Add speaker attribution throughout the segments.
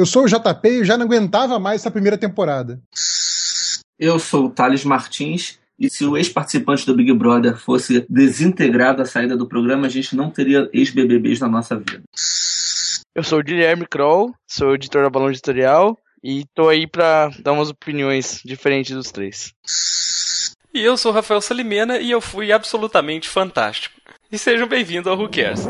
Speaker 1: Eu sou o JP e já não aguentava mais essa primeira temporada.
Speaker 2: Eu sou o Thales Martins e se o ex-participante do Big Brother fosse desintegrado à saída do programa, a gente não teria ex-BBBs na nossa vida.
Speaker 3: Eu sou o Guilherme Kroll, sou editor da Balão Editorial e tô aí pra dar umas opiniões diferentes dos três.
Speaker 4: E eu sou o Rafael Salimena e eu fui absolutamente fantástico. E sejam bem-vindos ao Who Cares.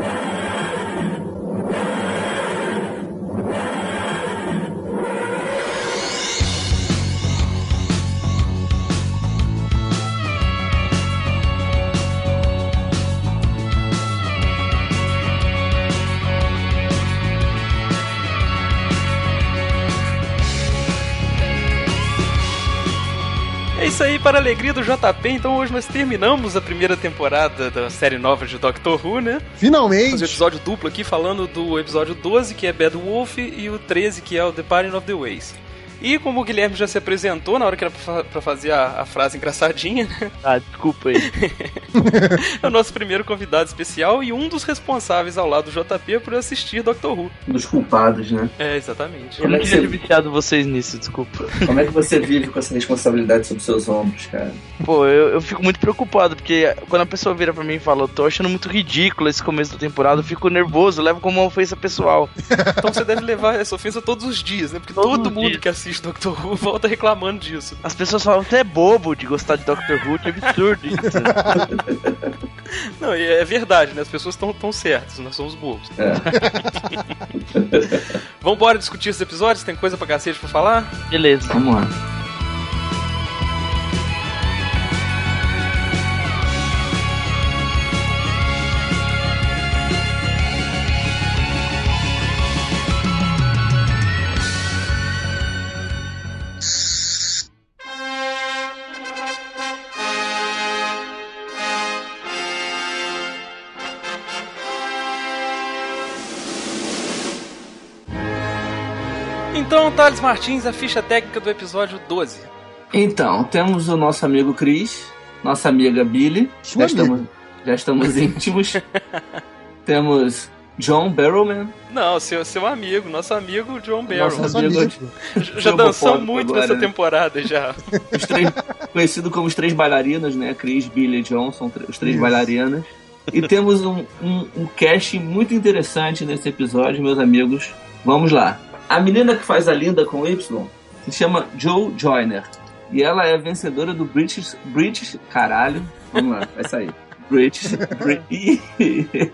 Speaker 4: Isso aí, para a alegria do JP. Então hoje nós terminamos a primeira temporada da série nova de Doctor Who, né?
Speaker 1: Finalmente!
Speaker 4: Fazer episódio duplo aqui, falando do episódio 12, que é Bad Wolf, e o 13, que é o The Parting of the Ways. E como o Guilherme já se apresentou na hora que era pra, pra fazer a, a, frase engraçadinha, né?
Speaker 3: Ah, desculpa aí.
Speaker 4: é o nosso primeiro convidado especial e um dos responsáveis ao lado do JP por assistir Doctor Who.
Speaker 2: Um dos culpados, né?
Speaker 4: É, exatamente.
Speaker 3: Eu não queria ter viciado vocês nisso, desculpa.
Speaker 2: Como é que você vive com essa responsabilidade sobre seus ombros, cara?
Speaker 3: Pô, eu, eu fico muito preocupado, porque quando a pessoa vira pra mim e fala, eu tô achando muito ridículo esse começo da temporada, eu fico nervoso, eu levo como uma ofensa pessoal.
Speaker 4: então você deve levar essa ofensa todos os dias, né? Porque
Speaker 3: Todos
Speaker 4: todo
Speaker 3: os
Speaker 4: mundo
Speaker 3: dias.
Speaker 4: que assiste Doctor Who volta reclamando disso.
Speaker 3: As pessoas falam, você é bobo de gostar de Doctor Who, que absurdo isso.
Speaker 4: Não, e é verdade, né? As pessoas estão tão certas, nós somos bobos.
Speaker 2: É.
Speaker 4: Vambora discutir esses episódios? Tem coisa pra cacete pra falar?
Speaker 3: Beleza.
Speaker 2: Vamos lá.
Speaker 4: Então, Thales Martins, a ficha técnica do episódio 12.
Speaker 2: Então, temos o nosso amigo Chris, nossa amiga Billy.
Speaker 1: Sua
Speaker 2: já,
Speaker 1: amiga.
Speaker 2: estamos, já estamos íntimos. temos John Barrowman.
Speaker 4: Não, seu, seu amigo, nosso amigo John Barrow.
Speaker 2: Nosso amigo.
Speaker 4: Já dançou
Speaker 2: homofóbico
Speaker 4: muito
Speaker 2: agora,
Speaker 4: nessa
Speaker 2: né?
Speaker 4: temporada já.
Speaker 2: Os três, conhecido como os três bailarinos, né? Chris, Billy e John são os três
Speaker 1: Isso.
Speaker 2: bailarinas. E temos um, um, um casting muito interessante nesse episódio, meus amigos. Vamos lá. A menina que faz a Linda com Y se chama Joe Joyner. E ela é vencedora do British. British. Caralho. Vamos lá, vai sair. British. Bri-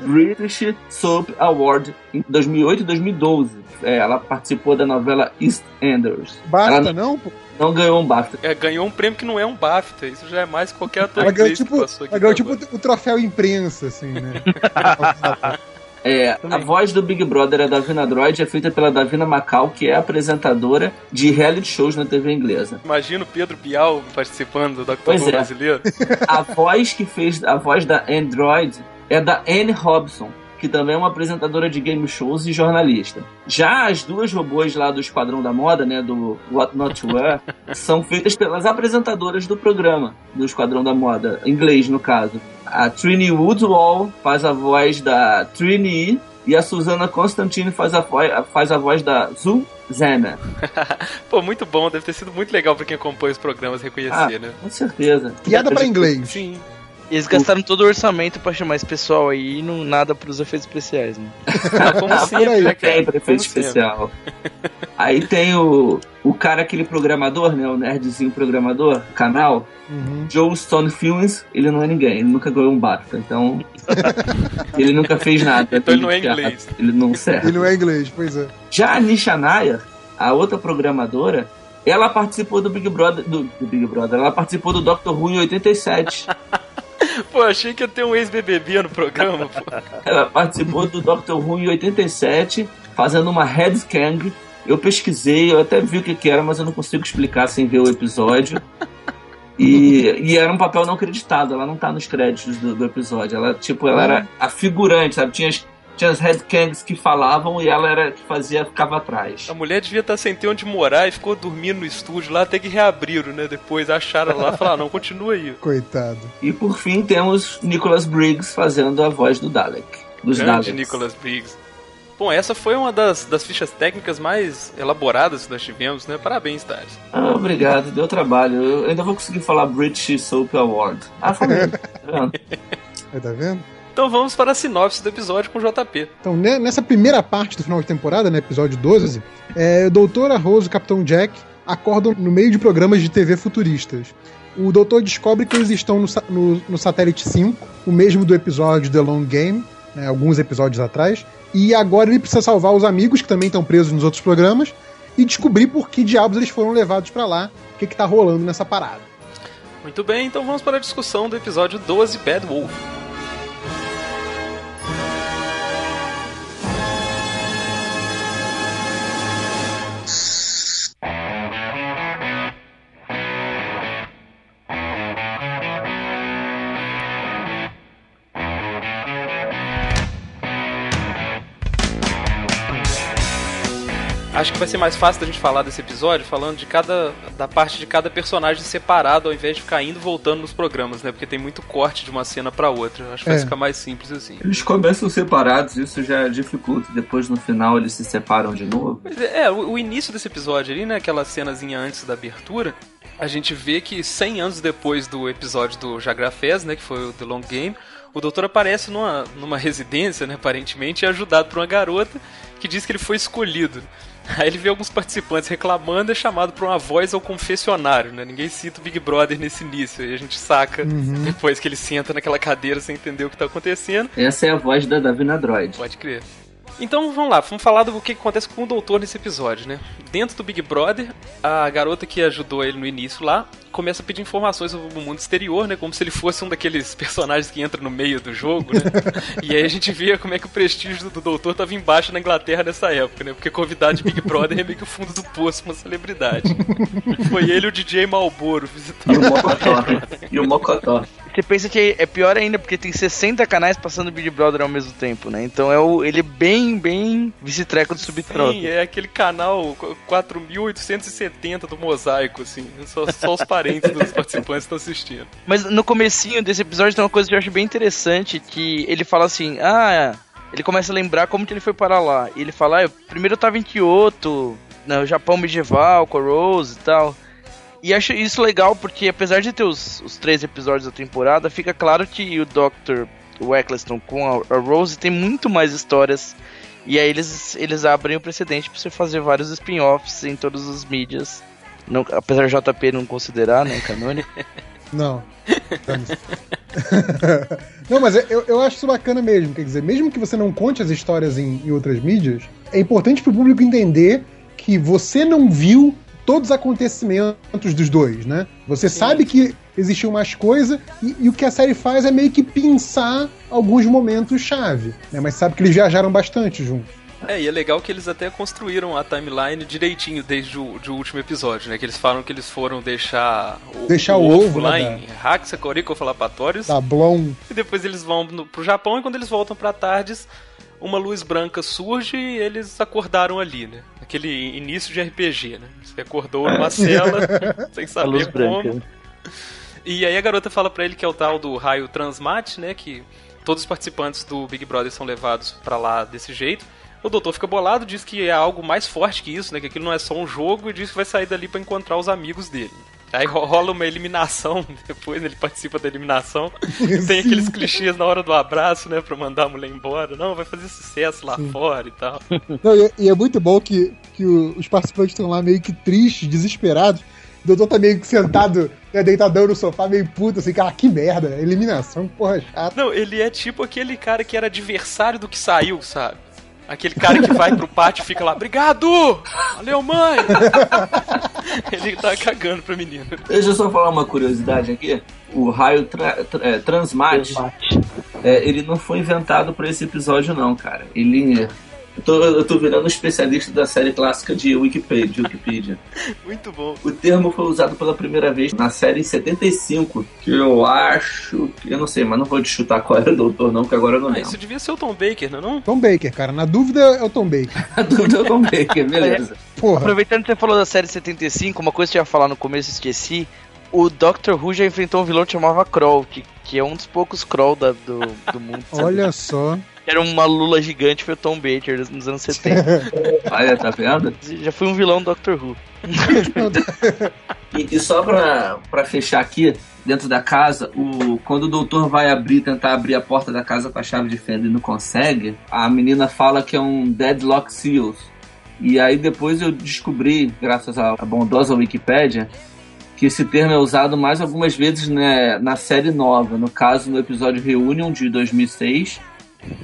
Speaker 2: British Soap Award em 2008 e 2012. É, ela participou da novela EastEnders.
Speaker 1: Basta,
Speaker 2: Ela
Speaker 1: não? pô?
Speaker 2: não ganhou um BAFTA.
Speaker 4: É, ganhou um prêmio que não é um BAFTA. Isso já é mais que qualquer ator
Speaker 1: Ela ganhou
Speaker 4: inglês que
Speaker 1: tipo,
Speaker 4: passou aqui.
Speaker 1: ela ganhou tipo o troféu imprensa, assim, né?
Speaker 2: É, a voz do Big Brother, a Davina Droid, é feita pela Davina Macau, que é apresentadora de reality shows na TV inglesa.
Speaker 4: Imagina o Pedro Bial participando do Doctor Who
Speaker 2: é.
Speaker 4: brasileiro.
Speaker 2: A voz que fez a voz da Android é da Anne Robson, que também é uma apresentadora de game shows e jornalista. Já as duas robôs lá do Esquadrão da Moda, né, do What Not to Wear, são feitas pelas apresentadoras do programa do Esquadrão da Moda, inglês no caso. A Trini Woodwall faz a voz da Trini e a Susana Constantine faz a, voz, faz a voz da Zuzana.
Speaker 4: Pô, muito bom. Deve ter sido muito legal pra quem acompanha os programas reconhecer,
Speaker 2: Ah,
Speaker 4: né?
Speaker 2: com certeza.
Speaker 1: Piada pra inglês.
Speaker 4: Sim.
Speaker 3: Eles gastaram todo o orçamento pra chamar esse pessoal aí e não nada pros efeitos especiais, né?
Speaker 4: Ah, como
Speaker 2: Ah,
Speaker 4: sempre,
Speaker 1: peraí,
Speaker 4: né, cara? Sempre.
Speaker 2: especial. Aí tem o, o cara, aquele programador, né? O nerdzinho programador, canal.
Speaker 1: Uhum.
Speaker 2: Joe Stone Films, ele não é ninguém, ele nunca ganhou um BAFTA, então. ele nunca fez nada.
Speaker 4: Então ele não é inglês.
Speaker 2: Ele não serve.
Speaker 1: Ele não é inglês, pois é.
Speaker 2: Já a Nisha Nair, a outra programadora, ela participou do Big Brother. Do, do Big Brother, ela participou do Doctor Who em 87.
Speaker 4: Pô, achei que ia ter um ex-BBB no programa, pô.
Speaker 2: Ela participou do Doctor Who em 87, fazendo uma headgang. Eu pesquisei, eu até vi o que, que era, mas eu não consigo explicar sem ver o episódio. E, e era um papel não acreditado, ela não tá nos créditos do, do episódio. Ela, tipo, ela era a figurante, sabe? Tinha as, tinha as headcangs que falavam e ela era que fazia, ficava atrás.
Speaker 4: A mulher devia estar sem ter onde morar e ficou dormindo no estúdio lá até que reabriram, né? Depois acharam lá e falaram, não, continua aí.
Speaker 1: Coitado.
Speaker 2: E por fim temos Nicholas Briggs fazendo a voz do Dalek. Dos
Speaker 4: Grande
Speaker 2: Daleks.
Speaker 4: Nicholas Briggs. Bom, essa foi uma das, das fichas técnicas mais elaboradas que nós tivemos, né? Parabéns, Thales.
Speaker 2: Ah, obrigado, deu trabalho. Eu ainda vou conseguir falar British Soap Award. Ah, falei. Tá vendo?
Speaker 1: Aí, tá vendo?
Speaker 4: Então vamos para a sinopse do episódio com o JP.
Speaker 1: Então, né, nessa primeira parte do final de temporada, né, episódio 12, é, o Doutor Rose e o Capitão Jack acordam no meio de programas de TV futuristas. O Doutor descobre que eles estão no, no- no satélite 5, o mesmo do episódio The Long Game, né, alguns episódios atrás, e agora ele precisa salvar os amigos que também estão presos nos outros programas e descobrir por que diabos eles foram levados pra lá, o que, que tá rolando nessa parada.
Speaker 4: Muito bem, então vamos para a discussão do episódio 12, Bad Wolf. Acho que vai ser mais fácil da gente falar desse episódio falando de cada da parte de cada personagem separado ao invés de ficar indo e voltando nos programas, né? Porque tem muito corte de uma cena pra outra. Acho que vai
Speaker 1: É.
Speaker 4: ficar mais simples assim.
Speaker 2: Eles começam separados, isso já dificulta. Depois, no final, eles se separam de novo.
Speaker 4: Mas é, é, o, o início desse episódio ali, né? Aquela cenazinha antes da abertura, a gente vê que 100 anos depois do episódio do Jagrafés, né? Que foi o The Long Game, o doutor aparece numa, numa residência, né? Aparentemente, e é ajudado por uma garota que diz que ele foi escolhido. Aí ele vê alguns participantes reclamando e é chamado pra uma voz ao confessionário, né? Ninguém cita o Big Brother nesse início. E a gente saca depois que ele senta naquela cadeira sem entender o que tá acontecendo.
Speaker 2: Essa é a voz da Davina Droid.
Speaker 4: Pode crer. Então vamos lá, vamos falar do que acontece com o doutor nesse episódio, né? Dentro do Big Brother, a garota que ajudou ele no início lá começa a pedir informações sobre o mundo exterior, né? Como se ele fosse um daqueles personagens que entra no meio do jogo, né? e aí a gente via como é que o prestígio do, do doutor tava embaixo na Inglaterra nessa época, né? Porque convidado de Big Brother é meio que o fundo do poço, uma celebridade. Foi ele o DJ Malboro visitando
Speaker 2: o Mocotó. e o Mocotó.
Speaker 3: Você pensa que é pior ainda porque tem 60 canais passando Big Brother ao mesmo tempo, né? Então é o, ele é bem, bem vice-treco do subtropa.
Speaker 4: Sim, é aquele canal 4870 do mosaico, assim. Só, só os parentes dos participantes estão assistindo.
Speaker 3: Mas no comecinho desse episódio tem uma coisa que eu acho bem interessante, que ele fala assim, ah, ele começa a lembrar como que ele foi para lá. E ele fala, ah, eu- primeiro eu tava em Kyoto, no Japão medieval, com a Rose e tal. E acho isso legal porque apesar de ter os, os três episódios da temporada, fica claro que o Dr. Eccleston com a, a Rose tem muito mais histórias. E aí eles, eles abrem o precedente pra você fazer vários spin-offs em todas as mídias. Não, apesar de JP não considerar, né, canônico.
Speaker 1: Não. não, mas eu, eu acho isso bacana mesmo. Quer dizer, mesmo que você não conte as histórias em, em outras mídias, é importante pro público entender que você não viu todos os acontecimentos dos dois, né? Você sabe que existiu mais coisa e, e o que a série faz é meio que pinçar alguns momentos chave, né? Mas sabe que eles viajaram bastante juntos.
Speaker 4: É, e é legal que eles até construíram a timeline direitinho desde o de último episódio, né? Que eles falam que eles foram deixar o,
Speaker 1: Deixar o ovo,
Speaker 4: lá
Speaker 1: né,
Speaker 4: em Haxacoricophalapatórios
Speaker 1: Tá Blon.
Speaker 4: e depois eles vão no, pro Japão e quando eles voltam pra Tardes, uma luz branca surge e eles acordaram ali, né? Aquele início de RPG, né? Você acordou numa cela sem
Speaker 3: A luz
Speaker 4: saber como.
Speaker 3: branca.
Speaker 4: E aí a garota fala pra ele que é o tal do raio Transmat, né? Que todos os participantes do Big Brother são levados pra lá desse jeito. O doutor fica bolado, diz que é algo mais forte que isso, né? Que aquilo não é só um jogo e diz que vai sair dali pra encontrar os amigos dele. Aí ro- rola uma eliminação, depois ele participa da eliminação. Tem aqueles clichês na hora do abraço, né? Pra mandar a mulher embora. Não, vai fazer sucesso lá fora e tal.
Speaker 1: Não, e, é- e é muito bom que, que os participantes estão lá meio que tristes, desesperados. O doutor tá meio que sentado, né, deitadão no sofá, meio puto, assim, cara, que merda, eliminação, porra chata.
Speaker 4: Não, ele é tipo aquele cara que era adversário do que saiu, sabe? Aquele cara que vai pro pátio e fica lá, obrigado! Valeu, mãe! ele tá cagando pra menina.
Speaker 2: Deixa eu só falar uma curiosidade aqui. O raio tra tra é, Transmat, é, ele não foi inventado para esse episódio, não, cara. Ele. Eu tô, eu tô virando especialista da série clássica de Wikipedia. Wikipedia.
Speaker 4: Muito bom.
Speaker 2: O termo foi usado pela primeira vez na série em 75, que eu acho. Eu não sei, mas não vou te chutar qual era o doutor, não, que agora eu não
Speaker 4: Ah,
Speaker 2: lembro.
Speaker 4: isso devia ser o Tom Baker, não é não?
Speaker 1: Tom Baker, cara, na dúvida é o Tom Baker.
Speaker 2: A dúvida é o Tom Baker, beleza.
Speaker 1: Porra.
Speaker 3: Aproveitando que você falou da série 75, uma coisa que eu ia falar no começo e esqueci. O Doctor Who já enfrentou um vilão que chamava Kroll, que, que é um dos poucos Kroll da- do, do mundo.
Speaker 1: Olha só.
Speaker 3: Era uma lula gigante, foi o Tom Baker nos anos 70.
Speaker 2: Olha, tá vendo?
Speaker 3: Já foi um vilão do Doctor Who.
Speaker 2: E, e só pra, pra fechar aqui, dentro da casa, o, quando o doutor vai abrir, tentar abrir a porta da casa com a chave de fenda e não consegue, a menina fala que é um deadlock seals. E aí depois eu descobri, graças à bondosa Wikipédia, que esse termo é usado mais algumas vezes né, na série nova. No caso, no episódio Reunion de 2006,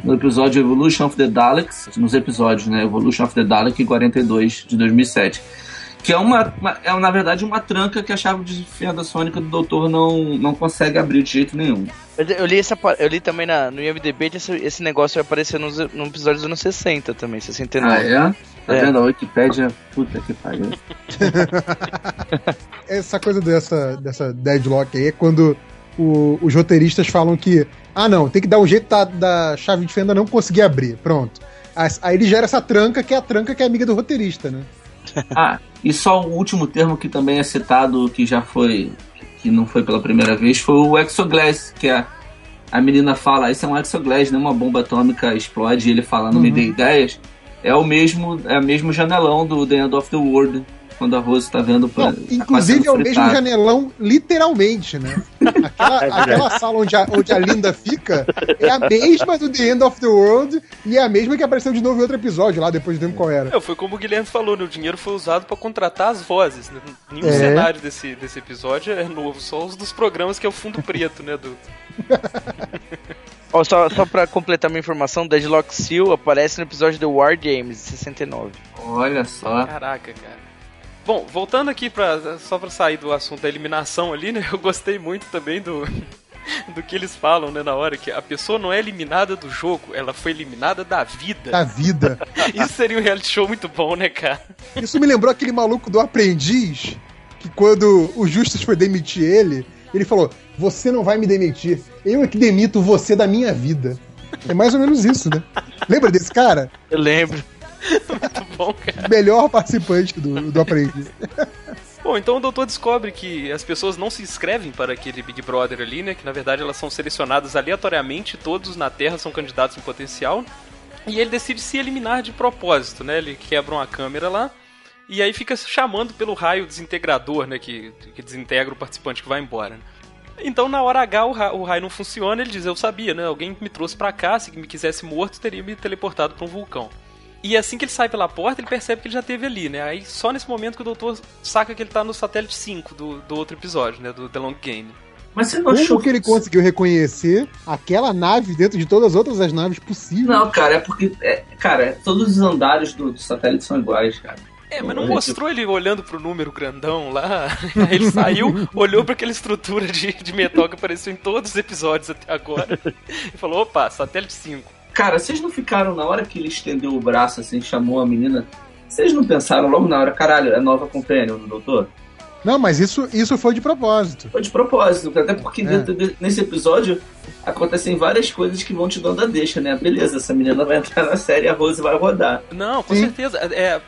Speaker 2: no episódio Evolution of the Daleks, nos episódios né, Evolution of the Dalek e 42 de 2007. Que é, uma, uma- é, na verdade, uma tranca que a chave de fenda sônica do doutor não, não consegue abrir de jeito nenhum.
Speaker 3: Eu, eu li, essa, eu li também na, no IMDB que esse, esse negócio vai aparecer nos, no episódio dos anos 60 também, 69.
Speaker 2: Ah, é? Tá
Speaker 3: É.
Speaker 2: vendo? A Wikipédia, puta que pariu.
Speaker 1: Essa coisa dessa, dessa deadlock aí é quando o- os roteiristas falam que, ah, não, tem que dar um jeito da, da chave de fenda não conseguir abrir. Pronto. Aí ele gera essa tranca, que é a tranca que é amiga do roteirista, né?
Speaker 2: Ah, e só o último termo que também é citado, que já foi, que não foi pela primeira vez, foi o exoglass, que é a menina fala, isso é um exoglass, né? Uma bomba atômica explode e ele fala, não me dê ideias. É o mesmo, é o mesmo janelão do The End of the World, quando a Rose tá vendo pra,
Speaker 1: Não, inclusive é o mesmo janelão, literalmente, né? Aquela, aquela sala onde a, onde a Linda fica é a mesma do The End of the World e é a mesma que apareceu de novo em outro episódio, lá depois de tempo qual era.
Speaker 4: É, foi como o Guilherme falou, né? O dinheiro foi usado pra contratar as vozes. Né? Nenhum
Speaker 1: É.
Speaker 4: cenário desse, desse episódio é novo, só os dos programas que é o fundo preto, né? Do...
Speaker 3: Ó, só, só pra completar minha informação, Deadlock Seal aparece no episódio do War Games, de 69.
Speaker 2: Olha só.
Speaker 4: Caraca, cara. Bom, voltando aqui pra. Só pra sair do assunto da eliminação ali, né? Eu gostei muito também do. Do que eles falam, né, na hora que a pessoa não é eliminada do jogo, ela foi eliminada da vida.
Speaker 1: Da vida.
Speaker 4: Isso seria um reality show muito bom, né, cara?
Speaker 1: Isso me lembrou aquele maluco do aprendiz, que quando o Justus foi demitir ele, ele falou: Você não vai me demitir, eu é que demito você da minha vida. É mais ou menos isso, né? Lembra desse cara?
Speaker 3: Eu lembro.
Speaker 4: Muito bom, cara.
Speaker 1: Melhor participante do, do aprendiz.
Speaker 4: Bom, então o doutor descobre que as pessoas não se inscrevem para aquele Big Brother ali, né? Que na verdade elas são selecionadas aleatoriamente, todos na Terra são candidatos em potencial. E ele decide se eliminar de propósito, né? Ele quebra uma câmera lá. E aí fica chamando pelo raio desintegrador, né? Que, que desintegra o participante que vai embora. né? Então, na hora H, o ra- o raio não funciona. Ele diz: Eu sabia, né? Alguém me trouxe pra cá. Se me quisesse morto, teria me teleportado pra um vulcão. E assim que ele sai pela porta, ele percebe que ele já teve ali, né? Aí só nesse momento que o doutor saca que ele tá no satélite 5 do, do outro episódio, né? Do The Long Game.
Speaker 2: Mas você não achou
Speaker 1: Como que ele conseguiu reconhecer aquela nave dentro de todas as outras as naves possíveis?
Speaker 2: Não, cara, é porque. É, cara, todos os andares do, do satélite são iguais, cara.
Speaker 4: É, mas não mostrou ele olhando pro número grandão lá. Aí ele saiu, olhou pra aquela estrutura de, de metal que apareceu em todos os episódios até agora. E falou: opa, satélite 5.
Speaker 2: Cara, vocês não ficaram na hora que ele estendeu o braço assim, chamou a menina? Vocês não pensaram logo na hora, caralho, é nova companion do doutor?
Speaker 1: Não, mas isso, isso foi de propósito.
Speaker 2: Foi de propósito, até porque
Speaker 1: É.
Speaker 2: dentro de- nesse episódio acontecem várias coisas que vão te dando a deixa, né? Beleza, essa menina vai entrar na série e a Rose vai rodar.
Speaker 4: Não, com
Speaker 1: Sim.
Speaker 4: certeza. É,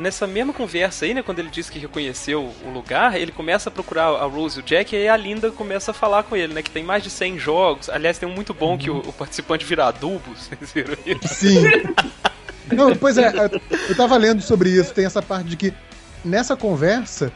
Speaker 4: nessa mesma conversa aí, né, quando ele disse que reconheceu o lugar, ele começa a procurar a Rose e o Jack, e aí a Linda começa a falar com ele, né, que tem mais de 100 jogos. Aliás, tem um muito bom que o, o participante vira adubo, vocês viram isso?
Speaker 1: Sim. Não, pois é, eu tava lendo sobre isso, tem essa parte de que nessa conversa,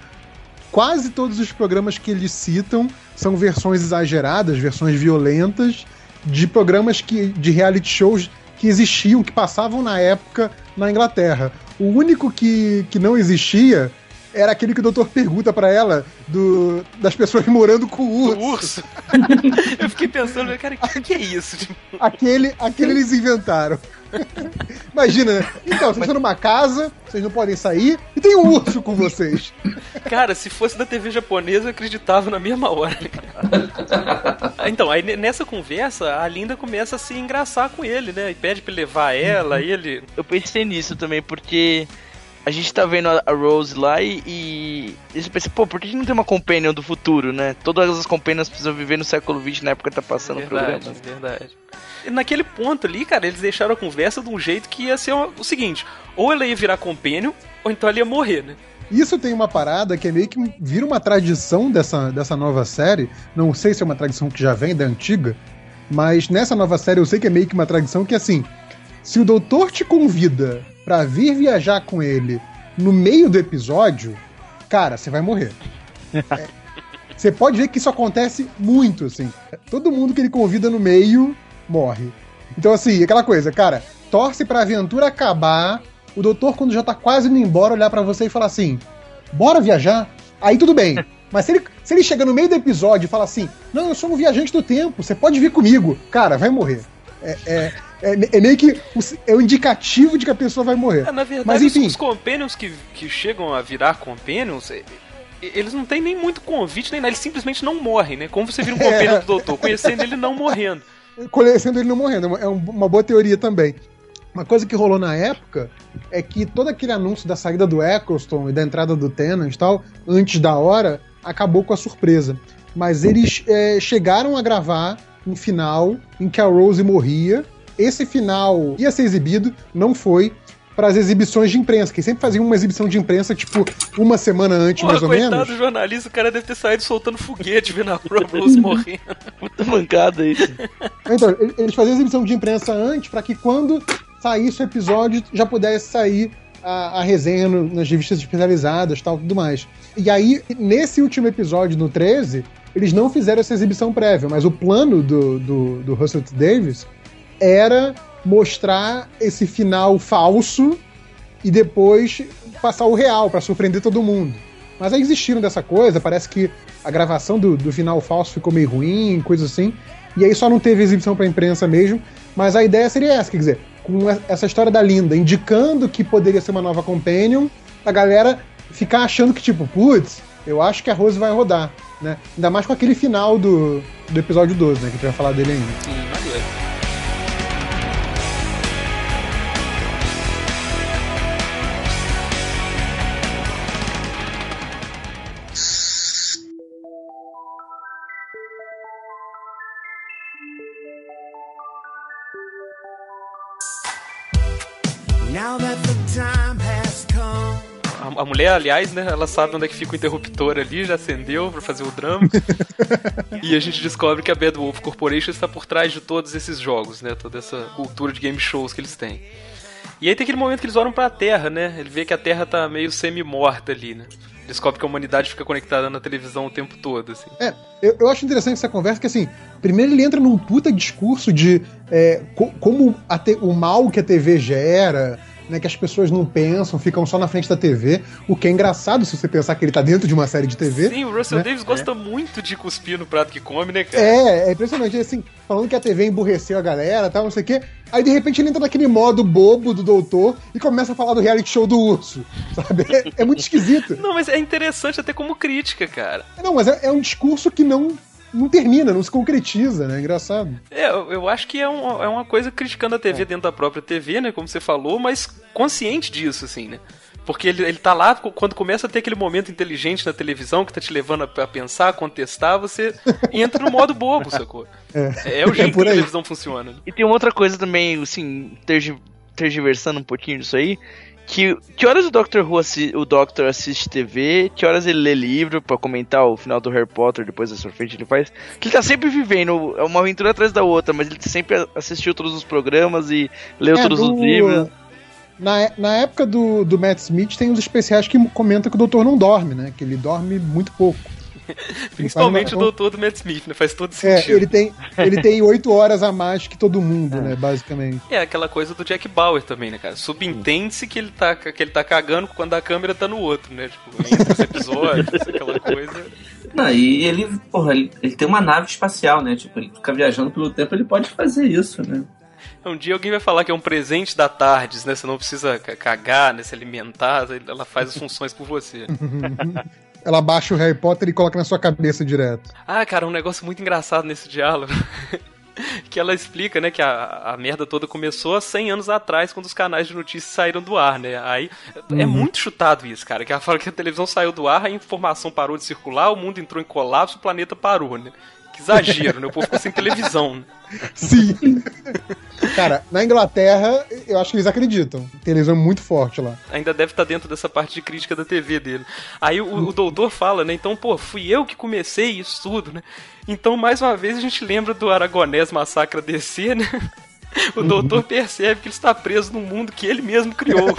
Speaker 1: quase todos os programas que eles citam são versões exageradas, versões violentas de programas que, de reality shows que existiam, que passavam na época na Inglaterra. O único que, que não existia era aquele que o doutor pergunta pra ela do, das pessoas morando com o urso.
Speaker 4: Urso. Eu fiquei pensando, cara, o que, que é isso?
Speaker 1: Aquele, aquele eles inventaram. Imagina, né? Então, vocês estão numa casa, vocês não podem sair, e tem um urso com vocês.
Speaker 4: Cara, se fosse da TV japonesa, eu acreditava na mesma hora. cara. então, aí ne- nessa conversa, a Linda começa a se engraçar com ele, né? E pede pra ele levar ela, e ele.
Speaker 3: Eu pensei nisso também, porque a gente tá vendo a Rose lá e, e eu pensei, pô, por que não tem uma companion do futuro, né? Todas as companions precisam viver no século XX na época que tá passando o
Speaker 4: verdade,
Speaker 3: programa.
Speaker 4: verdade. E naquele ponto ali, cara, eles deixaram a conversa de um jeito que ia ser o o seguinte: ou ela ia virar companion, ou então ela ia morrer, né?
Speaker 1: Isso tem uma parada que é meio que vira uma tradição dessa, dessa nova série. Não sei se é uma tradição que já vem da antiga. Mas nessa nova série eu sei que é meio que uma tradição que assim, se o doutor te convida para vir viajar com ele no meio do episódio, cara, você vai morrer. É, você pode ver que isso acontece muito, assim. Todo mundo que ele convida no meio morre. Então, assim, aquela coisa, cara, torce pra aventura acabar, o doutor, quando já tá quase indo embora, olhar para você e falar assim: bora viajar? Aí tudo bem. Mas se ele, se ele chega no meio do episódio e fala assim: não, eu sou um viajante do tempo, você pode vir comigo, cara, vai morrer. É, é, é, é meio que o, é o indicativo de que a pessoa vai morrer.
Speaker 4: É, na verdade,
Speaker 1: Mas, enfim,
Speaker 4: os companions que, que chegam a virar companions, é, eles não têm nem muito convite, nem nada, eles simplesmente não morrem, né? Como você vira um companion do doutor, conhecendo ele não morrendo.
Speaker 1: conhecendo ele não morrendo. É um- uma boa teoria também. Uma coisa que rolou na época é que todo aquele anúncio da saída do Eccleston e da entrada do Tennant e tal, antes da hora, acabou com a surpresa. Mas eles é, chegaram a gravar um final em que a Rose morria. Esse final ia ser exibido, não foi, para as exibições de imprensa, que sempre faziam uma exibição de imprensa, tipo, uma semana antes,
Speaker 4: Porra,
Speaker 1: mais ou
Speaker 4: coitado
Speaker 1: menos.
Speaker 4: do jornalista, o cara deve ter saído soltando foguete vendo a Rose morrendo.
Speaker 3: Puta mancada isso.
Speaker 1: Então, ele- eles faziam exibição de imprensa antes para que quando saísse o episódio já pudesse sair a, a resenha no- nas revistas especializadas tal tudo mais. E aí, nesse último episódio, no 13, eles não fizeram essa exibição prévia, mas o plano do, do, do Russell T. Davis era mostrar esse final falso e depois passar o real para surpreender todo mundo. Mas aí desistiram dessa coisa, parece que a gravação do, do final falso ficou meio ruim, coisa assim. E aí só não teve exibição pra imprensa mesmo. Mas a ideia seria essa, quer dizer, com essa história da Linda indicando que poderia ser uma nova Companion, a galera ficar achando que, tipo, putz, eu acho que a Rose vai rodar, né? Ainda mais com aquele final do, do episódio 12, né? Que a gente vai falar dele ainda.
Speaker 4: Sim, maneiro. A, a mulher, aliás, né, ela sabe onde é que fica o interruptor ali, já acendeu pra fazer o drama. e a gente descobre que a Bad Wolf Corporation está por trás de todos esses jogos, né? Toda essa cultura de game shows que eles têm. E aí tem aquele momento que eles olham pra Terra, né? Ele vê que a Terra tá meio semi-morta ali, né? Descobre que a humanidade fica conectada na televisão o tempo todo, assim.
Speaker 1: É, eu, eu acho interessante essa conversa que, assim, primeiro ele entra num puta discurso de é, co- como a o mal que a TV gera, né, que as pessoas não pensam, ficam só na frente da TV, o que é engraçado se você pensar que ele tá dentro de uma série de TV.
Speaker 4: Sim, o Russell
Speaker 1: né?
Speaker 4: Davis gosta muito de cuspir no prato que come, né, cara?
Speaker 1: É, é impressionante, assim, falando que a TV emburreceu a galera tal, não sei o quê. Aí de repente ele entra naquele modo bobo do doutor e começa a falar do reality show do urso, sabe? É, é muito esquisito.
Speaker 4: Não, mas é interessante até como crítica, cara.
Speaker 1: Não, mas é, é um discurso que não, não termina, não se concretiza, né? Engraçado.
Speaker 4: É, eu, eu acho que é, um- é uma coisa criticando a TV dentro da própria TV, né? Como você falou, mas consciente disso, assim, né? Porque ele, ele tá lá, quando começa a ter aquele momento inteligente na televisão que tá te levando a, a pensar, a contestar, você entra no modo bobo, sacou? É, é o jeito
Speaker 1: por
Speaker 4: que a televisão funciona. né?
Speaker 3: E tem uma outra coisa também, assim, tergi- tergiversando um pouquinho disso aí. Que, que horas o Doctor Who assi- o Doctor assiste TV, que horas ele lê livro pra comentar o final do Harry Potter, depois da frente ele faz. Que ele tá sempre vivendo, é uma aventura atrás da outra, mas ele sempre assistiu todos os programas e leu
Speaker 1: É,
Speaker 3: todos
Speaker 1: do-
Speaker 3: os livros.
Speaker 1: Na, na época do, do Matt Smith, tem os especiais que comentam que o doutor não dorme, né? Que ele dorme muito pouco.
Speaker 4: Principalmente o doutor do Matt Smith, né? Faz todo
Speaker 1: É,
Speaker 4: sentido.
Speaker 1: ele tem ele tem oito horas a mais que todo mundo, né? Basicamente.
Speaker 4: É aquela coisa do Jack Bauer também, né, cara? Subentende-se que ele tá que ele tá cagando quando a câmera tá no outro, né? Tipo, entre os episódios, aquela coisa.
Speaker 2: Não, e ele, porra, ele, ele tem uma nave espacial, né? Tipo, ele fica viajando pelo tempo, ele pode fazer isso, né?
Speaker 4: Um dia alguém vai falar que é um presente da Tardes, né? Você não precisa ca- cagar, né? Se alimentar, ela faz as funções por você.
Speaker 1: Ela baixa o Harry Potter e coloca na sua cabeça direto.
Speaker 4: Ah, cara, um negócio muito engraçado nesse diálogo. que ela explica, né, que a, a merda toda começou há 100 anos atrás, quando os canais de notícias saíram do ar, né? Aí é muito chutado isso, cara. Que ela fala que a televisão saiu do ar, a informação parou de circular, o mundo entrou em colapso, o planeta parou, né? Que exagero, né? O povo ficou sem televisão. Né?
Speaker 1: Sim. Cara, na Inglaterra, eu acho que eles acreditam. Televisão muito forte lá.
Speaker 4: Ainda deve estar dentro dessa parte de crítica da TV dele. Aí o, o doutor fala, né? Então, pô, fui eu que comecei isso tudo, né? Então, mais uma vez, a gente lembra do Aragonés Massacra DC, né? O doutor percebe que ele está preso num mundo que ele mesmo criou.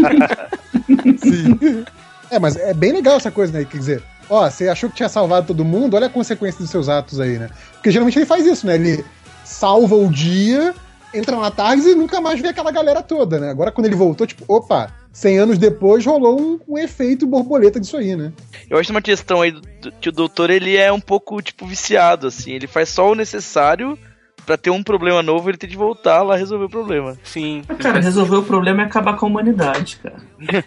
Speaker 1: Sim. É, mas é bem legal essa coisa, né? Quer dizer, ó, você achou que tinha salvado todo mundo, olha a consequência dos seus atos aí, né? Porque geralmente ele faz isso, né? Ele salva o dia, entra na tarde e nunca mais vê aquela galera toda, né? Agora quando ele voltou, tipo, opa, 100 anos depois rolou um, um efeito borboleta disso aí, né?
Speaker 3: Eu acho uma questão aí do- do- que o doutor ele é um pouco, tipo, viciado, assim. Ele faz só o necessário pra ter um problema novo ele tem de voltar lá resolver o problema.
Speaker 4: Sim.
Speaker 2: Cara, resolver o problema é acabar com a humanidade, cara.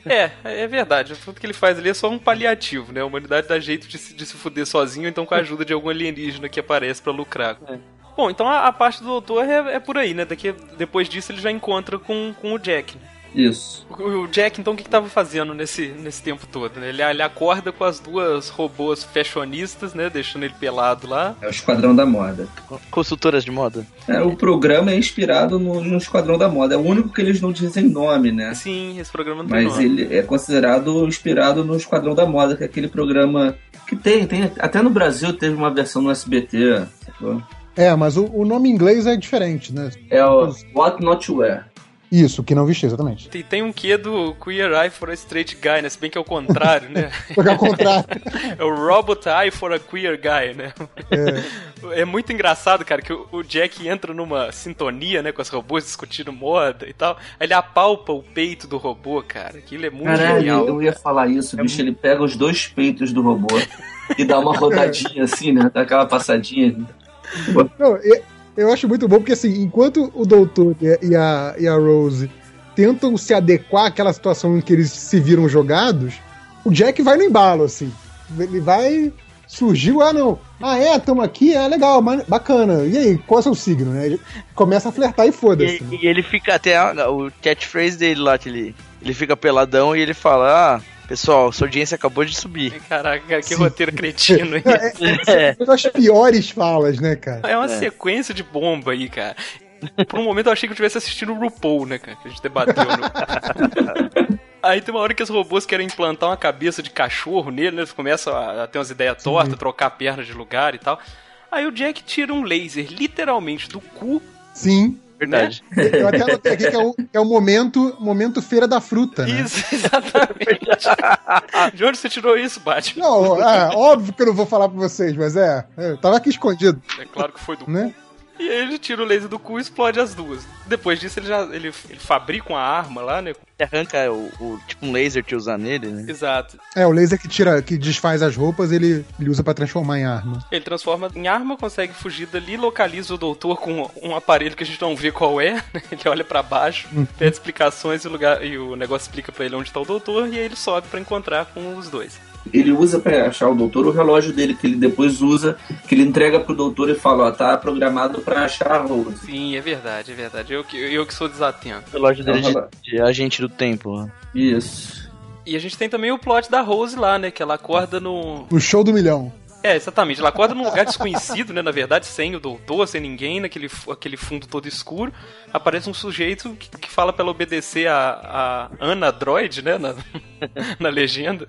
Speaker 4: É, é verdade. Tudo que ele faz ali é só um paliativo, né? A humanidade dá jeito de se, de se fuder sozinho, então com a ajuda de algum alienígena que aparece pra lucrar. Bom, então a, a parte do doutor é, é por aí, né? Daqui, depois disso ele já encontra com, com o Jack. né?
Speaker 2: Isso.
Speaker 4: O, Jack, então, o que, que tava fazendo nesse, nesse tempo todo? Né? Ele, ele acorda com as duas robôs fashionistas, né? Deixando ele pelado lá.
Speaker 2: É o Esquadrão da Moda.
Speaker 3: Consultoras de moda.
Speaker 2: É, o programa é inspirado no, no Esquadrão da Moda. É o único que eles não dizem nome, né?
Speaker 4: Sim, esse programa não tem
Speaker 2: Mas
Speaker 4: nome.
Speaker 2: ele é considerado inspirado no Esquadrão da Moda, que é aquele programa que tem, tem até no Brasil teve uma versão no SBT. sacou?
Speaker 1: É, mas o, o nome em inglês é diferente, né?
Speaker 2: É o What Not to Wear.
Speaker 1: Isso, que não vestir, exatamente.
Speaker 4: Tem, tem um quê do Queer Eye for a Straight Guy, né? Se bem que é o contrário, né?
Speaker 1: Porque ao contrário.
Speaker 4: É o Robot Eye for a Queer Guy, né? É, muito engraçado, cara, que o, o Jack entra numa sintonia, né, com os robôs discutindo moda e tal. Aí ele apalpa o peito do robô, cara. Aquilo é muito
Speaker 2: Caralho,
Speaker 4: genial.
Speaker 2: eu ia falar isso, bicho. Ele pega os dois peitos do robô e dá uma rodadinha assim, né? Dá aquela passadinha.
Speaker 1: Não, eu, acho muito bom porque, assim, enquanto o doutor e a, e a, e Rose tentam se adequar àquela situação em que eles se viram jogados, o Jack vai no embalo, assim. Ele vai. Surgiu, ah, não. Ah, é, tamo aqui, é legal, bacana. E aí, qual é o seu signo, né? Ele começa a flertar e foda-se. né?
Speaker 3: E, e ele fica até a- o catchphrase dele lá, que ele, ele fica peladão e ele fala: Ah, pessoal, sua audiência acabou de subir.
Speaker 4: Caraca, cara, que
Speaker 1: Sim.
Speaker 4: roteiro cretino, hein?
Speaker 3: É.
Speaker 1: Uma das piores falas, né, cara?
Speaker 4: É uma sequência de bomba aí, cara. Por um momento eu achei que eu estivesse assistindo o RuPaul, né, cara? Que a gente debateu. No... Aí tem uma hora que os robôs querem implantar uma cabeça de cachorro nele, né? Eles começam a, a ter umas ideias tortas, trocar a perna de lugar e tal. Aí o Jack tira um laser, literalmente, do cu.
Speaker 1: Sim.
Speaker 3: Verdade.
Speaker 1: Eu até anotei aqui que é o, é o momento, momento feira da fruta, né?
Speaker 4: Isso, exatamente. de onde você tirou isso, Batman?
Speaker 1: Não, é, óbvio que eu não vou falar pra vocês, mas é, é, tava aqui escondido,
Speaker 4: É claro que foi do
Speaker 1: né?
Speaker 4: E aí ele tira o laser do cu e explode as duas. Depois disso ele já ele, ele fabrica uma arma lá, né?
Speaker 3: Ele arranca o, o- tipo um laser que usa nele, né?
Speaker 4: Exato.
Speaker 1: É, o laser que tira, que desfaz as roupas, ele, ele usa pra transformar em arma.
Speaker 4: Ele transforma em arma, consegue fugir dali, localiza o doutor com um aparelho que a gente não vê qual é. né? Ele olha pra baixo, pede explicações e o, lugar, e o negócio explica pra ele onde tá o doutor e aí ele sobe pra encontrar com os dois.
Speaker 2: Ele usa pra achar o doutor o relógio dele, que ele depois usa, que ele entrega pro doutor e fala, ó, tá programado pra achar a Rose.
Speaker 4: Sim, é verdade, é verdade. Eu que, eu que sou desatento.
Speaker 3: O relógio dele
Speaker 2: É um
Speaker 3: de, de agente do tempo. né?
Speaker 2: Isso.
Speaker 4: E a gente tem também o plot da Rose lá, né? Que ela acorda no.
Speaker 1: O show do milhão.
Speaker 4: É, exatamente. Ela acorda num lugar desconhecido, né? Na verdade, sem o doutor, sem ninguém, naquele aquele fundo todo escuro. Aparece um sujeito que, que fala pra ela obedecer a, a Ana Droid, né? Na, na legenda.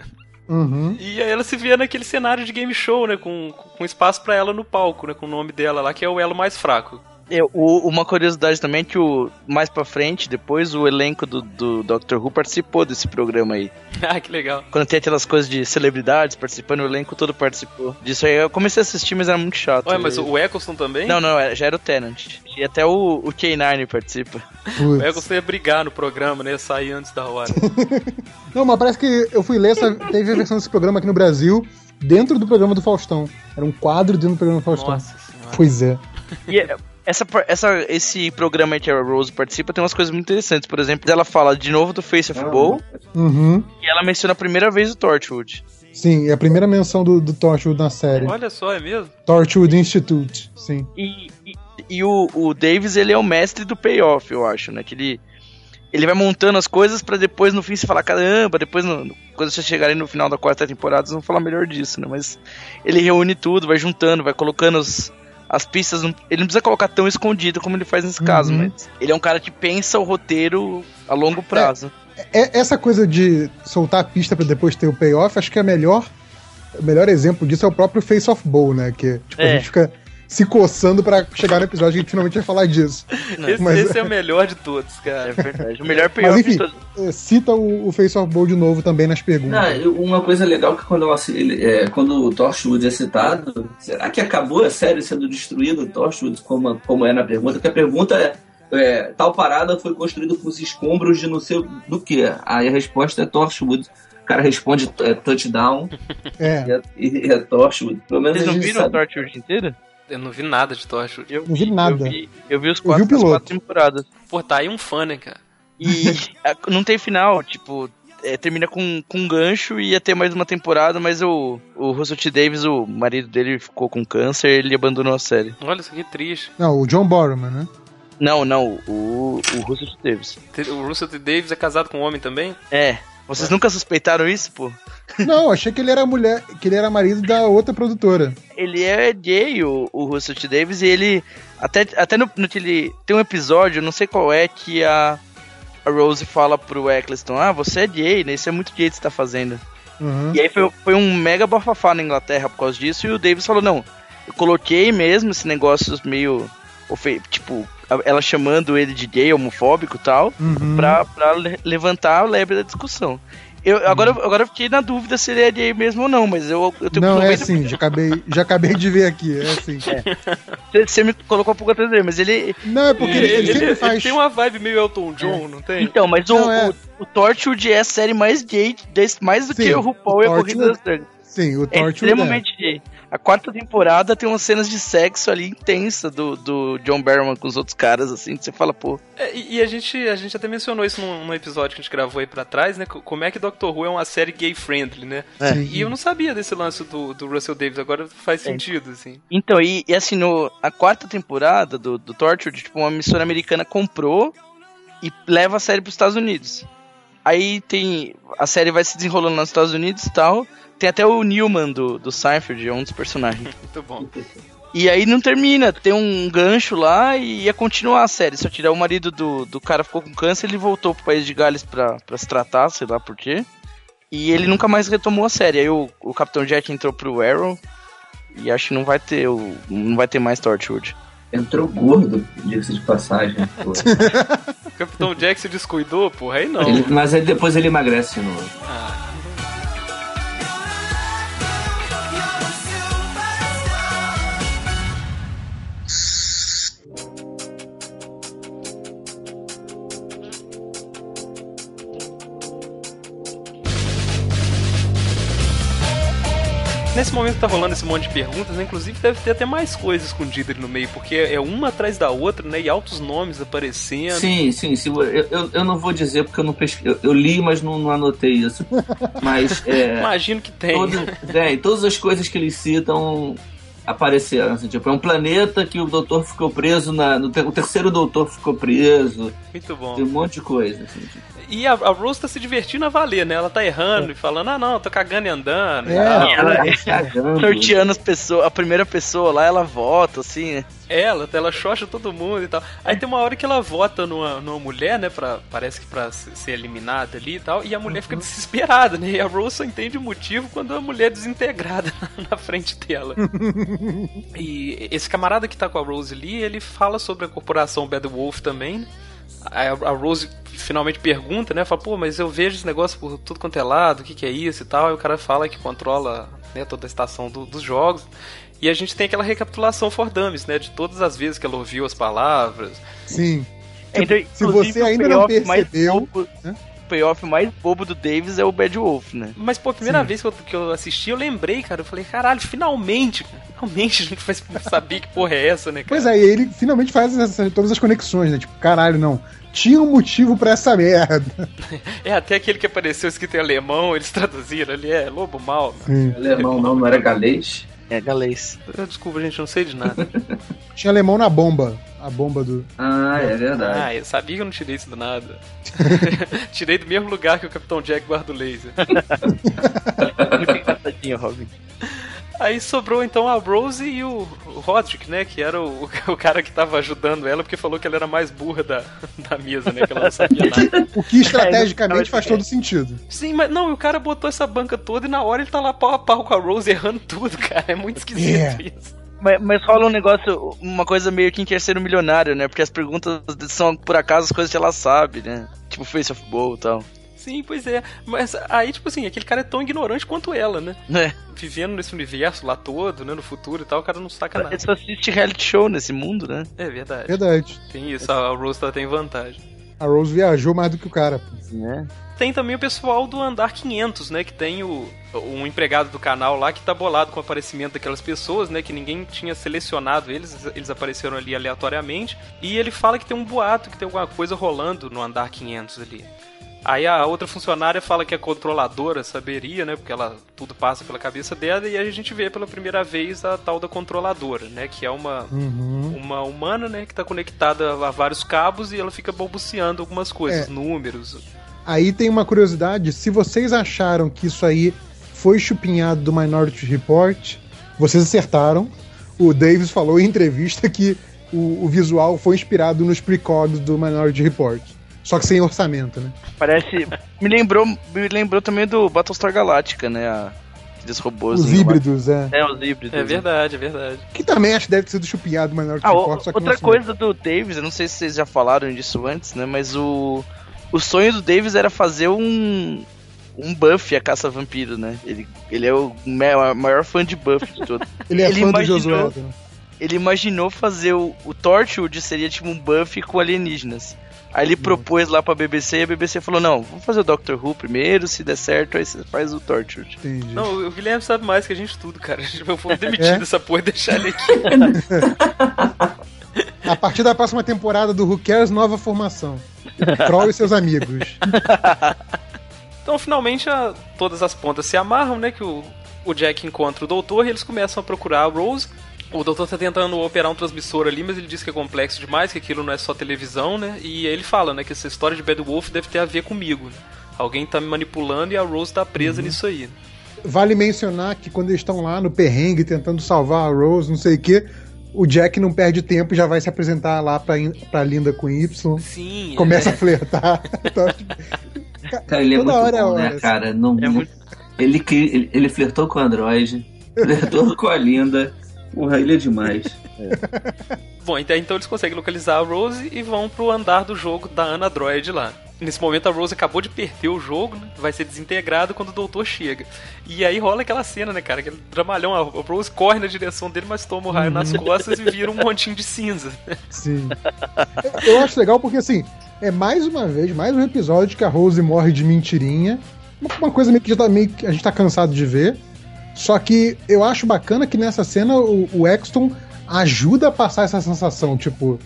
Speaker 1: Uhum.
Speaker 4: E aí ela se vê naquele cenário de game show, né? Com, com espaço pra ela no palco, né? Com o nome dela lá, que é o elo mais fraco.
Speaker 3: Eu, o- uma curiosidade também é que o, mais pra frente, depois, o elenco do, do Doctor Who participou desse programa aí.
Speaker 4: ah, que legal.
Speaker 3: Quando tem aquelas coisas de celebridades participando, o elenco todo participou disso aí. Eu comecei a assistir, mas era muito chato.
Speaker 4: Ué, mas o Eccleston também?
Speaker 3: Não, não, era- já era o Tenant. E até o, o K9 participa.
Speaker 4: O
Speaker 1: Putz.
Speaker 4: Eccleston ia brigar no programa, né? Ia sair antes da hora.
Speaker 1: Não, mas parece que eu fui ler, essa, teve a versão desse programa aqui no Brasil, dentro do programa do Faustão. Era um quadro dentro do programa do Faustão.
Speaker 4: Nossa senhora.
Speaker 1: Pois é.
Speaker 3: E é- essa, essa, esse programa que a Rose participa tem umas coisas muito interessantes. Por exemplo, ela fala de novo do Face of Bowl
Speaker 1: Uhum.
Speaker 3: e ela menciona a primeira vez o Torchwood.
Speaker 1: Sim, é a primeira menção do, do Torchwood na série.
Speaker 4: Olha só, é mesmo?
Speaker 1: Torchwood Institute, sim.
Speaker 3: E, e, e o, o Davis, ele é o mestre do payoff, eu acho, né? Que ele, ele vai montando as coisas pra depois no fim se falar, caramba, depois no, no- quando vocês chegarem no final da quarta temporada, vocês vão falar melhor disso, né? Mas ele reúne tudo, vai juntando, vai colocando os- as pistas. Não, ele não precisa colocar tão escondido como ele faz nesse caso,
Speaker 1: Uhum.
Speaker 3: mas ele é um cara que pensa o roteiro a longo prazo.
Speaker 1: É- essa coisa de soltar a pista pra depois ter o payoff, acho que é a melhor, o melhor exemplo disso é o próprio Face of Bowl, né? Que tipo, a
Speaker 3: É.
Speaker 1: gente fica se coçando pra chegar no episódio que a gente finalmente vai falar disso.
Speaker 4: Esse,
Speaker 1: Mas-
Speaker 4: esse é o melhor de todos,
Speaker 3: É
Speaker 4: cara.
Speaker 3: verdade. O melhor
Speaker 1: Mas
Speaker 3: payoff
Speaker 1: enfim,
Speaker 3: de todos.
Speaker 1: eh, cita o, o Face of Bowl de novo também nas perguntas.
Speaker 2: Não, uma coisa legal que quando, ele- é, quando o Torchwood é citado, será que acabou a série sendo destruída, o Torchwood, como, como é na pergunta? Porque a pergunta é, é, tal parada foi construída com os escombros de não sei do que. Aí a resposta é Torchwood. O cara responde é, touchdown
Speaker 1: É,
Speaker 2: e é, e é Torchwood. Pelo menos
Speaker 3: Vocês
Speaker 2: a
Speaker 3: não viram
Speaker 2: sabe.
Speaker 3: Torchwood inteiro?
Speaker 4: Eu não vi nada de Torchwood.
Speaker 3: Eu
Speaker 1: Não vi nada.
Speaker 3: Eu vi, eu vi os
Speaker 1: Eu vi o
Speaker 3: quatro, quatro temporadas.
Speaker 4: Pô, tá aí um fã, né, cara?
Speaker 3: E a- não tem final, tipo, é, termina com, com um gancho e ia ter mais uma temporada, mas o, o Russell T. Davis, o marido dele, ficou com câncer e ele abandonou a série.
Speaker 4: Olha, isso aqui é triste.
Speaker 1: não, o John Borman, né?
Speaker 3: Não, não, o, o Russell T. Davis.
Speaker 4: O Russell T. Davis é casado com um homem também?
Speaker 3: É, vocês nunca suspeitaram isso, pô?
Speaker 1: Não, achei que ele era mulher, que ele era marido da outra produtora.
Speaker 3: Ele é gay, o, o Russell T. Davis, e ele. Até, até no, no que ele. Tem um episódio, não sei qual é, que a, a Rose fala pro Eccleston: Ah, você é gay, né? Isso é muito gay que você tá fazendo.
Speaker 1: Uhum.
Speaker 3: E aí foi, foi um mega bafafá na Inglaterra por causa disso, e o Davis falou, não, eu coloquei mesmo esse negócio meio, tipo, ela chamando ele de gay, homofóbico e tal,
Speaker 1: Uhum.
Speaker 3: pra, pra le- levantar a lebre da discussão. Eu, agora, agora eu fiquei na dúvida se ele é gay mesmo ou não, mas eu, eu tenho
Speaker 1: Não, é
Speaker 3: 90%.
Speaker 1: assim, já acabei, já acabei de ver aqui, é assim.
Speaker 3: Você, você me colocou a pulga atrás dele, mas ele...
Speaker 1: Não, é porque ele, ele sempre faz.
Speaker 4: tem uma vibe meio Elton John, não tem?
Speaker 3: Então, mas o,
Speaker 1: Não, é.
Speaker 3: o, o Torchwood é a série mais gay, mais do
Speaker 1: Sim,
Speaker 3: que o RuPaul e a
Speaker 1: o
Speaker 3: Corrida das Dragas.
Speaker 1: Sim, o
Speaker 3: É
Speaker 1: Torchwood.
Speaker 3: extremamente gay. A quarta temporada tem umas cenas de sexo ali intensa do, do John Barrowman com os outros caras, assim, que você fala, pô,
Speaker 4: É, e e a gente, a gente até mencionou isso num, num episódio que a gente gravou aí pra trás, né? co- Como é que Doctor Who é uma série gay-friendly, né?
Speaker 1: É.
Speaker 4: E eu não sabia desse lance do, do Russell Davis, agora faz
Speaker 3: É.
Speaker 4: sentido, assim.
Speaker 3: Então, e, e assim, no, a quarta temporada do, do Torchwood, tipo, uma emissora americana comprou e leva a série pros Estados Unidos. Aí tem. A série vai se desenrolando nos Estados Unidos e tal. Tem até o Newman do, do Seinfeld, é um dos personagens.
Speaker 4: Muito bom.
Speaker 3: E aí não termina, tem um gancho lá e ia continuar a série. Só tirar o marido do, do cara ficou com câncer, ele voltou pro país de Gales pra, pra se tratar, sei lá por quê. E ele nunca mais retomou a série. Aí o, o Capitão Jack entrou pro Arrow e acho que não vai ter o, não vai ter mais Torchwood.
Speaker 2: Entrou gordo, diga-se de passagem.
Speaker 4: O Capitão Jack se descuidou, porra, aí não.
Speaker 2: Ele- mas aí depois ele emagrece de novo.
Speaker 4: Nesse momento tá rolando esse monte de perguntas, né? Inclusive deve ter até mais coisas escondidas ali no meio, porque é uma atrás da outra, né? E altos nomes aparecendo.
Speaker 2: Sim, sim, sim. Eu, eu, eu não vou dizer porque eu não pesquei. Eu, eu li, mas não, não anotei isso. Mas é.
Speaker 4: Imagino que tem.
Speaker 2: todo, é, todas as coisas que eles citam apareceram. Assim, tipo, é um planeta que o doutor ficou preso na. No, o terceiro doutor ficou preso.
Speaker 4: Muito bom.
Speaker 2: Tem um monte de coisa. Assim, tipo.
Speaker 4: E a, a Rose tá se divertindo a valer, né? Ela tá errando e falando, ah não, tô cagando e andando.
Speaker 1: É.
Speaker 2: Ah,
Speaker 3: ela-
Speaker 2: ela cagando.
Speaker 3: Sorteando as pessoas, a primeira pessoa lá, ela vota, assim, né?
Speaker 4: Ela, ela xoxa todo mundo e tal. Aí tem uma hora que ela vota numa, numa mulher, né? Pra, parece que pra se- ser eliminada ali e tal. E a mulher fica desesperada, né? E a Rose só entende o motivo quando a mulher é desintegrada na frente dela. e esse camarada que tá com a Rose ali, ele fala sobre a corporação Bad Wolf também, né? A Rose finalmente pergunta, né? Fala, pô, mas eu vejo esse negócio por tudo quanto é lado, o que, que é isso e tal. E o cara fala que controla né, toda a estação do- dos jogos. E a gente tem aquela recapitulação for Dummies, né? De todas as vezes que ela ouviu as palavras.
Speaker 1: Sim.
Speaker 3: Então,
Speaker 1: Se você
Speaker 3: o
Speaker 1: ainda não
Speaker 3: payoff mais
Speaker 1: percebeu,
Speaker 3: bobo-
Speaker 1: né?
Speaker 3: O payoff mais bobo do Davis é o Bad Wolf, né?
Speaker 4: Mas, pô, a primeira
Speaker 1: Sim.
Speaker 4: vez que eu, que eu assisti, eu lembrei, cara. Eu falei, caralho, finalmente, cara, finalmente a gente vai saber que porra é essa, né, cara?
Speaker 1: Pois é, e ele finalmente faz essas- todas as conexões, né? Tipo, caralho, não. Tinha um motivo pra essa merda.
Speaker 4: É até aquele que apareceu escrito em alemão, eles traduziram ali, é lobo mal.
Speaker 1: Sim.
Speaker 2: Alemão não, não era galês.
Speaker 3: É, galês.
Speaker 4: Desculpa, gente, não sei de nada.
Speaker 1: Tinha alemão na bomba. A bomba do.
Speaker 2: Ah, é verdade.
Speaker 4: ah, eu sabia que eu não tirei isso do nada. tirei do mesmo lugar que o Capitão Jack guarda o laser.
Speaker 3: Muito engraçadinho, Robin.
Speaker 4: Aí sobrou então a Rose e o, Roderick, né? Que era o, o cara que tava ajudando ela, porque falou que ela era mais burra da, da mesa, né? Que ela não sabia nada.
Speaker 1: O que estrategicamente
Speaker 2: É,
Speaker 1: faz todo sentido.
Speaker 4: Sim, mas não, o cara botou essa banca toda e na hora ele tá lá pau a pau com a Rose errando tudo, cara. É muito esquisito
Speaker 1: É.
Speaker 4: isso.
Speaker 3: Mas, mas rola um negócio, uma coisa meio que em terceiro milionário, né? Porque as perguntas são, por acaso, as coisas que ela sabe, né? Tipo Face of Bowl e tal.
Speaker 4: Sim, pois é. Mas aí, tipo assim, aquele cara é tão ignorante quanto ela, né?
Speaker 3: É.
Speaker 4: Vivendo nesse universo lá todo, né? No futuro e tal, o cara não saca nada.
Speaker 3: Ele só assiste reality show nesse mundo, né?
Speaker 4: É verdade.
Speaker 1: Verdade.
Speaker 4: Tem isso, a Rose ela tem vantagem.
Speaker 1: A Rose viajou mais do que o cara.
Speaker 3: né?
Speaker 4: Tem também o pessoal do Andar 500, né? Que tem o, um empregado do canal lá que tá bolado com o aparecimento daquelas pessoas, né? Que ninguém tinha selecionado eles, eles apareceram ali aleatoriamente. E ele fala que tem um boato, que tem alguma coisa rolando no Andar 500 ali. Aí a outra funcionária fala que a controladora saberia, né? Porque ela tudo passa pela cabeça dela e a gente vê pela primeira vez a tal da controladora, né? Que é uma
Speaker 1: Uhum.
Speaker 4: uma humana, né, que tá conectada a vários cabos e ela fica balbuciando algumas coisas,
Speaker 1: É.
Speaker 4: números.
Speaker 1: Aí tem uma curiosidade: se vocês acharam que isso aí foi chupinhado do Minority Report, vocês acertaram. O Davis falou em entrevista que o, o visual foi inspirado nos precogs do Minority Report. Só que sem orçamento, né?
Speaker 3: Parece. me lembrou. Me lembrou também do Battlestar Galactica, né? A, aqueles robôs.
Speaker 1: Os híbridos, é.
Speaker 3: É, os híbridos.
Speaker 4: É verdade, é verdade.
Speaker 1: Que também acho que deve ter sido chupinhado do Minority
Speaker 3: Ah, o-
Speaker 1: que não
Speaker 3: outra coisa do Davis, eu não sei se vocês já falaram disso antes, né? Mas o. O sonho do Davis era fazer um. Um Buffy a caça-vampiro, né? Ele, ele é o ma- maior fã de Buffy de todo.
Speaker 1: Ele é
Speaker 3: ele
Speaker 1: fã
Speaker 3: imaginou-
Speaker 1: do Josué. né?
Speaker 3: ele imaginou fazer o, o Torchwood seria tipo um Buffy com alienígenas. Aí ele propôs lá pra BBC e a BBC falou: Não, vamos fazer o Doctor Who primeiro, se der certo, aí você faz o Torchwood.
Speaker 1: Entendi.
Speaker 4: Não, o Guilherme sabe mais que a gente tudo, cara. Eu vou demitir
Speaker 1: É?
Speaker 4: dessa porra e deixar ele aqui.
Speaker 1: A partir da próxima temporada do Who Cares, nova formação. Troll e seus amigos.
Speaker 4: Então, finalmente, a- todas as pontas se amarram, né? Que o, o Jack encontra o doutor e eles começam a procurar a Rose. O doutor tá tentando operar um transmissor ali, mas ele diz que é complexo demais, que aquilo não é só televisão, né? E aí ele fala, né, que essa história de Bad Wolf deve ter a ver comigo. Né? Alguém tá me manipulando e a Rose tá presa nisso aí.
Speaker 1: Vale mencionar que quando eles estão lá no perrengue tentando salvar a Rose, não sei o que, o Jack não perde tempo e já vai se apresentar lá pra, pra Linda com Y.
Speaker 4: Sim.
Speaker 1: Começa a flertar. Então,
Speaker 2: Cara, ele é
Speaker 1: Toda
Speaker 2: muito
Speaker 1: hora é
Speaker 2: bom,
Speaker 1: hora,
Speaker 2: né,
Speaker 1: assim.
Speaker 2: cara? Não,
Speaker 3: É muito-
Speaker 2: ele, ele, ele flertou com o Android, flertou com a Linda. Porra, ele é demais.
Speaker 4: Bom, então, então eles conseguem localizar a Rose e vão pro andar do jogo da Ana Droid lá. Nesse momento a Rose acabou de perder o jogo, né? vai ser desintegrado quando o doutor chega. E aí rola aquela cena, né, cara? Aquele dramalhão, a Rose corre na direção dele, mas toma o raio nas costas e vira um montinho de cinza.
Speaker 1: sim. Eu acho legal porque, assim, é mais uma vez, mais um episódio que a Rose morre de mentirinha. Uma- Uma coisa meio que, já tá, meio que a gente tá cansado de ver. Só que eu acho bacana que nessa cena o, o Exton ajuda a passar essa sensação. Tipo,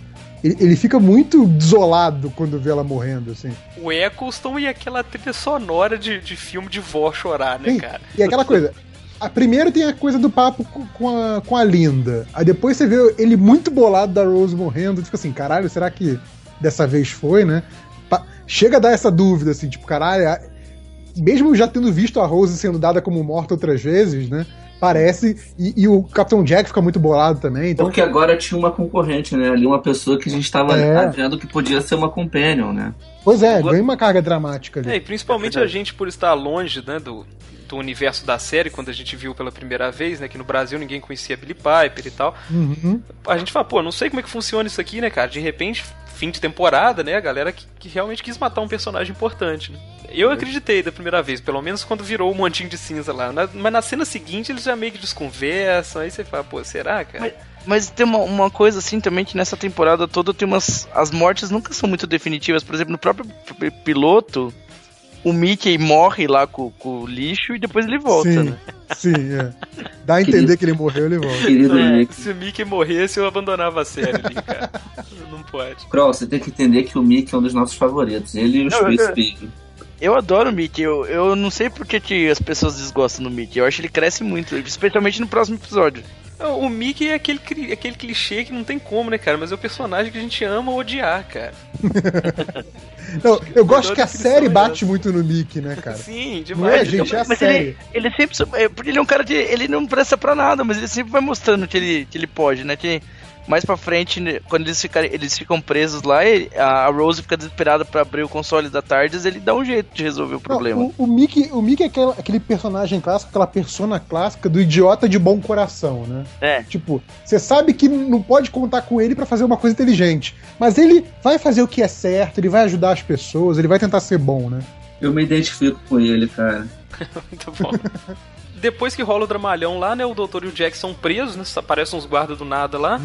Speaker 1: ele, ele fica muito desolado quando vê ela morrendo, assim.
Speaker 4: O Eccleston e aquela trilha sonora de, de filme de vó chorar, né,
Speaker 1: Sim,
Speaker 4: cara?
Speaker 1: E aquela coisa. A, primeiro tem a coisa do papo com- a, com a Linda. Aí depois você vê ele muito bolado da Rose morrendo. Fica assim, caralho, será que dessa vez foi, né? Chega a dar essa dúvida, assim, tipo, caralho. Mesmo já tendo visto a Rose sendo dada como morta outras vezes, né? Parece. E, e o Capitão Jack fica muito bolado também. Então,
Speaker 2: Porque agora tinha uma concorrente, né? Ali uma pessoa que a gente tava
Speaker 1: É.
Speaker 2: vendo que podia ser uma companion, né?
Speaker 1: pois é,
Speaker 4: Agora-
Speaker 1: ganha uma carga dramática ali.
Speaker 4: É, e principalmente a gente por estar longe, né, do, do universo da série, quando a gente viu pela primeira vez, né, que no Brasil ninguém conhecia Billy Piper e tal.
Speaker 1: Uhum.
Speaker 4: A gente fala, pô, não sei como é que funciona isso aqui, né, cara? De repente, fim de temporada, né, a galera que, que realmente quis matar um personagem importante, né? Eu acreditei da primeira vez, pelo menos quando virou o montinho de cinza lá. Na- mas na cena seguinte eles já meio que desconversam, aí você fala, pô, será, cara?
Speaker 3: Mas- Mas tem uma, uma coisa assim também que nessa temporada toda tem umas. As mortes nunca são muito definitivas. Por exemplo, no próprio piloto, o Mickey morre lá com, com o lixo e depois ele volta,
Speaker 1: sim,
Speaker 3: né?
Speaker 1: sim, é. Dá a entender que ele morreu, ele volta.
Speaker 2: Querido
Speaker 4: É,
Speaker 2: Mickey.
Speaker 4: se o Mickey morresse, eu abandonava a série ali, cara. Não pode.
Speaker 2: Kroll, você tem que entender que o Mickey é um dos nossos favoritos. Ele e o Space
Speaker 3: eu-
Speaker 2: Pig.
Speaker 3: Eu adoro o Mickey, eu, eu não sei por que, as pessoas desgostam do Mickey. Eu acho que ele cresce muito, especialmente no próximo episódio.
Speaker 4: O Mickey é aquele, aquele clichê que não tem como, né, cara? Mas é o personagem que a gente ama odiar, cara.
Speaker 1: Não, eu gosto que a série bate muito no Mickey, né, cara?
Speaker 4: Sim,
Speaker 1: Não é,
Speaker 4: demais.
Speaker 1: gente, é a
Speaker 3: Mas
Speaker 1: série.
Speaker 3: ele, ele sempre. é, Porque ele é um cara de. Ele não presta pra nada, mas ele sempre vai mostrando que ele, que ele pode, né? Que mais pra frente, né, quando eles, ficarem, eles ficam presos lá, a Rose fica desesperada pra abrir o console da Tardes, ele dá um jeito de resolver o
Speaker 1: Não,
Speaker 3: problema.
Speaker 1: o, o Mickey, o Mickey é aquele, aquele personagem clássico, aquela persona clássica do idiota de bom coração, né?
Speaker 3: É.
Speaker 1: Tipo, você sabe que não pode contar com ele pra fazer uma coisa inteligente, mas ele vai fazer o que é certo, ele vai ajudar as pessoas, ele vai tentar ser bom, né?
Speaker 2: Eu me identifico com ele, cara.
Speaker 4: Muito bom. Depois que rola o dramalhão lá, né? O doutor e o Jack são presos, né? Aparecem uns guardas do nada lá.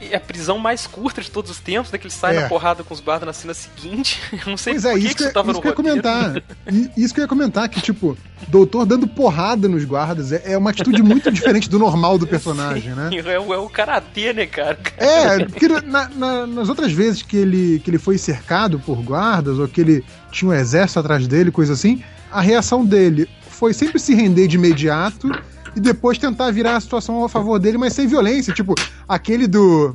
Speaker 4: E a prisão mais curta de todos os tempos, né? Que ele sai
Speaker 1: É.
Speaker 4: na porrada com os guardas na cena seguinte. Eu não sei
Speaker 1: Pois
Speaker 4: por
Speaker 1: é,
Speaker 4: que,
Speaker 1: isso
Speaker 4: que isso tava
Speaker 1: isso
Speaker 4: no
Speaker 1: que eu ia comentar. Isso que eu ia comentar, que, tipo, doutor dando porrada nos guardas é, é uma atitude muito diferente do normal do personagem, né?
Speaker 4: É o, é o karatê, né, cara?
Speaker 1: É, porque na- na- nas outras vezes que ele, que ele foi cercado por guardas, ou que ele tinha um exército atrás dele, coisa assim, a reação dele foi sempre se render de imediato e depois tentar virar a situação a favor dele, mas sem violência. Tipo, aquele do.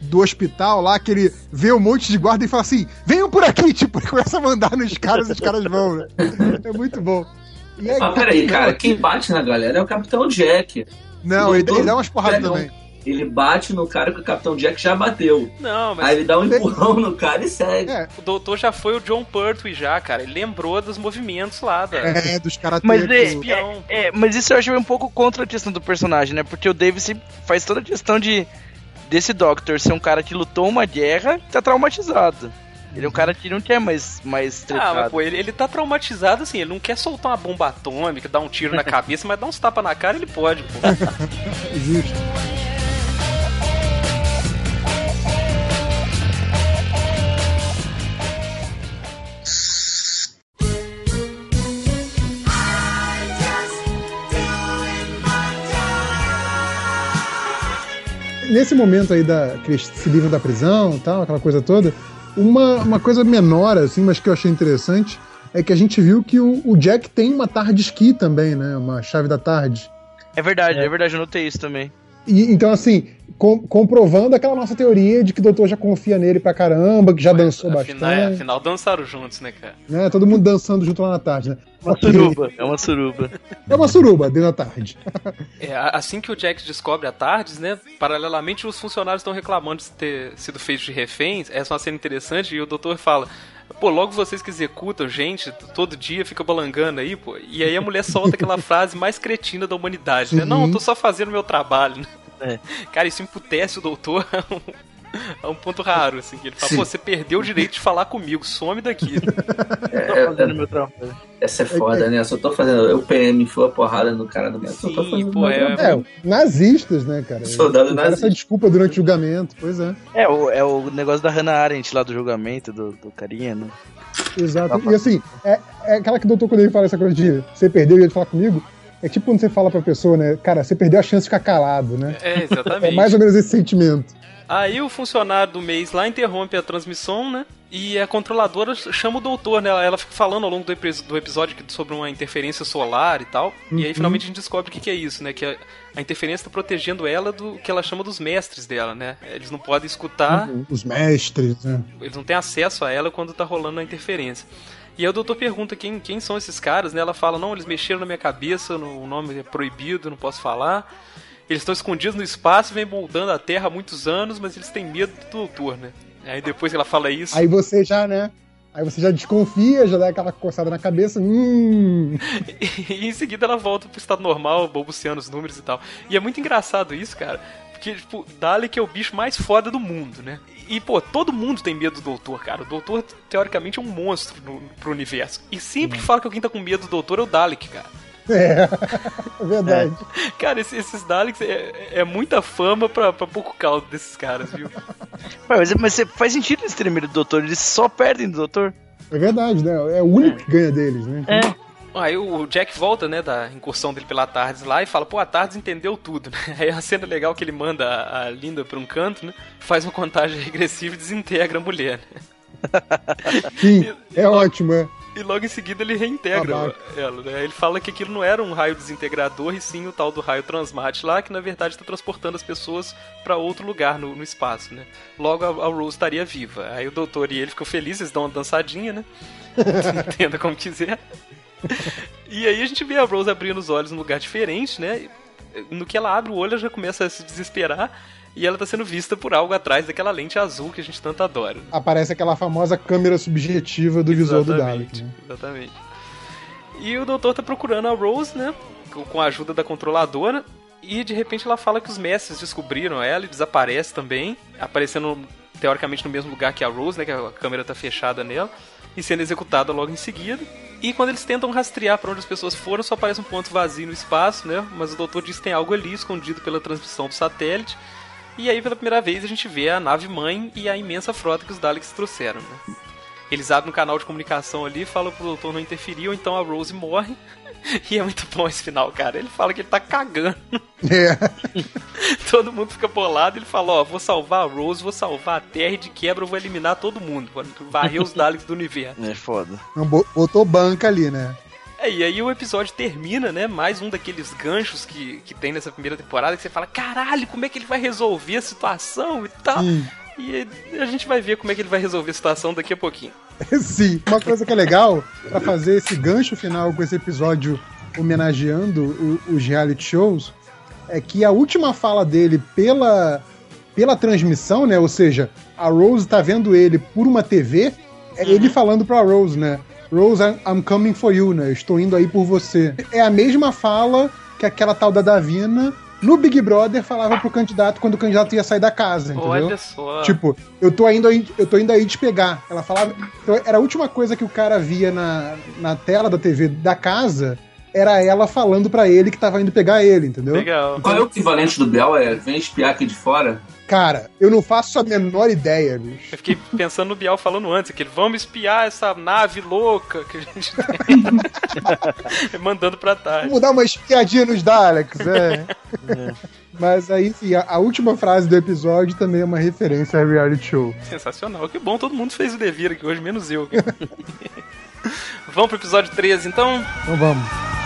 Speaker 1: Do hospital lá, que ele vê um monte de guarda e fala assim: venham por aqui, tipo, começa a mandar nos caras e os caras vão, né? É muito bom. E aí,
Speaker 2: Ah, peraí, cara, quem bate na galera é o Capitão Jack.
Speaker 1: Não, ele, ele dá umas porradas também.
Speaker 2: Ele bate no cara que o Capitão Jack já bateu.
Speaker 4: Não, mas
Speaker 2: Aí ele dá um empurrão no cara e segue.
Speaker 1: É,
Speaker 4: o doutor já foi o John Pertwee já, cara. Ele lembrou dos movimentos lá da...
Speaker 1: é dos caras
Speaker 3: Mas é,
Speaker 4: espião.
Speaker 3: é, é, mas isso eu acho um pouco contra a questão do personagem, né? Porque o Davis faz toda a questão de desse Doctor ser um cara que lutou uma guerra e tá traumatizado. Ele é um cara que não quer mais, mais
Speaker 4: Ah, mas pô, ele, ele tá traumatizado assim, ele não quer soltar uma bomba atômica, dar um tiro na cabeça, mas dar uns tapas na cara ele pode, pô.
Speaker 1: Justo. Nesse momento aí da que eles se livram da prisão e tal, aquela coisa toda, uma, uma coisa menor, assim, mas que eu achei interessante, é que a gente viu que o, o Jack tem uma tarde esqui também, né? Uma chave da tarde.
Speaker 3: É verdade, é. verdade, eu notei isso também.
Speaker 1: E, então, assim, com- comprovando aquela nossa teoria de que o doutor já confia nele pra caramba, que já dançou
Speaker 4: afinal, é,
Speaker 1: bastante.
Speaker 4: afinal, dançaram juntos, né, cara?
Speaker 1: Né? Todo mundo dançando junto lá na tarde, né?
Speaker 3: Uma
Speaker 1: Ok.
Speaker 3: suruba, é uma suruba.
Speaker 1: É uma suruba dentro da tarde.
Speaker 4: É, assim que o Jack descobre a Tardes, né? Paralelamente, os funcionários estão reclamando de ter sido feitos de reféns. Essa é uma cena interessante e o doutor fala. Pô, logo vocês que executam gente, todo dia fica balangando aí, pô. E aí a mulher solta aquela frase mais cretina da humanidade, né? Não, eu tô só fazendo meu trabalho, né?
Speaker 3: É.
Speaker 4: Cara, isso emputece o doutor a um, a um ponto raro, assim. Que ele fala,
Speaker 2: Sim.
Speaker 4: pô, você perdeu o direito de falar comigo, some daqui.
Speaker 2: É,
Speaker 3: fazendo
Speaker 2: é,
Speaker 3: meu trabalho.
Speaker 2: essa é foda, né? Eu só tô fazendo. O PM foi a porrada no cara do tô
Speaker 4: Sim,
Speaker 2: fazendo
Speaker 4: pô,
Speaker 2: meu
Speaker 4: é-.
Speaker 1: É, nazistas, né, cara?
Speaker 2: Soldado
Speaker 1: Deram essa
Speaker 2: nazista.
Speaker 1: desculpa durante o julgamento, pois é.
Speaker 3: É o, é o negócio da Hannah Arendt lá do julgamento do, do carinha, né?
Speaker 1: Exato. E assim, é, é aquela que o doutor, quando ele fala essa coisa de você perdeu o jeito de falar comigo, é tipo quando você fala pra pessoa, né, cara, você perdeu a chance de ficar calado, né?
Speaker 4: É,
Speaker 1: É
Speaker 4: exatamente.
Speaker 1: mais ou menos esse sentimento.
Speaker 4: Aí o funcionário do mês lá interrompe a transmissão, né? E a controladora chama o doutor, né? Ela- fica falando ao longo do, epi- do episódio sobre uma interferência solar e tal. E aí finalmente a gente descobre o que, que é isso, né? Que a, a interferência tá protegendo ela do que ela chama dos mestres dela, né? Eles não podem escutar,
Speaker 1: Os mestres, né?
Speaker 4: eles não têm acesso a ela quando tá rolando a interferência. E aí o doutor pergunta quem, quem são esses caras, né? Ela fala, não, eles mexeram na minha cabeça, o nome é proibido, não posso falar. Eles estão escondidos no espaço e vêm moldando a Terra há muitos anos, mas eles têm medo do doutor, né? Aí depois que ela fala isso,
Speaker 1: Aí você já, né? Aí você já desconfia, já dá aquela coçada na cabeça. Hum.
Speaker 4: e em seguida ela volta pro estado normal, balbuciando os números e tal. E é muito engraçado isso, cara. Porque, tipo, Dalek é o bicho mais foda do mundo, né? E, pô, todo mundo tem medo do doutor, cara. O doutor, teoricamente, é um monstro no, pro universo. E sempre fala que alguém tá com medo do doutor é o Dalek, cara.
Speaker 1: É, é verdade.
Speaker 4: Cara, esse- esses Daleks é, é muita fama pra, pra pouco caldo desses caras, viu?
Speaker 3: Ué, mas, mas você- faz sentido eles terem medo do doutor, eles só perdem do doutor.
Speaker 1: É, verdade, né? É o único que ganha deles, né?
Speaker 3: É.
Speaker 4: Aí o Jack volta, né, da incursão dele pela Tardes lá e fala, pô, a Tardes entendeu tudo, né? Aí a cena legal que ele manda a, Linda pra um canto, né? Faz uma contagem regressiva e desintegra a mulher, né?
Speaker 1: Sim, é ótimo, é.
Speaker 4: E logo em seguida ele reintegra
Speaker 1: Babaca.
Speaker 4: ela, né? Ele fala que aquilo não era um raio desintegrador, e sim o tal do raio transmate lá, que na verdade está transportando as pessoas para outro lugar no, no espaço, né? Logo a, a Rose estaria viva. Aí o doutor e ele ficam felizes, eles dão uma dançadinha, né? Entenda como quiser. E aí a gente vê a Rose abrindo os olhos num lugar diferente, né? No que ela abre o olho, ela já começa a se desesperar. E ela tá sendo vista por algo atrás daquela lente azul que a gente tanto adora.
Speaker 1: Aparece aquela famosa câmera subjetiva do visual do Dalek. né?
Speaker 4: Exatamente. E o doutor tá procurando a Rose, né? Com com a ajuda da controladora. E de repente ela fala que os mestres descobriram ela e desaparece também. Aparecendo teoricamente no mesmo lugar que a Rose, né? Que a câmera tá fechada nela. E sendo executada logo em seguida. E quando eles tentam rastrear para onde as pessoas foram, só aparece um ponto vazio no espaço, né? Mas o doutor diz que tem algo ali escondido pela transmissão do satélite. E aí, pela primeira vez, a gente vê a nave mãe e a imensa frota que os Daleks trouxeram, né? Eles abrem um canal de comunicação ali, falam pro doutor não interferir, ou então a Rose morre. E é muito bom esse final, cara. Ele fala que ele tá cagando.
Speaker 1: É.
Speaker 4: Todo mundo fica bolado. Ele fala: Ó, vou salvar a Rose, vou salvar a Terra e de quebra eu vou eliminar todo mundo. Vou varrer os Daleks do universo.
Speaker 3: É foda.
Speaker 1: Botou banca ali, né?
Speaker 4: É, e aí o episódio termina, né? Mais um daqueles ganchos que, que tem nessa primeira temporada que você fala: caralho, como é que ele vai resolver a situação e tal.
Speaker 1: Sim.
Speaker 4: E a gente vai ver como é que ele vai resolver a situação daqui a pouquinho.
Speaker 1: Sim. Uma coisa que é legal, pra fazer esse gancho final com esse episódio homenageando os reality shows, é que a última fala dele pela, pela transmissão, né? Ou seja, a Rose tá vendo ele por uma TV, é ele falando pra Rose, né? Rose, I'm, I'm coming for you, né? Estou indo aí por você. É a mesma fala que aquela tal da Davina no Big Brother falava pro candidato quando o candidato ia sair da casa, entendeu?
Speaker 4: Olha só.
Speaker 1: Tipo, eu tô indo aí, eu tô indo aí te pegar. Ela falava. então, era a última coisa que o cara via na, na tela da TV da casa. Era ela falando pra ele que tava indo pegar ele, entendeu?
Speaker 4: Legal.
Speaker 2: Qual é o equivalente do Bel? É vem espiar aqui de fora?
Speaker 1: Cara, eu não faço a menor ideia, bicho.
Speaker 4: Eu fiquei pensando no Bial falando antes, aquele vamos espiar essa nave louca que a gente tem. Mandando pra trás.
Speaker 1: Vamos dar uma espiadinha nos Daleks, é. Mas aí, sim, a, a última frase do episódio também é uma referência a reality show.
Speaker 4: Sensacional. Que bom, todo mundo fez o dever aqui hoje, menos eu. Vamos pro episódio 13, então.
Speaker 1: Então vamos.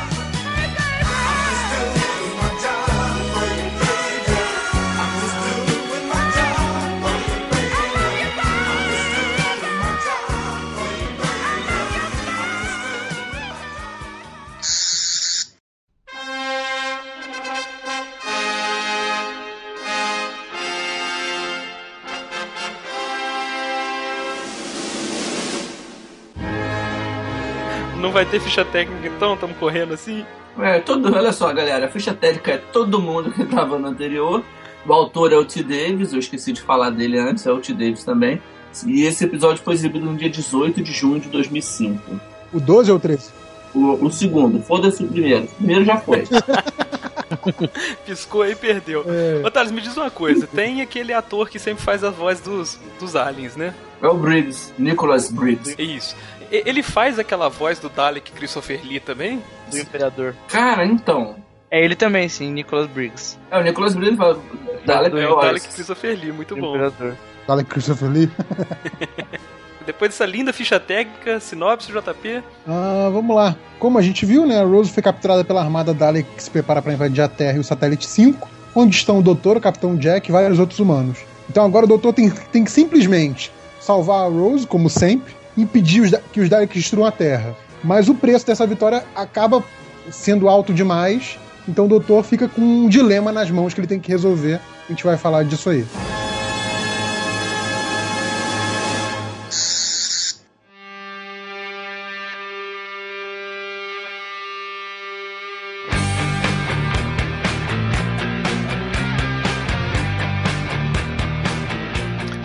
Speaker 4: Não vai ter ficha técnica então? Estamos correndo assim?
Speaker 2: É, todo, olha só, galera, a ficha técnica é todo mundo que tava no anterior. O autor é o T. Davis, eu esqueci de falar dele antes, é o T. Davis também. E esse episódio foi exibido no dia 18 de junho de 2005.
Speaker 1: O 12 ou o 13?
Speaker 2: O, o segundo, foda-se o primeiro. O primeiro já foi.
Speaker 4: Piscou aí e perdeu.
Speaker 1: É.
Speaker 4: Ô Thales, me diz uma coisa: tem aquele ator que sempre faz a voz dos, dos aliens, né?
Speaker 2: É o Briggs, Nicholas Briggs.
Speaker 4: É isso. Ele faz aquela voz do Dalek Christopher Lee também?
Speaker 3: Do Imperador.
Speaker 2: Cara, então.
Speaker 3: É ele também, sim, Nicholas Briggs.
Speaker 2: É o Nicholas Briggs fala. Dalek
Speaker 4: É o. Dalek Christopher Lee, muito bom.
Speaker 3: Imperador.
Speaker 1: Dalek Christopher Lee.
Speaker 4: Depois dessa linda ficha técnica, sinopse JP.
Speaker 1: Ah, vamos lá. Como a gente viu, né, a Rose foi capturada pela armada Dalek que se prepara para invadir a Terra e o satélite 5, onde estão o Doutor, o Capitão Jack e vários outros humanos. Então agora o Doutor tem, tem que simplesmente salvar a Rose, como sempre, impedir os que os Daleks destruam a Terra. Mas o preço dessa vitória acaba sendo alto demais, então o Doutor fica com um dilema nas mãos que ele tem que resolver. A gente vai falar disso aí.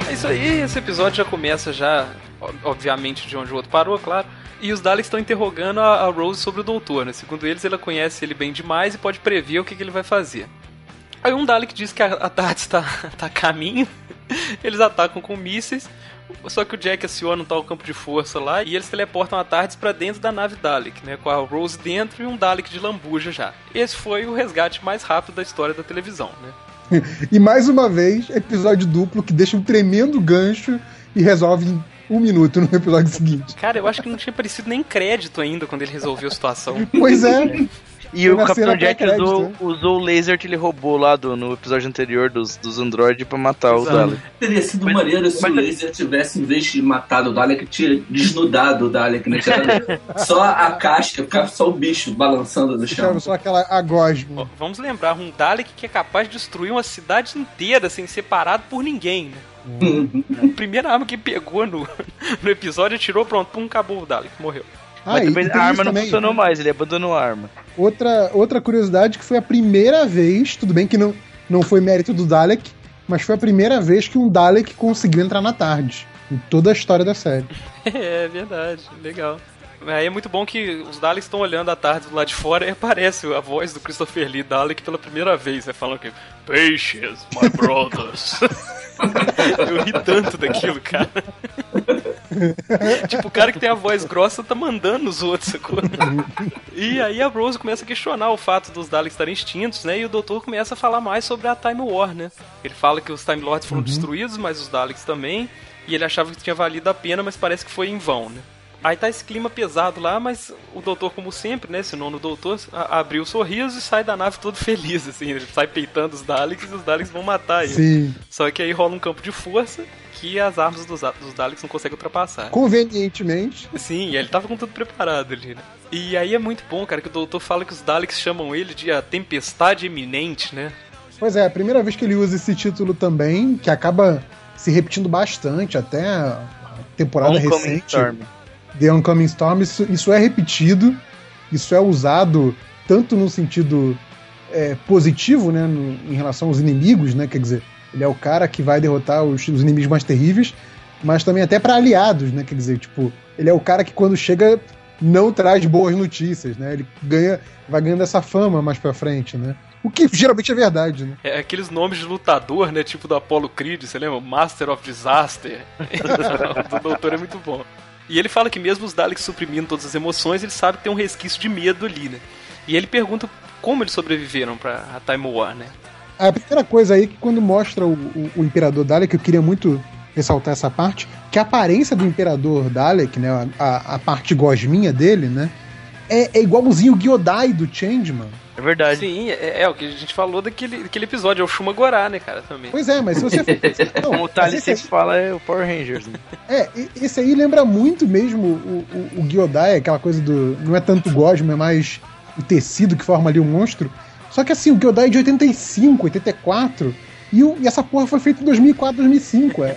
Speaker 4: É isso aí, esse episódio já começa já, obviamente, de onde o outro parou, claro. E os Daleks estão interrogando a, a Rose sobre o doutor, né? Segundo eles, ela conhece ele bem demais e pode prever o que, que ele vai fazer. Aí um Dalek diz que a, a TARDIS está tá a caminho, eles atacam com mísseis, só que o Jack aciona um tal campo de força lá e eles teleportam a TARDIS pra dentro da nave Dalek, né? Com a Rose dentro e um Dalek de lambuja já. Esse foi o resgate mais rápido da história da televisão, né?
Speaker 1: E mais uma vez, episódio duplo que deixa um tremendo gancho e resolve um minuto no episódio seguinte.
Speaker 4: Cara, eu acho que não tinha aparecido nem crédito ainda quando ele resolveu a situação.
Speaker 1: Pois é.
Speaker 3: E o Capitão Jack usou,
Speaker 1: né?
Speaker 3: usou o laser que ele roubou lá do, no episódio anterior dos, dos Android pra matar o
Speaker 4: Exato.
Speaker 3: Dalek.
Speaker 2: Teria sido
Speaker 3: Mas-
Speaker 2: maneiro se
Speaker 3: mas-
Speaker 2: o laser tivesse, em vez de matado o Dalek, tinha desnudado o Dalek, né? Só a casca, ficava só o bicho balançando no chão.
Speaker 1: Só aquela a
Speaker 4: Ó,
Speaker 1: gosma.
Speaker 4: Vamos lembrar, um Dalek que é capaz de destruir uma cidade inteira sem ser parado por ninguém, né?
Speaker 2: Uhum.
Speaker 4: A primeira arma que pegou no, no episódio, atirou, pronto, pum, acabou o Dalek, morreu.
Speaker 1: Ah,
Speaker 3: Mas
Speaker 1: tem
Speaker 3: a arma não
Speaker 1: também.
Speaker 3: funcionou mais, ele abandonou a arma.
Speaker 1: Outra, outra curiosidade que foi a primeira vez, tudo bem que não, não foi mérito do Dalek, mas foi a primeira vez que um Dalek conseguiu entrar na tarde. Em toda a história da série.
Speaker 4: É verdade, legal. Aí é muito bom que os Daleks estão olhando à tarde do lado de fora e aparece a voz do Christopher Lee Dalek pela primeira vez, né? Falando que Patience, my brothers. Eu ri tanto daquilo, cara. tipo, o cara que tem a voz grossa tá mandando os outros, sacou? E aí a Rose começa a questionar o fato dos Daleks estarem extintos, né? E o doutor começa a falar mais sobre a Time War, né? Ele fala que os Time Lords foram destruídos, mas os Daleks também. E ele achava que tinha valido a pena, mas parece que foi em vão, né? Aí tá esse clima pesado lá, mas o doutor, como sempre, né? Esse nono doutor, abriu o sorriso e sai da nave todo feliz, assim. Ele sai peitando os Daleks e os Daleks vão matar ele.
Speaker 1: Sim.
Speaker 4: Só que aí rola um campo de força que as armas dos, dos Daleks não conseguem ultrapassar.
Speaker 1: Convenientemente.
Speaker 4: Sim, e ele tava com tudo preparado ali, né? E aí é muito bom, cara, que o doutor fala que os Daleks chamam ele de a tempestade eminente, né?
Speaker 1: Pois é, a primeira vez que ele usa esse título também, que acaba se repetindo bastante até a temporada
Speaker 3: Homecoming
Speaker 1: recente.
Speaker 3: Storm.
Speaker 1: The Oncoming Storm, isso, isso é repetido, isso é usado tanto no sentido é, positivo, né, no- em relação aos inimigos, né, quer dizer, ele é o cara que vai derrotar os, os inimigos mais terríveis, mas também até para aliados, né, quer dizer, tipo, ele é o cara que quando chega não traz boas notícias, né, ele ganha, vai ganhando essa fama mais pra frente, né, o que geralmente é verdade, né.
Speaker 4: É aqueles nomes de lutador, né? Tipo do Apollo Creed, você lembra? Master of Disaster. do doutor é muito bom. E ele fala que mesmo os Daleks suprimindo todas as emoções, ele sabe que tem um resquício de medo ali, né? E ele pergunta como eles sobreviveram pra a Time War, né?
Speaker 1: A primeira coisa aí que quando mostra o, o, o Imperador Dalek, eu queria muito ressaltar essa parte, que a aparência do Imperador Dalek, né, a, a parte gosminha dele, né, é, é igualzinho o Gyodai do Changeman.
Speaker 3: É verdade.
Speaker 4: Sim, é, é o que a gente falou daquele, daquele episódio, é o Shuma Gorá, né, cara, também.
Speaker 1: Pois é, mas se você... Não,
Speaker 3: Como o Thales sempre fala, é o Power Rangers. Né?
Speaker 1: é, esse aí lembra muito mesmo o, o, o Gyodai, aquela coisa do... Não é tanto gosma, é mais o tecido que forma ali o monstro. Só que assim, o Gyodai é de 85, 84, e, o, e essa porra foi feita em 2004, 2005, é...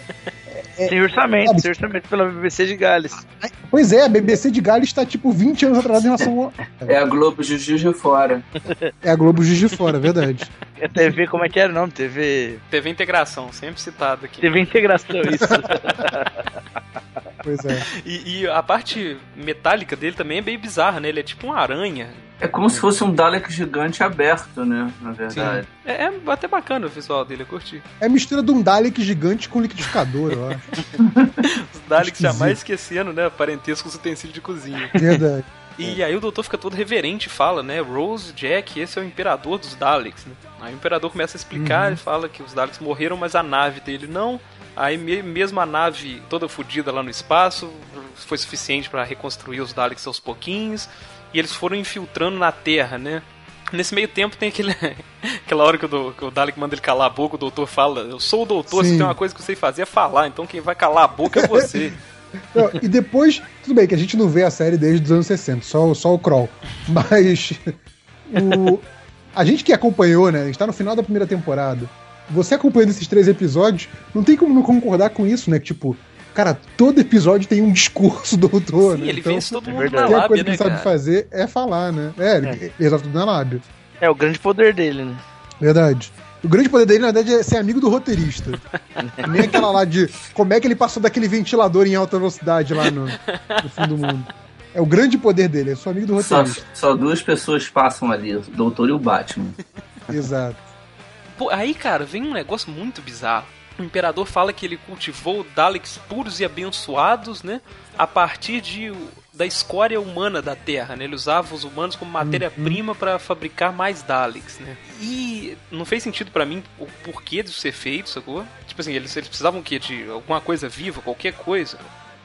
Speaker 3: Tem orçamento,
Speaker 1: sabe?
Speaker 3: tem orçamento pela BBC de Gales.
Speaker 1: Pois é, a BBC de Gales está tipo 20 anos atrás em relação ao...
Speaker 2: É a Globo Juju de fora.
Speaker 1: É a Globo Juiz de Fora, é verdade.
Speaker 3: É TV, como é que era o nome? TV.
Speaker 4: TV Integração, sempre citado aqui.
Speaker 3: TV Integração, isso.
Speaker 1: Pois é.
Speaker 4: E, e a parte metálica dele também é bem bizarra, né? Ele é tipo uma aranha.
Speaker 2: É como se fosse um Dalek gigante aberto, né? Na verdade.
Speaker 4: É, é até bacana o visual dele, eu curti.
Speaker 1: É a mistura de um Dalek gigante com liquidificador, eu acho.
Speaker 4: Os Daleks
Speaker 1: Esquisito.
Speaker 4: jamais esquecendo, né? Parentesco com os utensílios de cozinha.
Speaker 1: Verdade.
Speaker 4: E aí o doutor fica todo reverente e fala, né? Rose, Jack, esse é o imperador dos Daleks, né? Aí o imperador começa a explicar e fala que os Daleks morreram, mas a nave dele não. Aí me- mesmo a nave toda fodida lá no espaço foi suficiente pra reconstruir os Daleks aos pouquinhos. E eles foram infiltrando na Terra, né? Nesse meio tempo tem aquele, aquela hora que o, que o Dalek manda ele calar a boca, o doutor fala, eu sou o doutor, se
Speaker 1: Sim.
Speaker 4: tem uma coisa que eu sei fazer é falar, então quem vai calar a boca é você.
Speaker 1: Não, e depois, tudo bem que a gente não vê a série desde os anos 60, só, só o Kroll. Mas o, a gente que acompanhou, né? A gente tá no final da primeira temporada. Você acompanhando esses três episódios, não tem como não concordar com isso, né? Que, tipo, cara, todo episódio tem um discurso do autor,
Speaker 4: Sim,
Speaker 1: né?
Speaker 4: ele
Speaker 1: Então,
Speaker 4: vence todo mundo
Speaker 3: verdade.
Speaker 4: na
Speaker 1: tem a
Speaker 4: lábia,
Speaker 1: coisa que
Speaker 4: né,
Speaker 1: ele sabe
Speaker 4: cara?
Speaker 1: fazer é falar, né? É, ele, ele resolve tudo na lábia.
Speaker 3: É o grande poder dele, né?
Speaker 1: Verdade. O grande poder dele, na verdade, é ser amigo do roteirista. Nem aquela lá de como é que ele passou daquele ventilador em alta velocidade lá no, no fim do mundo. É o grande poder dele, é só amigo do
Speaker 2: Só,
Speaker 1: roteirista.
Speaker 2: só duas pessoas passam ali, o Doutor e o Batman.
Speaker 1: Exato.
Speaker 4: Pô, aí, cara, vem um negócio muito bizarro. O imperador fala que ele cultivou Daleks puros e abençoados, né? A partir de, da escória humana da Terra, né? Ele usava os humanos como matéria-prima pra fabricar mais Daleks, né? E não fez sentido pra mim o porquê disso ser feito, sacou? Tipo assim, eles, eles precisavam o quê? De alguma coisa viva, qualquer coisa?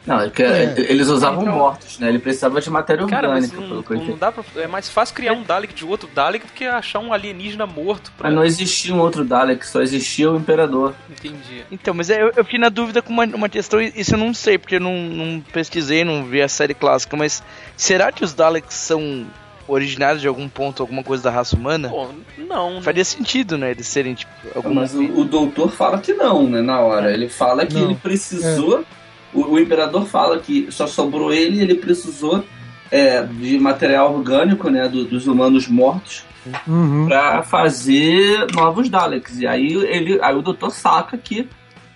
Speaker 2: Não, é que
Speaker 1: É.
Speaker 2: eles usavam
Speaker 4: Então-
Speaker 2: mortos, né? Ele precisava de matéria
Speaker 4: Cara, mas
Speaker 2: orgânica,
Speaker 4: não,
Speaker 2: pelo que eu
Speaker 4: não
Speaker 2: entendi.
Speaker 4: dá pra, é mais fácil criar um Dalek de outro Dalek do que achar um alienígena morto. Pra...
Speaker 2: Mas não existia um outro Dalek, só existia o Imperador.
Speaker 4: Entendi.
Speaker 3: Então, mas eu, eu fiquei na dúvida com uma, uma questão, isso eu não sei, porque eu não, não pesquisei, não vi a série clássica, mas será que os Daleks são originários de algum ponto, alguma coisa da raça humana?
Speaker 4: Pô, não.
Speaker 3: Faria sentido, né? Eles serem, tipo, algum.
Speaker 2: Mas o, o doutor fala que não, né? Na hora. Ele fala que
Speaker 1: Não.
Speaker 2: ele precisou. O, o Imperador fala que só sobrou ele e ele precisou é, de material orgânico, né? do- dos humanos mortos.
Speaker 1: Uhum.
Speaker 2: Pra fazer novos Daleks. E aí, ele, aí o doutor saca que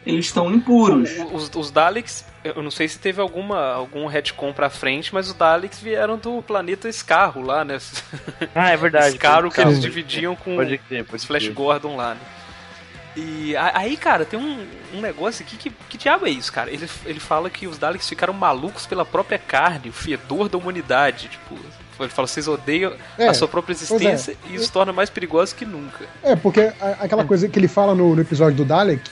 Speaker 2: eles estão impuros.
Speaker 4: Os, os Daleks, eu não sei se teve alguma, algum retcon pra frente, mas os Daleks vieram do planeta Scarro lá, né?
Speaker 3: Ah, é verdade.
Speaker 4: Scarro que eles dividiam com
Speaker 3: Pode crer, pode
Speaker 4: os Flash. Gordon lá, né? E aí, cara, tem um, um negócio aqui que, que diabo é isso, cara? Ele, ele fala que os Daleks ficaram malucos pela própria carne, o fedor da humanidade. Tipo, ele fala, vocês odeiam
Speaker 1: É,
Speaker 4: a sua própria
Speaker 1: é.
Speaker 4: existência e isso torna mais perigoso que nunca.
Speaker 1: É, porque aquela coisa que ele fala no, no episódio do Dalek,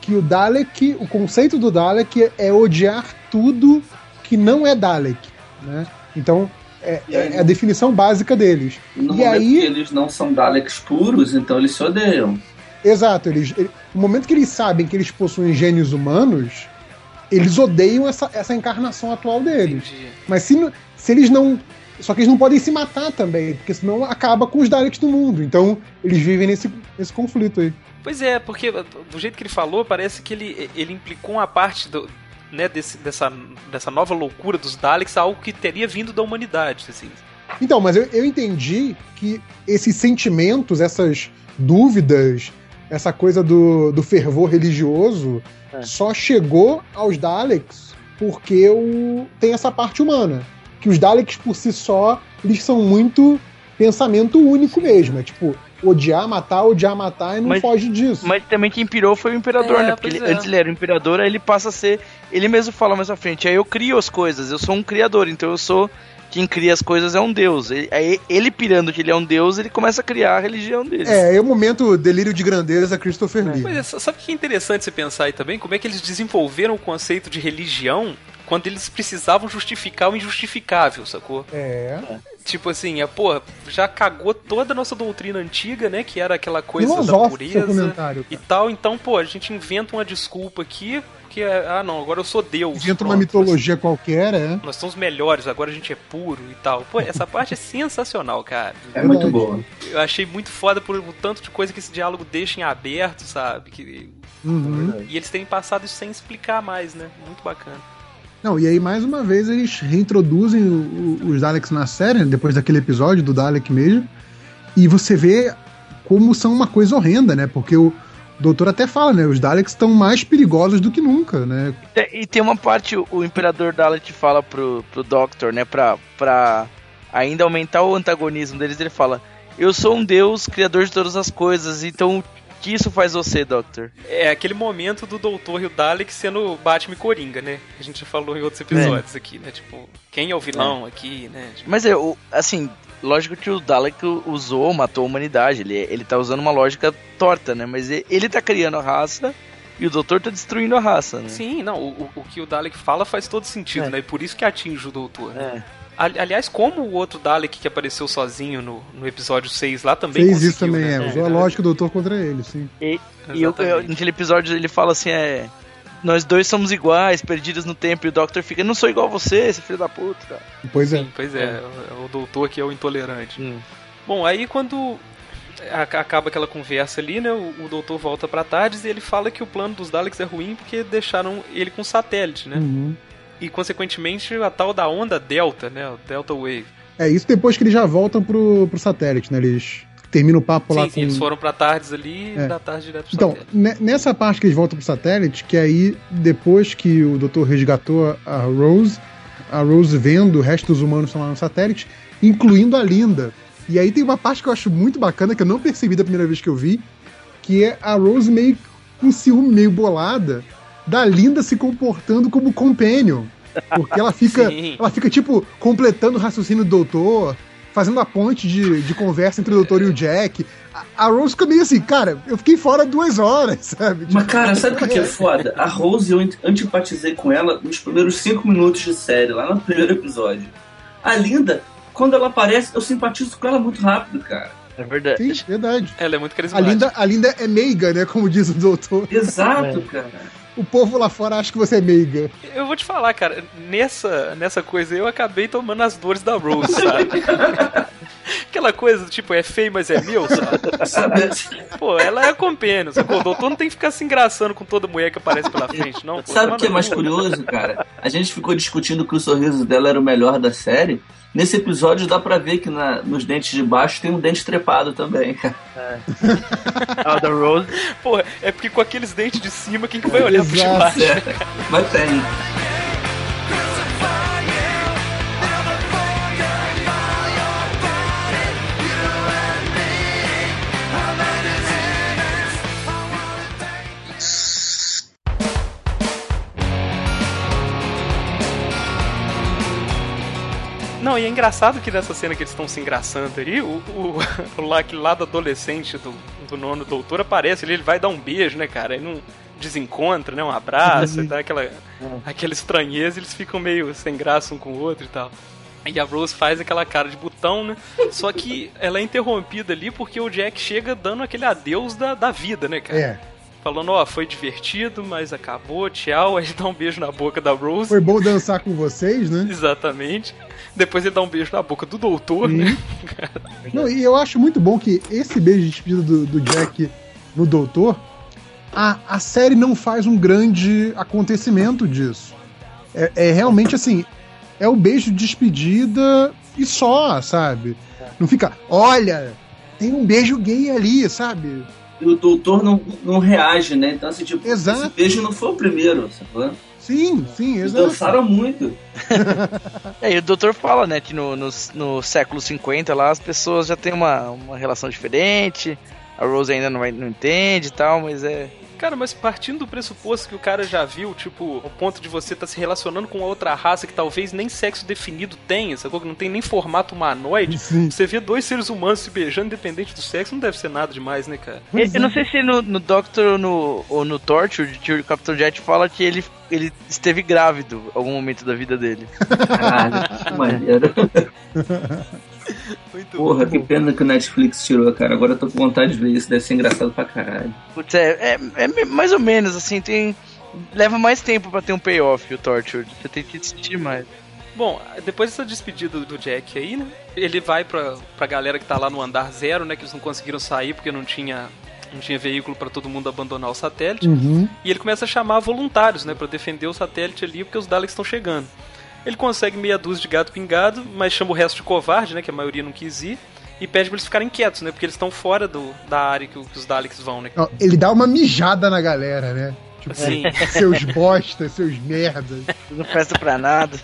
Speaker 1: que o Dalek, o conceito do Dalek é odiar tudo que não é Dalek, né? Então, é,
Speaker 2: aí-
Speaker 1: é a definição básica deles.
Speaker 2: No
Speaker 1: E aí-
Speaker 2: que eles não são Daleks puros, então eles se odeiam.
Speaker 1: Exato, eles, ele- no momento que eles sabem que eles possuem gênios humanos, eles odeiam essa, essa encarnação atual deles.
Speaker 4: Entendi.
Speaker 1: Mas se, se eles não. Só que eles não podem se matar também, porque senão acaba com os Daleks do mundo. Então, eles vivem nesse, nesse conflito aí.
Speaker 4: Pois é, porque do jeito que ele falou, parece que ele, ele implicou uma parte do, né, desse, dessa, dessa nova loucura dos Daleks, algo que teria vindo da humanidade, assim.
Speaker 1: Então, mas eu, eu entendi que esses sentimentos, essas dúvidas, essa coisa do, do fervor religioso
Speaker 3: É.
Speaker 1: só chegou aos Daleks porque o, tem essa parte humana. Que os Daleks por si só, eles são muito pensamento único mesmo. É tipo, odiar, matar, odiar, matar e não
Speaker 3: Mas-
Speaker 1: foge disso.
Speaker 3: Mas também quem pirou foi o imperador,
Speaker 4: É,
Speaker 3: né? Porque ele-
Speaker 4: é.
Speaker 3: antes ele era o imperador, aí ele passa a ser. Ele mesmo fala mais à frente, aí eu crio as coisas, eu sou um criador, então eu sou. Quem cria as coisas é um deus. Ele- Aí ele pirando que ele é um deus, ele começa a criar a religião dele.
Speaker 1: É, é o momento delírio de grandeza Christopher Lee.
Speaker 4: Pois é, sabe o que é interessante você pensar aí também? Como é que eles desenvolveram o conceito de religião quando eles precisavam justificar o injustificável, sacou?
Speaker 1: É.
Speaker 4: Tipo assim, é, pô, já cagou toda a nossa doutrina antiga, né? Que era aquela coisa da
Speaker 1: Filosófico seu
Speaker 4: pureza e tal. Então, pô, a gente inventa uma desculpa aqui, que é, ah não, agora eu sou Deus.
Speaker 1: Inventa uma mitologia qualquer, é.
Speaker 4: Nós somos melhores, agora a gente é puro e tal. Pô, essa parte é sensacional, cara.
Speaker 2: É muito boa.
Speaker 4: Eu achei muito foda por o tanto de coisa que esse diálogo deixa em aberto, sabe? Que...
Speaker 1: Uhum.
Speaker 4: E eles terem passado isso sem explicar mais, né? Muito bacana.
Speaker 1: Não, e aí mais uma vez eles reintroduzem o- o- os Daleks na série, né, depois daquele episódio do Dalek mesmo, e você vê como são uma coisa horrenda, né? Porque o doutor até fala, né? Os Daleks estão mais perigosos do que nunca, né?
Speaker 3: É, E tem uma parte, o, imperador Dalek fala pro, pro Doctor, né, pra, pra ainda aumentar o antagonismo deles, ele fala: Eu sou um deus, criador de todas as coisas, então o que isso faz você, Doctor?
Speaker 4: É aquele momento do Doutor e o Dalek sendo Batman e Coringa, né? Que a gente já falou em outros episódios aqui, né? Tipo, quem é o vilão aqui, né? Tipo,
Speaker 3: Mas é, o- assim, lógico que o Dalek usou, matou a humanidade, ele, ele tá usando uma lógica torta, né? Mas ele, ele tá criando a raça e o Doutor tá destruindo a raça, né?
Speaker 4: Sim, não, o, o- que o Dalek fala faz todo sentido,
Speaker 3: É.
Speaker 4: né? E por isso que atinge o Doutor, né?
Speaker 3: É.
Speaker 4: Ali- Aliás, como o outro Dalek que apareceu sozinho no, no episódio 6 lá também
Speaker 1: Fez isso também,
Speaker 4: né?
Speaker 1: é. Usou a lógica do doutor contra ele, sim.
Speaker 3: E eu, eu,
Speaker 4: Exatamente.
Speaker 3: naquele episódio ele fala assim, é. Nós dois somos iguais, perdidos no tempo, e o Doctor fica, eu não sou igual a você, esse filho da puta.
Speaker 1: Pois é.
Speaker 4: Sim, pois é, é o doutor que é o intolerante.
Speaker 3: Hum.
Speaker 4: Bom, aí quando a- acaba aquela conversa ali, né, o, o doutor volta pra Tardes e ele fala que o plano dos Daleks é ruim porque deixaram ele com satélite, né?
Speaker 1: Uhum.
Speaker 4: E consequentemente a tal da onda Delta, né, o Delta Wave.
Speaker 1: É isso depois que eles já voltam pro, pro satélite, né? Eles terminam o papo lá
Speaker 4: Sim, sim,
Speaker 1: com.
Speaker 4: eles foram pra Tardes ali
Speaker 1: É.
Speaker 4: e da Tardes direto pro
Speaker 1: Então,
Speaker 4: satélite.
Speaker 1: ne- nessa parte que eles voltam pro satélite, que aí, depois que o doutor resgatou a Rose, a Rose vendo o resto dos humanos estão lá no satélite, incluindo a Linda. E aí tem uma parte que eu acho muito bacana, que eu não percebi da primeira vez que eu vi, que é a Rose meio com ciúme, meio bolada, da Linda se comportando como companion. Porque ela fica,
Speaker 4: Sim.
Speaker 1: ela fica tipo, completando o raciocínio do doutor. Fazendo a ponte de, de conversa entre o doutor e o Jack. A, a Rose fica meio assim, cara, eu fiquei fora duas horas, sabe?
Speaker 2: Mas, cara, sabe o que que é foda? A Rose, eu ant- antipatizei com ela nos primeiros cinco minutos de série, lá no primeiro episódio. A Linda, quando ela aparece, eu simpatizo com ela muito rápido, cara.
Speaker 3: É verdade.
Speaker 1: Sim, verdade.
Speaker 4: Ela é muito
Speaker 1: A
Speaker 4: carismática.
Speaker 1: Linda, a Linda é meiga, né? Como diz o doutor.
Speaker 2: Exato, cara.
Speaker 1: O povo lá fora acha que você é meiga.
Speaker 4: Eu vou te falar, cara, nessa, nessa coisa aí eu acabei tomando as dores da Rose, sabe? Aquela coisa, tipo, é feio, mas é meu, sabe? Pô, ela é a companion, sacou? O doutor não tem que ficar se engraçando com toda mulher que aparece pela frente, não. Pô,
Speaker 2: sabe o
Speaker 4: toma
Speaker 2: que é mais
Speaker 4: cu.
Speaker 2: curioso, cara? A gente ficou discutindo que o sorriso dela era o melhor da série. Nesse episódio dá pra ver que na- nos dentes de baixo tem um dente trepado também, cara.
Speaker 3: Ah, o da Rose.
Speaker 4: Pô, é porque com aqueles dentes de cima, quem que vai olhar pro de baixo?
Speaker 2: É, mas tem.
Speaker 4: Não, e é engraçado que nessa cena que eles estão se engraçando ali, o, o, o aquele lado adolescente do, do nono doutor aparece ali, ele vai dar um beijo, né, cara? Ele não desencontra, né? Um abraço, e dá aquela, aquela estranheza, eles ficam meio sem graça um com o outro e tal. E a Rose faz aquela cara de botão, né? Só que ela é interrompida ali porque o Jack chega dando aquele adeus da, da vida, né, cara?
Speaker 1: É.
Speaker 4: Falando, ó, foi divertido, mas acabou, tchau. Aí ele dá um beijo na boca da Rose.
Speaker 1: Foi bom dançar com vocês, né?
Speaker 4: Exatamente. Depois ele dá um beijo na boca do doutor, né?
Speaker 1: Não, e eu acho muito bom que esse beijo de despedida do, do Jack no Doutor, a, a série não faz um grande acontecimento disso. É, é realmente assim, é o beijo de despedida e só, sabe? Não fica, olha, tem um beijo gay ali, sabe?
Speaker 2: E o doutor não, não reage, né? Então, assim, tipo,
Speaker 1: Exato.
Speaker 2: esse beijo não foi o primeiro, sacou?
Speaker 1: Sim, sim,
Speaker 2: Eles
Speaker 1: exato.
Speaker 2: dançaram muito.
Speaker 3: É, e o doutor fala, né, que no, no, no século 50 lá as pessoas já têm uma, uma relação diferente, a Rose ainda não, vai, não entende e tal, mas é.
Speaker 4: Cara, mas partindo do pressuposto que o cara já viu, tipo, o ponto de você estar se relacionando com outra raça que talvez nem sexo definido tenha, sacou? Que não tem nem formato humanoide.
Speaker 1: Sim.
Speaker 4: Você vê dois seres humanos se beijando independente do sexo, não deve ser nada demais, né, cara?
Speaker 3: Eu, eu não sei se no, no Doctor ou no, ou no Torture, o Capitão Jet fala que ele, ele esteve grávido em algum momento da vida dele.
Speaker 2: Caralho, que maneiro.
Speaker 4: Muito
Speaker 2: Porra,
Speaker 4: bom.
Speaker 2: que pena que o Netflix tirou, cara. Agora eu tô com vontade de ver isso. Deve ser engraçado pra caralho.
Speaker 3: Putz, é, é, é mais ou menos, assim, tem. Leva mais tempo pra ter um payoff o Torture. Você tem que assistir mais.
Speaker 4: Bom, depois dessa despedida do Jack aí, né? Ele vai pra, pra galera que tá lá no andar zero, né? Que eles não conseguiram sair porque não tinha, não tinha veículo pra todo mundo abandonar o satélite.
Speaker 1: Uhum.
Speaker 4: E ele começa a chamar voluntários, né? Pra defender o satélite ali porque os Daleks estão chegando. Ele consegue meia dúzia de gato pingado, mas chama o resto de covarde, né? Que a maioria não quis ir. E pede pra eles ficarem quietos, né? Porque eles estão fora do, da área que, que os Daleks vão, né?
Speaker 1: Ele dá uma mijada na galera, né? Tipo,
Speaker 4: Sim.
Speaker 1: seus bostas, seus merdas.
Speaker 3: Não presta pra nada.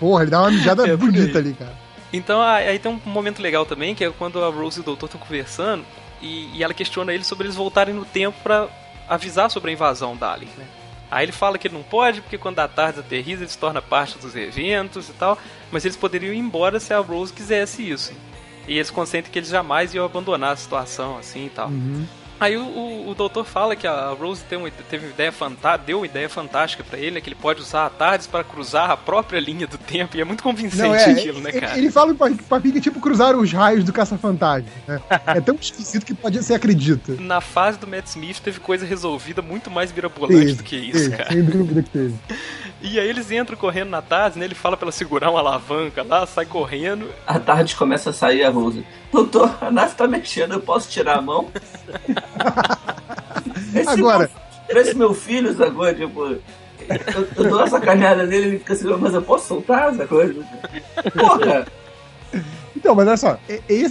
Speaker 1: Porra, ele dá uma mijada
Speaker 4: É,
Speaker 1: bonita ali, cara.
Speaker 4: Então aí tem um momento legal também, que é quando a Rose e o Doutor estão conversando e, e ela questiona ele sobre eles voltarem no tempo pra avisar sobre a invasão Dalek, né? Aí ele fala que ele não pode, porque quando a tarde aterriza, ele se torna parte dos eventos e tal, mas eles poderiam ir embora se a Rose quisesse isso. E eles consentem que eles jamais iam abandonar a situação assim e tal.
Speaker 1: Uhum.
Speaker 4: Aí o, o, o doutor fala que a Rose tem uma, teve uma ideia fantástica, deu uma ideia fantástica pra ele, né, que ele pode usar a tardes para cruzar a própria linha do tempo, e é muito convincente
Speaker 1: Não, é,
Speaker 4: aquilo, né,
Speaker 1: ele-
Speaker 4: cara?
Speaker 1: Ele fala pra, pra Pink, tipo cruzar os raios do caça-fantasma. Né? É tão esquisito que pode ser acredita.
Speaker 4: Na fase do Matt Smith teve coisa resolvida muito mais mirabolante do que isso,
Speaker 1: teve,
Speaker 4: cara.
Speaker 1: Sem dúvida que teve.
Speaker 4: E aí eles entram correndo na tarde, né? Ele fala pra ela segurar uma alavanca lá, sai correndo.
Speaker 2: À tarde começa a sair a Rose. Doutor, a nave tá mexendo, eu posso tirar a mão? Esse
Speaker 1: Agora-
Speaker 2: Meu, esse meu filho, sacou? Tipo, eu, eu dou uma sacaneada nele, ele fica assim, mas eu posso soltar essa coisa? Porra!
Speaker 1: Então, mas olha só,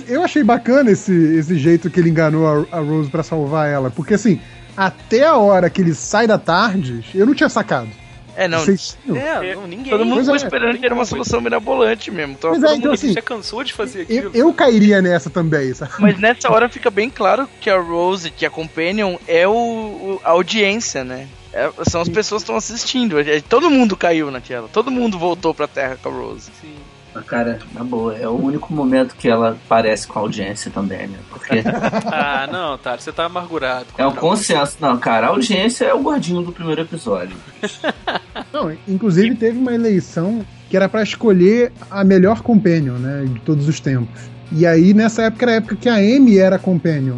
Speaker 1: eu achei bacana esse, esse jeito que ele enganou a, a Rose pra salvar ela. Porque assim, até a hora que ele sai da tarde, eu não tinha sacado.
Speaker 3: É, não.
Speaker 1: Vocês tinham?
Speaker 4: É, não, ninguém.
Speaker 3: Todo mundo
Speaker 1: Pois
Speaker 3: ficou
Speaker 1: é.
Speaker 3: esperando que era uma solução mirabolante mesmo. Então, todo
Speaker 1: é,
Speaker 3: mundo-
Speaker 1: então assim,
Speaker 4: já cansou de fazer
Speaker 1: eu,
Speaker 4: aquilo.
Speaker 1: eu cairia nessa também, sabe?
Speaker 3: Mas nessa hora fica bem claro que a Rose, que a Companion, é o, o- a audiência, né? É- são as pessoas que estão assistindo. É- Todo mundo caiu naquela. Todo mundo voltou pra Terra com a Rose.
Speaker 4: Sim.
Speaker 2: Ah, Cara, na boa, é o único momento que ela parece com a audiência também, né? Porque
Speaker 4: Ah, não, Tati, você tá amargurado.
Speaker 2: é um consenso. Não, cara, a audiência é o gordinho do primeiro episódio.
Speaker 1: Não, inclusive teve uma eleição que era pra escolher a melhor companion, né, de todos os tempos. E aí nessa época era a época que a Amy era companion.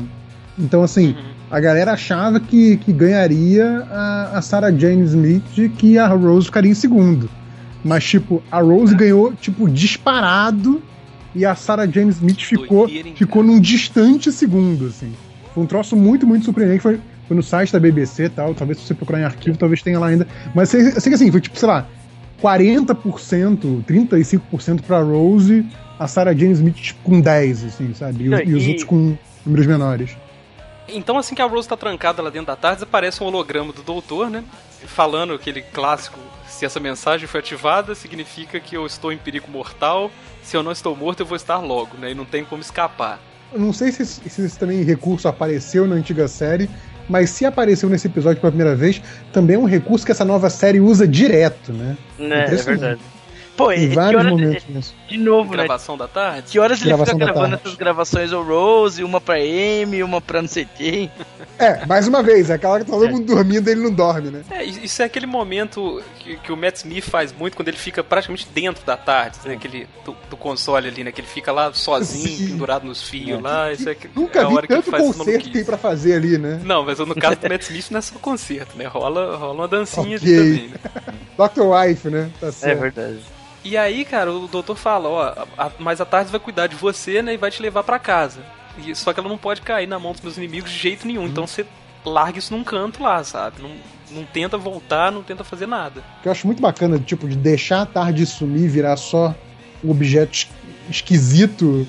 Speaker 1: Então assim, a galera achava que, que ganharia a, a Sarah Jane Smith e que a Rose ficaria em segundo. Mas tipo, a Rose ganhou tipo disparado e a Sarah Jane Smith ficou ficou num distante segundo, assim. Foi um troço muito, muito surpreendente. Foi, foi no site da BBC e tal. Talvez se você procurar em arquivo, talvez tenha lá ainda. Mas sei, que assim, foi tipo, sei lá, 40%, 35% pra Rose, a Sarah Jane Smith tipo, com 10, assim, sabe? E, os-
Speaker 3: Não,
Speaker 1: e os
Speaker 3: e-
Speaker 1: outros com números menores.
Speaker 4: Então, assim que a Rose tá trancada lá dentro da tarde, aparece um holograma do doutor, né? Falando aquele clássico: se essa mensagem foi ativada, significa que eu estou em perigo mortal. Se eu não estou morto, eu vou estar logo, né? E não tem como escapar.
Speaker 1: Eu não sei se, esse- se esse também recurso apareceu na antiga série, mas se apareceu nesse episódio pela primeira vez, também é um recurso que essa nova série usa direto, né?
Speaker 3: Né, é
Speaker 1: Impressionante.
Speaker 3: verdade. Pô,
Speaker 1: Em
Speaker 3: que
Speaker 1: vários
Speaker 3: horas,
Speaker 1: momentos nisso.
Speaker 3: de novo, né?
Speaker 4: Gravação da tarde?
Speaker 3: Que horas ele fica
Speaker 1: Gravação
Speaker 3: gravando
Speaker 1: tarde.
Speaker 3: essas gravações o Rose, uma pra Amy, uma pra não sei quem.
Speaker 1: É, mais uma vez, é aquela que tá todo mundo dormindo e ele não dorme, né?
Speaker 4: É, isso é aquele momento que, que o Matt Smith faz muito quando ele fica praticamente dentro da tarde, né? Aquele, do, do console ali, né? Que ele fica lá sozinho,
Speaker 1: Sim.
Speaker 4: pendurado nos fios lá. Isso é, que-
Speaker 1: Nunca
Speaker 4: é a
Speaker 1: vi
Speaker 4: hora que ele
Speaker 1: tanto
Speaker 4: faz essa
Speaker 1: concerto que tem pra fazer ali, né?
Speaker 4: Não, mas no caso do Matt Smith não é só concerto, né? Rola, rola uma dancinha
Speaker 1: Ok.
Speaker 4: ali também, né?
Speaker 1: Dr. Wife, né? Tá
Speaker 3: É
Speaker 1: certo.
Speaker 3: verdade.
Speaker 4: E aí, cara, o doutor fala, ó, a- mas a tarde vai cuidar de você, né, e vai te levar pra casa. E, só que ela não pode cair na mão dos meus inimigos de jeito nenhum. Então você larga isso num canto lá, sabe? Não, não tenta voltar, não tenta fazer nada.
Speaker 1: que eu acho muito bacana, tipo, de deixar a tarde sumir e virar só um objeto es- esquisito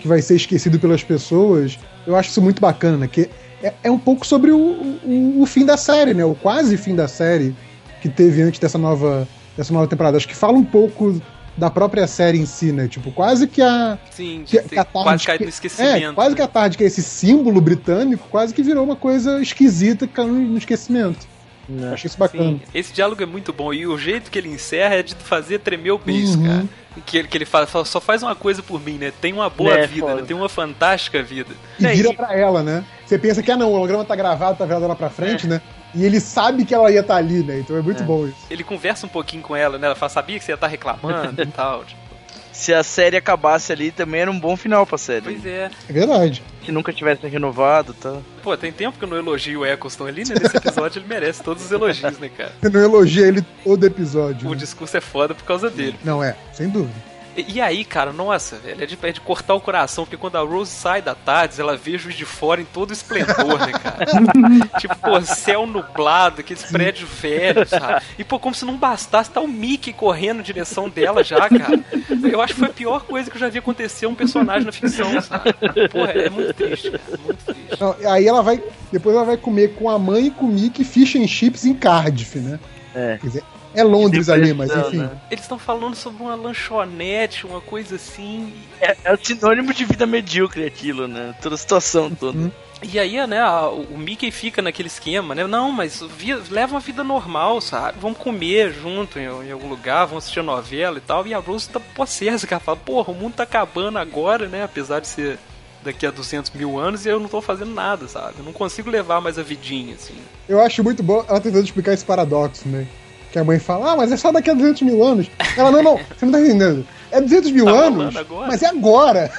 Speaker 1: que vai ser esquecido pelas pessoas, eu acho isso muito bacana, né? Que é, é um pouco sobre o, o, o fim da série, né? O quase fim da série que teve antes dessa nova, dessa nova temporada. Acho que fala um pouco da própria série em si, né? Tipo, quase que a.
Speaker 4: Sim,
Speaker 1: Que-
Speaker 4: de
Speaker 1: que a tarde
Speaker 4: quase no esquecimento.
Speaker 1: É, quase que a tarde, que é esse símbolo britânico, quase que virou uma coisa esquisita que caiu no esquecimento.
Speaker 3: Né?
Speaker 1: Achei isso bacana.
Speaker 4: Sim, esse diálogo é muito bom. E o jeito que ele encerra é de fazer tremer o beijo,
Speaker 1: Uhum.
Speaker 4: cara. Que, ele- que ele fala, fala, só faz uma coisa por mim, né? Tem uma boa
Speaker 3: É,
Speaker 4: vida, né? Tem uma fantástica vida.
Speaker 1: E
Speaker 3: É,
Speaker 1: vira
Speaker 3: e-
Speaker 1: pra ela, né? Você pensa que, ah, não, o holograma tá gravado, tá virado lá pra frente, né? E ele sabe que ela ia estar ali, né? Então é muito
Speaker 3: É.
Speaker 1: bom isso.
Speaker 4: Ele conversa um pouquinho com ela, né? Ela fala, sabia que você ia estar reclamando e tal. Tipo,
Speaker 3: Se a série acabasse ali, também era um bom final pra série.
Speaker 4: pois é.
Speaker 1: É verdade.
Speaker 3: Se nunca tivesse renovado, tá?
Speaker 4: Pô, tem tempo que eu não elogio o Eccleston ali, né? Nesse episódio ele merece todos os elogios, né, cara?
Speaker 1: Você não elogia ele todo episódio.
Speaker 4: O
Speaker 1: né?
Speaker 4: discurso é foda por causa dele.
Speaker 1: Não, é, sem dúvida.
Speaker 4: E, e aí, cara, nossa, velho, é de, é de cortar o coração, porque quando a Rose sai da tarde, ela vê Juiz de Fora em todo o esplendor, né, cara? tipo, pô, céu nublado, aqueles prédios velhos, sabe? E, pô, como se não bastasse, tá o Mickey correndo na direção dela já, cara. Eu acho que foi a pior coisa que eu já vi acontecer a um personagem na ficção, sabe? Porra, é muito triste, cara, muito triste.
Speaker 1: Não, aí ela vai. Depois ela vai comer com a mãe e com o Mickey fish and chips em Cardiff, né?
Speaker 3: É.
Speaker 1: Quer dizer, é Londres ali, mas enfim.
Speaker 3: né?
Speaker 4: Eles estão falando sobre uma lanchonete, uma coisa assim,
Speaker 3: É, é o sinônimo de vida medíocre aquilo, né? Toda a situação toda.
Speaker 1: Uhum.
Speaker 4: E aí, né, a- o Mickey fica naquele esquema, né? Não, mas vi- leva uma vida normal, sabe? Vamos comer junto em, em algum lugar, vamos assistir a novela e tal. E a Rose tá possessa, que ela fala, porra, o mundo tá acabando agora, né? Apesar de ser daqui a 200 mil anos e eu não tô fazendo nada, sabe? Eu não consigo levar mais a vidinha, assim.
Speaker 1: Eu acho muito bom ela tentando explicar esse paradoxo, né? Que a mãe fala, ah, mas é só daqui a 200 mil anos. Ela, não, não, você não tá entendendo. É 200 mil
Speaker 4: Tá
Speaker 1: anos, mas é agora.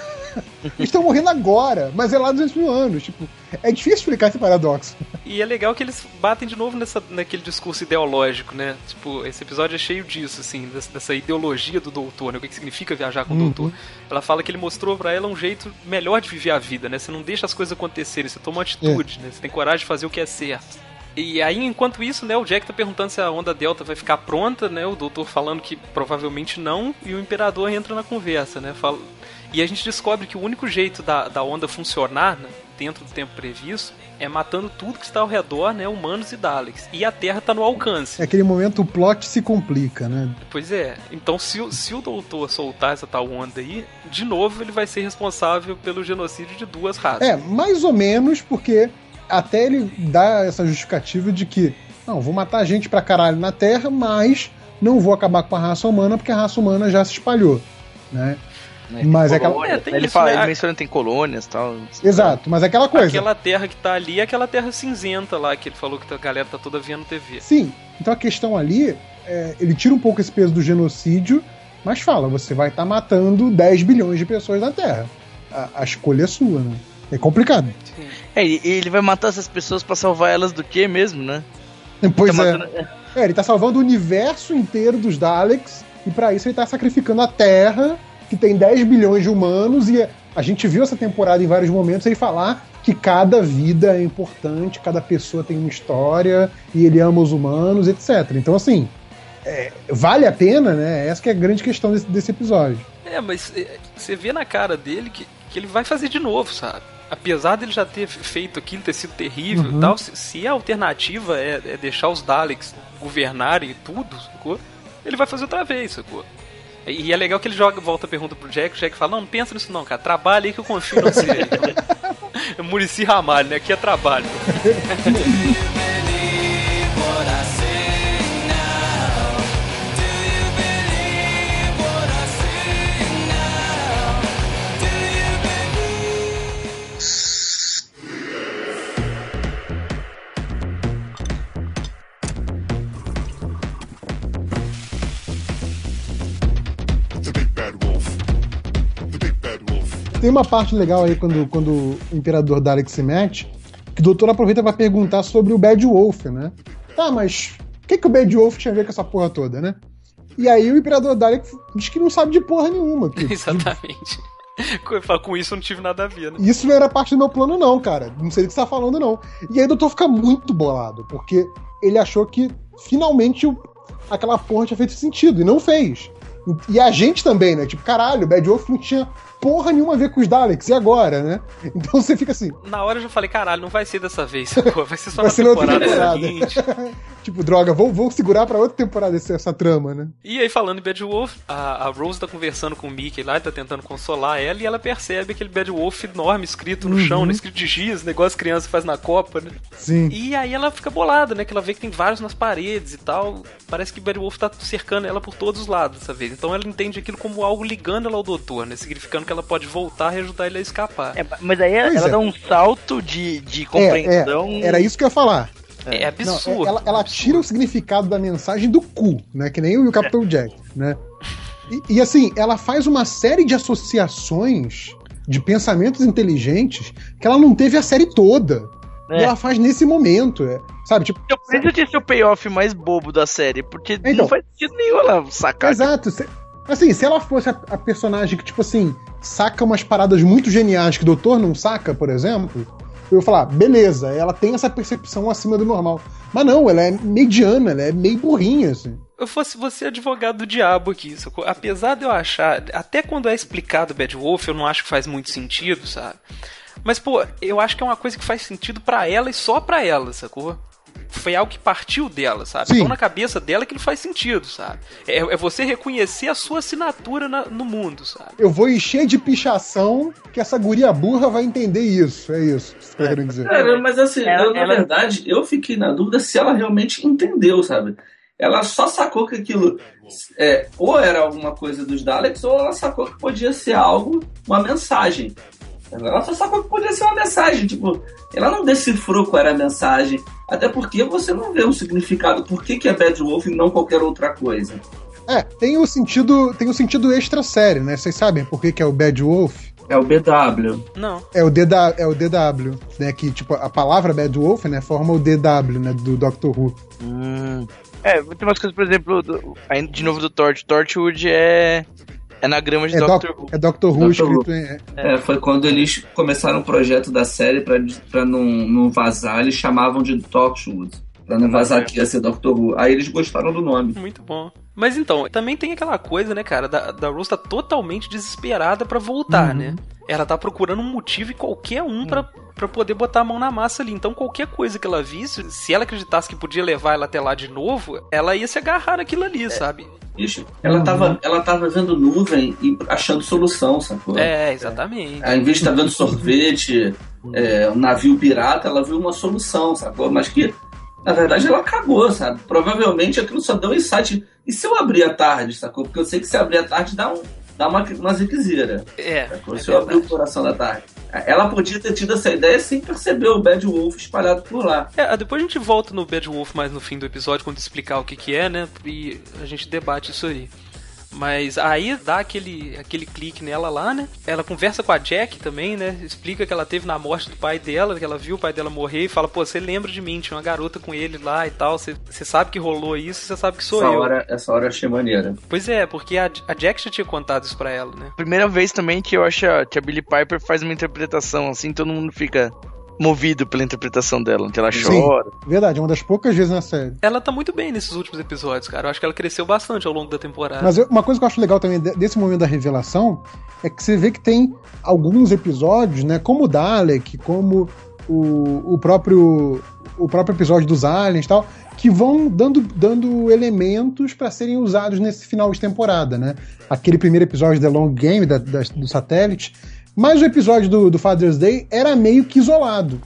Speaker 1: Eles estão morrendo agora, mas é lá 200 mil anos. Tipo, é difícil explicar esse paradoxo.
Speaker 4: E é legal que eles batem de novo nessa, naquele discurso ideológico, né? Tipo, esse episódio é cheio disso, assim, dessa, ideologia do doutor, né? O que, significa viajar com o
Speaker 1: Uhum.
Speaker 4: doutor. Ela fala que ele mostrou pra ela um jeito melhor de viver a vida, né? Você não deixa as coisas acontecerem, você toma uma atitude, né? Você tem coragem de fazer o que é certo. E aí, enquanto isso, né, o Jack tá perguntando se a onda Delta vai ficar pronta, né? O doutor falando que provavelmente não, e o Imperador entra na conversa, né? Fala... E a gente descobre que o único jeito da, da onda funcionar, né, dentro do tempo previsto, é matando tudo que está ao redor, né? Humanos e Daleks. E a Terra tá no alcance.
Speaker 1: É aquele momento o plot se complica, né?
Speaker 4: Pois é. Então, se, se o doutor soltar essa tal onda aí, de novo ele vai ser responsável pelo genocídio de duas raças.
Speaker 1: É, mais ou menos, porque até ele dá essa justificativa de que, não, vou matar gente pra caralho na Terra, mas não vou acabar com a raça humana porque a raça humana já se espalhou. né?
Speaker 3: né?
Speaker 1: Mas é aquela-
Speaker 4: É, tem
Speaker 3: ele,
Speaker 4: isso,
Speaker 3: fala,
Speaker 4: né?
Speaker 3: ele menciona que tem colônias e tal.
Speaker 1: Exato, mas é aquela coisa.
Speaker 4: Aquela terra que tá ali é aquela terra cinzenta lá, que ele falou que a galera tá toda vendo TV.
Speaker 1: Sim, então a questão ali, é, ele tira um pouco esse peso do genocídio, mas fala, você vai estar matando 10 bilhões de pessoas na Terra. A, a escolha é sua, né? É complicado.
Speaker 3: É, e ele vai matar essas pessoas pra salvar elas do que mesmo, né?
Speaker 1: Pois
Speaker 3: Tá
Speaker 1: é.
Speaker 3: matando-
Speaker 1: É, ele tá salvando o universo inteiro dos Daleks, e pra isso ele tá sacrificando a Terra, que tem 10 bilhões de humanos, e a gente viu essa temporada em vários momentos ele falar que cada vida é importante, cada pessoa tem uma história, e ele ama os humanos, etc. Então, assim, é, vale a pena, né? Essa que é a grande questão desse, desse episódio.
Speaker 4: É, mas é, você vê na cara dele que, que ele vai fazer de novo, sabe? Apesar dele já ter feito aquilo, ter sido terrível
Speaker 1: Uhum.
Speaker 4: e tal, se, se a alternativa é, é deixar os Daleks governarem tudo, sacou? Ele vai fazer outra vez, sacou? E, e é legal que ele joga, volta a pergunta pro Jack, o Jack fala, não, não pensa nisso não, cara, trabalha aí que eu confio em você. é Murici Ramalho, né? Aqui é trabalho.
Speaker 1: Tem uma parte legal aí quando, quando o Imperador Dalek se mete, que o doutor aproveita pra perguntar sobre o Bad Wolf, né? Tá, mas o que, que o Bad Wolf tinha a ver com essa porra toda, né? E aí o Imperador Dalek diz que não sabe de porra nenhuma. Que
Speaker 4: Exatamente. Eu falo, com isso eu não tive nada a ver, né?
Speaker 1: isso não era parte do meu plano, não, cara. Não sei do que você tá falando, não. E aí o doutor fica muito bolado, porque ele achou que finalmente aquela porra tinha feito sentido, e não fez. E a gente também, né? Tipo, caralho, o Bad Wolf não tinha porra nenhuma a ver com os Daleks, e agora, né? Então você fica assim,
Speaker 4: Na hora eu já falei, caralho, não vai ser dessa vez? Vai ser só
Speaker 1: Vai
Speaker 4: na
Speaker 1: ser
Speaker 4: temporada,
Speaker 1: temporada.
Speaker 4: seguinte.
Speaker 1: tipo, droga, vou, vou segurar pra outra temporada essa, essa trama, né?
Speaker 4: E aí, falando em Bad Wolf, a, a Rose tá conversando com o Mickey lá, tá tentando consolar ela, e ela percebe aquele Bad Wolf enorme escrito no chão, né? Escrito de giz, negócio que criança faz na Copa, né?
Speaker 1: Sim.
Speaker 4: E aí ela fica bolada, né? Que ela vê que tem vários nas paredes e tal. Parece que Bad Wolf tá cercando ela por todos os lados dessa vez. Então ela entende aquilo como algo ligando ela ao doutor, né? Significando que ela pode voltar e ajudar ele a escapar.
Speaker 3: É, mas aí ela,
Speaker 1: Pois
Speaker 3: ela
Speaker 1: é.
Speaker 3: dá um salto de, de
Speaker 1: É,
Speaker 3: compreensão.
Speaker 1: é, era isso que eu ia falar.
Speaker 4: É,
Speaker 1: Não,
Speaker 4: absurdo.
Speaker 1: é- ela, ela tira o significado da mensagem do cu, né? Que nem o Capitão Jack, né? E, e, assim, ela faz uma série de associações de pensamentos inteligentes que ela não teve a série toda.
Speaker 3: É.
Speaker 1: E ela faz nesse momento, é, sabe? Tipo,
Speaker 3: Eu penso de ser o payoff mais bobo da série, porque
Speaker 1: Então.
Speaker 3: não faz sentido nenhum ela sacar.
Speaker 1: Exato. se- assim, se ela fosse a, a personagem que, tipo assim, saca umas paradas muito geniais que o doutor não saca, por exemplo, eu ia falar, beleza, ela tem essa percepção acima do normal. Mas não, ela é mediana, ela é meio burrinha, assim.
Speaker 4: Eu fosse você advogado do diabo aqui, sacou? Apesar de eu achar, até quando é explicado Bad Wolf, eu não acho que faz muito sentido, sabe? Mas, pô, eu acho que é uma coisa que faz sentido pra ela e só pra ela, sacou? Foi algo que partiu dela, sabe?
Speaker 1: Sim.
Speaker 4: Então na cabeça dela que ele faz sentido, sabe? É, é você reconhecer a sua assinatura na- no mundo, sabe?
Speaker 1: Eu vou encher de pichação que essa guria burra vai entender isso. É isso que tá querendo dizer.
Speaker 2: Cara, mas assim,
Speaker 3: Ela-
Speaker 2: eu, na
Speaker 3: ela-
Speaker 2: verdade, eu fiquei na dúvida se ela realmente entendeu, sabe? Ela só sacou que aquilo é, ou era alguma coisa dos Daleks, ou ela sacou que podia ser algo, uma mensagem. Ela só sacou que podia ser uma mensagem, tipo, ela não decifrou qual era a mensagem, até porque você não vê um significado, por que, que é Bad Wolf e não qualquer outra coisa.
Speaker 1: É, tem o sentido, tem o sentido extra sério, né? Vocês sabem por que, que é o Bad Wolf?
Speaker 2: É o BW.
Speaker 4: Não.
Speaker 1: É o, DW, é o DW, né? Que, tipo, a palavra Bad Wolf, né? Forma o DW, né? Do Doctor Who.
Speaker 3: Hum. É, tem umas coisas, por exemplo, do- aí, de novo do Torch. Torchwood é. É na grama de
Speaker 1: É,
Speaker 3: Doctor
Speaker 1: doc,
Speaker 3: Who.
Speaker 1: é Doctor Who
Speaker 2: Doctor Who.
Speaker 1: escrito em... é-
Speaker 2: É, foi quando eles começaram o projeto da série pra, pra não, não vazar, eles chamavam de Torchwood. Pra não vazar que ia ser Doctor Who. Aí eles gostaram do nome.
Speaker 4: Muito bom. Mas então, também tem aquela coisa, né, cara, da, da Rose tá totalmente desesperada pra voltar,
Speaker 1: Uhum.
Speaker 4: né? Ela tá procurando um motivo e qualquer um pra, pra poder botar a mão na massa ali. Então, qualquer coisa que ela visse, se ela acreditasse que podia levar ela até lá de novo, ela ia se agarrar naquilo ali, sabe?
Speaker 2: Bicho, ela,
Speaker 1: Uhum.
Speaker 2: tava, ela tava vendo nuvem e achando solução, sacou?
Speaker 4: É, exatamente.
Speaker 2: Aí, em vez de estar vendo sorvete, é, um navio pirata, ela viu uma solução, sacou? Mas que, na verdade, ela cagou, sabe? Provavelmente aquilo só deu um insight. E se eu abrir à tarde, sacou? Porque eu sei que se abrir à tarde dá um, dá uma, uma ziquezira.
Speaker 4: É,
Speaker 2: sacou?
Speaker 4: é
Speaker 2: Se eu abrir o coração da tarde. Ela podia ter tido essa ideia sem perceber o Bad Wolf espalhado por lá.
Speaker 4: É, depois a gente volta no Bad Wolf mais no fim do episódio, quando explicar o que que é, né? E a gente debate isso aí. Mas aí dá aquele, aquele clique nela lá, né? Ela conversa com a Jack também, né? Explica que ela teve na morte do pai dela, que ela viu o pai dela morrer e fala, pô, você lembra de mim, tinha uma garota com ele lá e tal, você, você sabe que rolou isso, você sabe que sou
Speaker 2: essa,
Speaker 4: eu.
Speaker 2: hora, essa hora eu achei maneira.
Speaker 4: Pois é, porque a, a Jack já tinha contado isso pra ela, né?
Speaker 3: Primeira vez também que eu acho que a Billie Piper faz uma interpretação assim, todo mundo fica movido pela interpretação dela, que ela
Speaker 1: Sim.
Speaker 3: chora.
Speaker 1: Verdade, é uma das poucas vezes na série.
Speaker 4: Ela tá muito bem nesses últimos episódios, cara. Eu acho que ela cresceu bastante ao longo da temporada.
Speaker 1: Mas eu- uma coisa que eu acho legal também de- desse momento da revelação é que você vê que tem alguns episódios, né? Como o Dalek, como o, o próprio o próprio episódio dos aliens e tal, que vão dando, dando elementos para serem usados nesse final de temporada, né? Aquele primeiro episódio da Long Game, da, da- do satélite, mas o episódio do, do Father's Day era meio que isolado.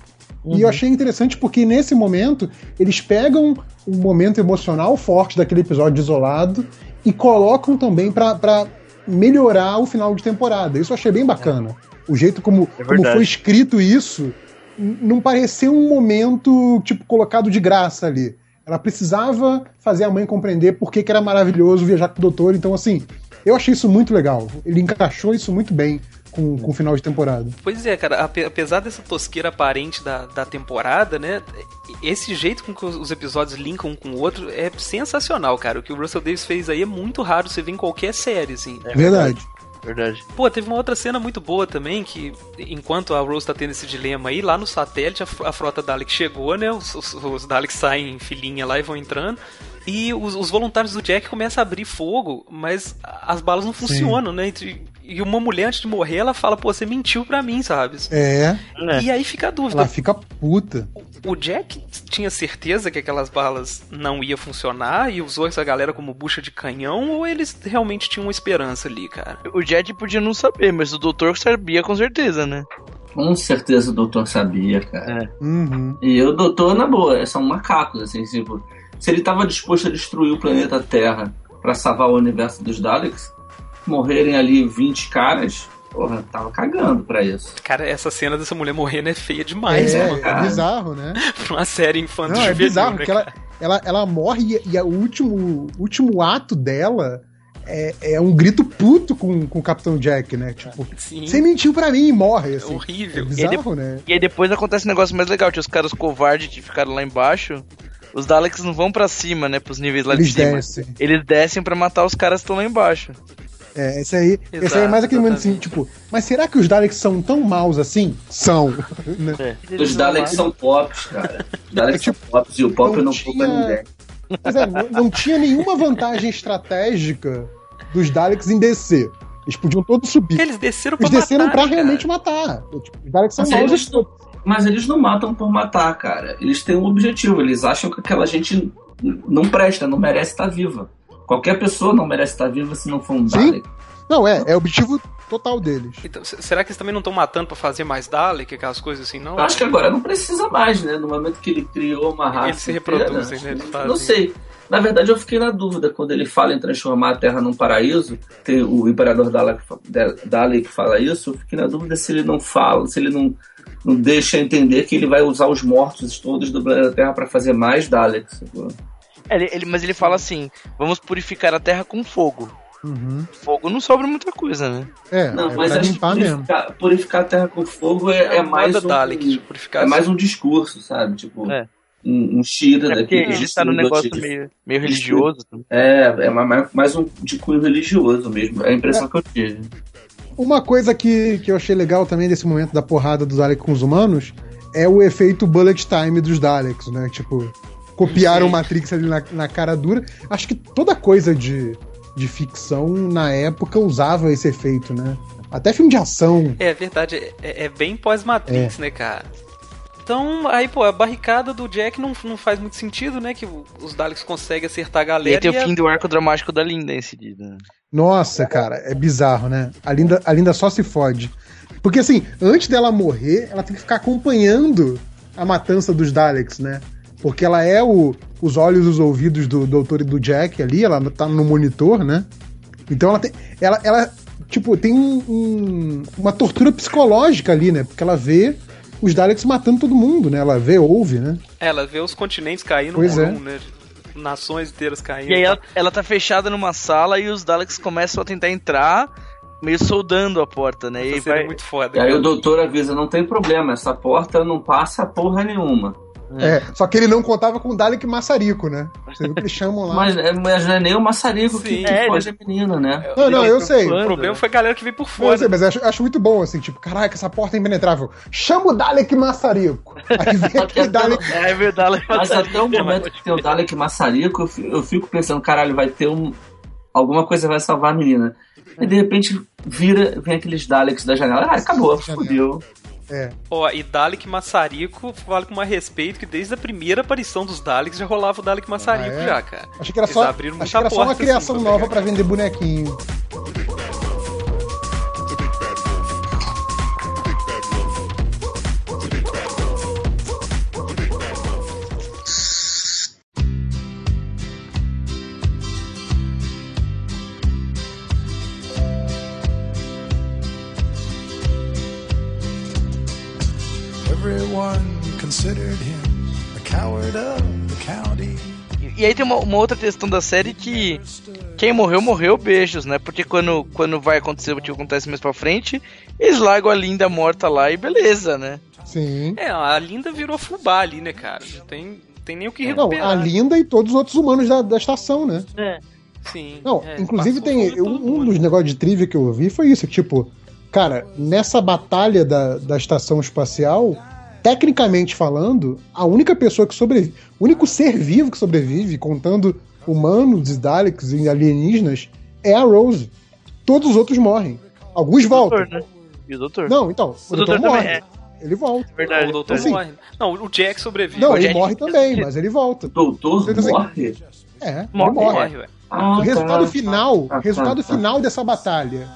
Speaker 1: E eu achei interessante porque nesse momento eles pegam um momento emocional forte daquele episódio isolado e colocam também pra melhorar o final de temporada. Isso eu achei bem bacana. O jeito como,
Speaker 3: É
Speaker 1: como foi escrito isso não pareceu um momento tipo colocado de graça ali. Ela precisava fazer a mãe compreender por que, que era maravilhoso viajar com o doutor. Então, assim, eu achei isso muito legal. Ele encaixou isso muito bem com, com o final de temporada.
Speaker 4: Pois é, cara, ape- apesar dessa tosqueira aparente da, da temporada, né? Esse jeito com que os os episódios linkam um com o outro é sensacional, cara. O que o Russell Davis fez aí é muito raro você ver em qualquer série, assim.
Speaker 1: verdade.
Speaker 3: Verdade.
Speaker 4: Pô, teve uma outra cena muito boa também, que enquanto a Rose tá tendo esse dilema aí, lá no satélite, a frota Dalek chegou, né? Os, os, os Daleks saem em filinha lá e vão entrando. E os, os voluntários do Jack começam a abrir fogo, mas as balas não funcionam, né? E, uma mulher, antes de morrer, ela fala, pô, você mentiu pra mim, sabe?
Speaker 1: É,
Speaker 3: É.
Speaker 4: E aí fica a dúvida.
Speaker 1: ela fica puta.
Speaker 4: O Jack tinha certeza que aquelas balas não ia funcionar e usou essa galera como bucha de canhão ou eles realmente tinham uma esperança ali, cara?
Speaker 3: O Jet podia não saber, mas o doutor sabia com certeza, né?
Speaker 2: Com certeza o doutor sabia, cara.
Speaker 3: É.
Speaker 1: Uhum.
Speaker 2: E o doutor, na boa, são macacos, assim, tipo, se ele tava disposto a destruir o planeta Terra pra salvar o universo dos Daleks, morrerem ali 20 caras, porra, tava cagando pra isso.
Speaker 4: Cara, essa cena dessa mulher morrendo é feia demais,
Speaker 1: é,
Speaker 4: mano.
Speaker 1: é
Speaker 2: cara.
Speaker 1: bizarro, né?
Speaker 4: Pra uma série infantil.
Speaker 1: Não, é bizarro,
Speaker 4: né,
Speaker 1: porque ela,
Speaker 4: cara?
Speaker 1: ela, ela morre e, e o último, último ato dela é, é um grito puto com, com o Capitão Jack, né? Tipo,
Speaker 4: Sim,
Speaker 1: você mentiu pra mim e morre,
Speaker 4: é
Speaker 1: assim. É
Speaker 4: horrível.
Speaker 1: bizarro, né?
Speaker 3: E aí depois acontece um negócio mais legal, que os caras covardes que ficaram lá embaixo, os Daleks não vão pra cima, né, pros níveis lá
Speaker 1: Eles
Speaker 3: de cima.
Speaker 1: descem.
Speaker 3: Eles descem pra matar os caras que estão lá embaixo.
Speaker 1: É, esse aí, esse aí é
Speaker 4: Exato,
Speaker 1: mais aquele momento assim, tipo, mas será que os Daleks são tão maus assim? São. né?
Speaker 3: É.
Speaker 2: Os Daleks são pops, cara. Os Daleks são pops e o pop
Speaker 1: não
Speaker 2: não poupa
Speaker 1: tinha-
Speaker 2: ninguém.
Speaker 1: Mas é, não, não tinha nenhuma vantagem estratégica dos Daleks em descer. Eles podiam todos subir.
Speaker 4: Eles desceram pra
Speaker 1: Eles desceram
Speaker 4: matar,
Speaker 1: pra
Speaker 4: cara.
Speaker 1: realmente matar. Tipo, os Daleks são
Speaker 2: Mas
Speaker 1: maus.
Speaker 2: eles, mas eles não matam por matar, cara. Eles têm um objetivo. Eles acham que aquela gente não presta, não merece estar viva. Qualquer pessoa não merece estar viva se não for um
Speaker 1: Sim.
Speaker 2: Dalek.
Speaker 1: Não, é, é o objetivo total deles.
Speaker 4: Então, será que eles também não estão matando pra fazer mais Dalek, aquelas coisas assim, não?
Speaker 2: Eu acho que agora não precisa mais, né? No momento que ele criou uma raça.
Speaker 4: Eles se
Speaker 2: inteira,
Speaker 4: reproduzem, né? Eles
Speaker 2: Não sei. Na verdade, eu fiquei na dúvida quando ele fala em transformar a Terra num paraíso. Tem o Imperador Dalek, Dalek fala isso. Eu fiquei na dúvida se ele não fala, se ele não, não deixa entender que ele vai usar os mortos todos do planeta Terra para fazer mais Daleks. sacou?
Speaker 3: É, Ele, ele- mas ele fala assim: vamos purificar a terra com fogo.
Speaker 1: Uhum.
Speaker 3: Fogo não sobra muita coisa, né?
Speaker 1: É,
Speaker 2: Não,
Speaker 1: é
Speaker 2: mas
Speaker 1: pra
Speaker 2: acho que
Speaker 1: limpar mesmo.
Speaker 2: purificar, purificar a Terra com fogo é, é mais
Speaker 4: Nada
Speaker 2: um,
Speaker 4: Dalek purificar.
Speaker 2: é mais um discurso, sabe? Tipo,
Speaker 3: É.
Speaker 2: um, um Shira
Speaker 3: É porque
Speaker 2: daquele.
Speaker 3: ele tá no
Speaker 2: de-
Speaker 3: negócio
Speaker 2: de-
Speaker 3: meio, meio religioso.
Speaker 2: É, é mais, mais um de cunho religioso mesmo. É a impressão que eu tive.
Speaker 1: Uma coisa que, que eu achei legal também desse momento da porrada dos Daleks com os humanos é o efeito bullet time dos Daleks, né? Tipo, copiaram o
Speaker 4: Sim.
Speaker 1: Matrix ali na, na cara dura. Acho que toda coisa de, de ficção na época usava esse efeito, né? Até filme de ação.
Speaker 4: É verdade, é, é- é bem pós-Matrix, né, cara? Então, aí, pô, a barricada do Jack não, não faz muito sentido, né? Que os Daleks conseguem acertar a
Speaker 3: E aí
Speaker 4: galera.
Speaker 3: tem o
Speaker 4: e a-
Speaker 3: fim do arco dramático da Linda em seguida.
Speaker 1: Nossa, cara, é bizarro, né? A Linda, a Linda só se fode. Porque assim, antes dela morrer, ela tem que ficar acompanhando a matança dos Daleks, né? Porque ela é o, os olhos e os ouvidos do doutor e do Jack ali, ela tá no monitor, né? Então ela tem. Ela, ela tipo, tem um- um- uma tortura psicológica ali, né? Porque ela vê os Daleks matando todo mundo, né? Ela vê, ouve, né?
Speaker 4: Ela vê os continentes caindo
Speaker 1: Pois
Speaker 4: um,
Speaker 1: é.
Speaker 4: um, né? Nações inteiras caindo.
Speaker 3: E aí ela, ela tá fechada numa sala e os Daleks começam a tentar entrar, meio soldando a porta, né? E
Speaker 4: Essa cena
Speaker 3: vai...
Speaker 4: é muito foda.
Speaker 2: E aí o doutor avisa, não tem problema, essa porta não passa porra nenhuma.
Speaker 1: É. Só que ele não contava com o Dalek Maçarico, né? Você viu que eles chamam lá.
Speaker 2: Mas, é- mas não é nem o maçarico que,
Speaker 4: Sim.
Speaker 2: que
Speaker 3: É,
Speaker 2: foge a menina, né?
Speaker 1: Não, não, eu sei.
Speaker 4: O problema foi a galera que veio por
Speaker 1: Não, eu
Speaker 4: fora.
Speaker 1: sei, mas acho, acho muito bom, assim, tipo, caraca, essa porta é impenetrável. Chama o Dalek Maçarico. Aí vem aquele Dalek.
Speaker 3: É verdade,
Speaker 2: Mas até o momento que tem o Dalek maçarico, eu fi- eu fico pensando, caralho, vai ter um. Alguma coisa vai salvar a menina. E de repente vira, vem aqueles Daleks da janela. Ah, acabou,
Speaker 1: Janela. É.
Speaker 4: Ó, e Dalek Maçarico vale com mais respeito que desde a primeira aparição dos Daleks já rolava o Dalek Maçarico
Speaker 1: Ah, é?
Speaker 4: já, cara.
Speaker 1: Achei que era
Speaker 4: Eles
Speaker 1: só,
Speaker 4: abriram
Speaker 1: achei que era só uma
Speaker 4: porta,
Speaker 1: criação
Speaker 4: assim, pra
Speaker 1: nova
Speaker 4: pegar.
Speaker 1: pra vender bonequinho.
Speaker 5: Considered him a coward of the county.
Speaker 3: E aí tem uma, uma outra questão da série que quem morreu, morreu, beijos, né? Porque quando, quando vai acontecer o que acontece mais pra frente, eles largam a Linda morta lá e beleza, né?
Speaker 1: Sim.
Speaker 4: É, a Linda virou fubá ali, né, cara? Não tem, não tem nem o que
Speaker 1: Não,
Speaker 4: recuperar.
Speaker 1: a Linda e todos os outros humanos da, da estação, né?
Speaker 4: Sim.
Speaker 1: Não,
Speaker 4: é,
Speaker 1: inclusive tem um, um
Speaker 4: mundo.
Speaker 1: dos negócios de trivia que eu vi foi isso, que, tipo, cara, nessa batalha da, da estação espacial, tecnicamente falando, a única pessoa que sobrevive, o único ser vivo que sobrevive, contando humanos, e Daleks e alienígenas, é a Rose. Todos os outros morrem. Alguns voltam.
Speaker 3: Doutor, né? E o doutor?
Speaker 1: Não, então, o,
Speaker 3: O
Speaker 1: doutor,
Speaker 3: doutor
Speaker 1: morre.
Speaker 3: também é.
Speaker 1: Ele volta.
Speaker 3: verdade.
Speaker 4: O doutor
Speaker 1: Assim,
Speaker 4: morre. Não, o Jack sobrevive.
Speaker 1: Não,
Speaker 4: O
Speaker 1: ele morre também, mas ele volta.
Speaker 2: Doutor
Speaker 1: Então, assim,
Speaker 2: morre?
Speaker 1: É,
Speaker 3: Morre,
Speaker 1: ele morre.
Speaker 4: morre.
Speaker 2: Ah,
Speaker 1: O resultado
Speaker 2: tá.
Speaker 1: final,
Speaker 2: Tá, tá,
Speaker 1: resultado
Speaker 2: tá.
Speaker 1: final dessa batalha,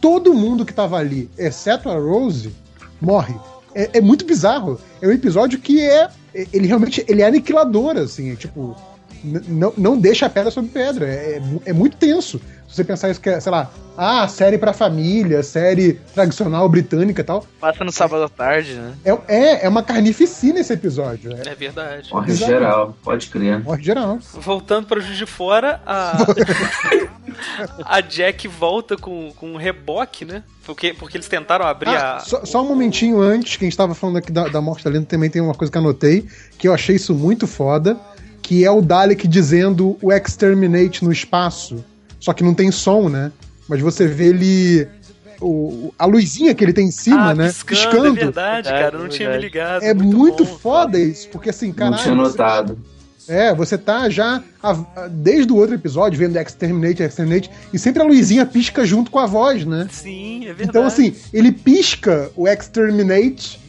Speaker 1: todo mundo que tava ali, exceto a Rose, morre. É, é muito bizarro. É um episódio que é, ele realmente, ele é aniquilador, assim, é tipo, não, não deixa a pedra sobre pedra. É, é é muito tenso. Se você pensar isso que é, sei lá, ah, série pra família, série tradicional britânica e tal,
Speaker 3: Passa no sábado à tarde, né?
Speaker 1: é, é, é uma carnificina esse episódio. É,
Speaker 4: É verdade.
Speaker 2: Morre
Speaker 1: Exato.
Speaker 2: geral, pode crer.
Speaker 1: morre geral.
Speaker 4: Voltando para o Juiz de Fora, a, a Jack volta com, com um reboque, né? Porque, porque eles tentaram abrir
Speaker 1: Ah,
Speaker 4: a.
Speaker 1: só, só um momentinho antes, que a gente tava falando aqui da, da morte da Linda, também tem uma coisa que eu anotei, que eu achei isso muito foda, que é o Dalek dizendo o Exterminate no espaço. Só que não tem som, né? Mas você vê ele. O, a luzinha que ele tem em cima,
Speaker 4: ah,
Speaker 1: né?
Speaker 4: piscando, É verdade,
Speaker 3: É,
Speaker 4: cara. Eu não tinha me
Speaker 3: verdade.
Speaker 4: ligado.
Speaker 1: É muito,
Speaker 4: bom.
Speaker 1: foda isso, porque assim,
Speaker 2: Não
Speaker 1: caralho.
Speaker 2: tinha
Speaker 1: você-
Speaker 2: notado.
Speaker 1: É, você tá já a- a- desde o outro episódio vendo Exterminate, Exterminate, e sempre a luzinha pisca junto com a voz, né?
Speaker 4: Sim, é verdade.
Speaker 1: Então, assim, ele pisca o Exterminate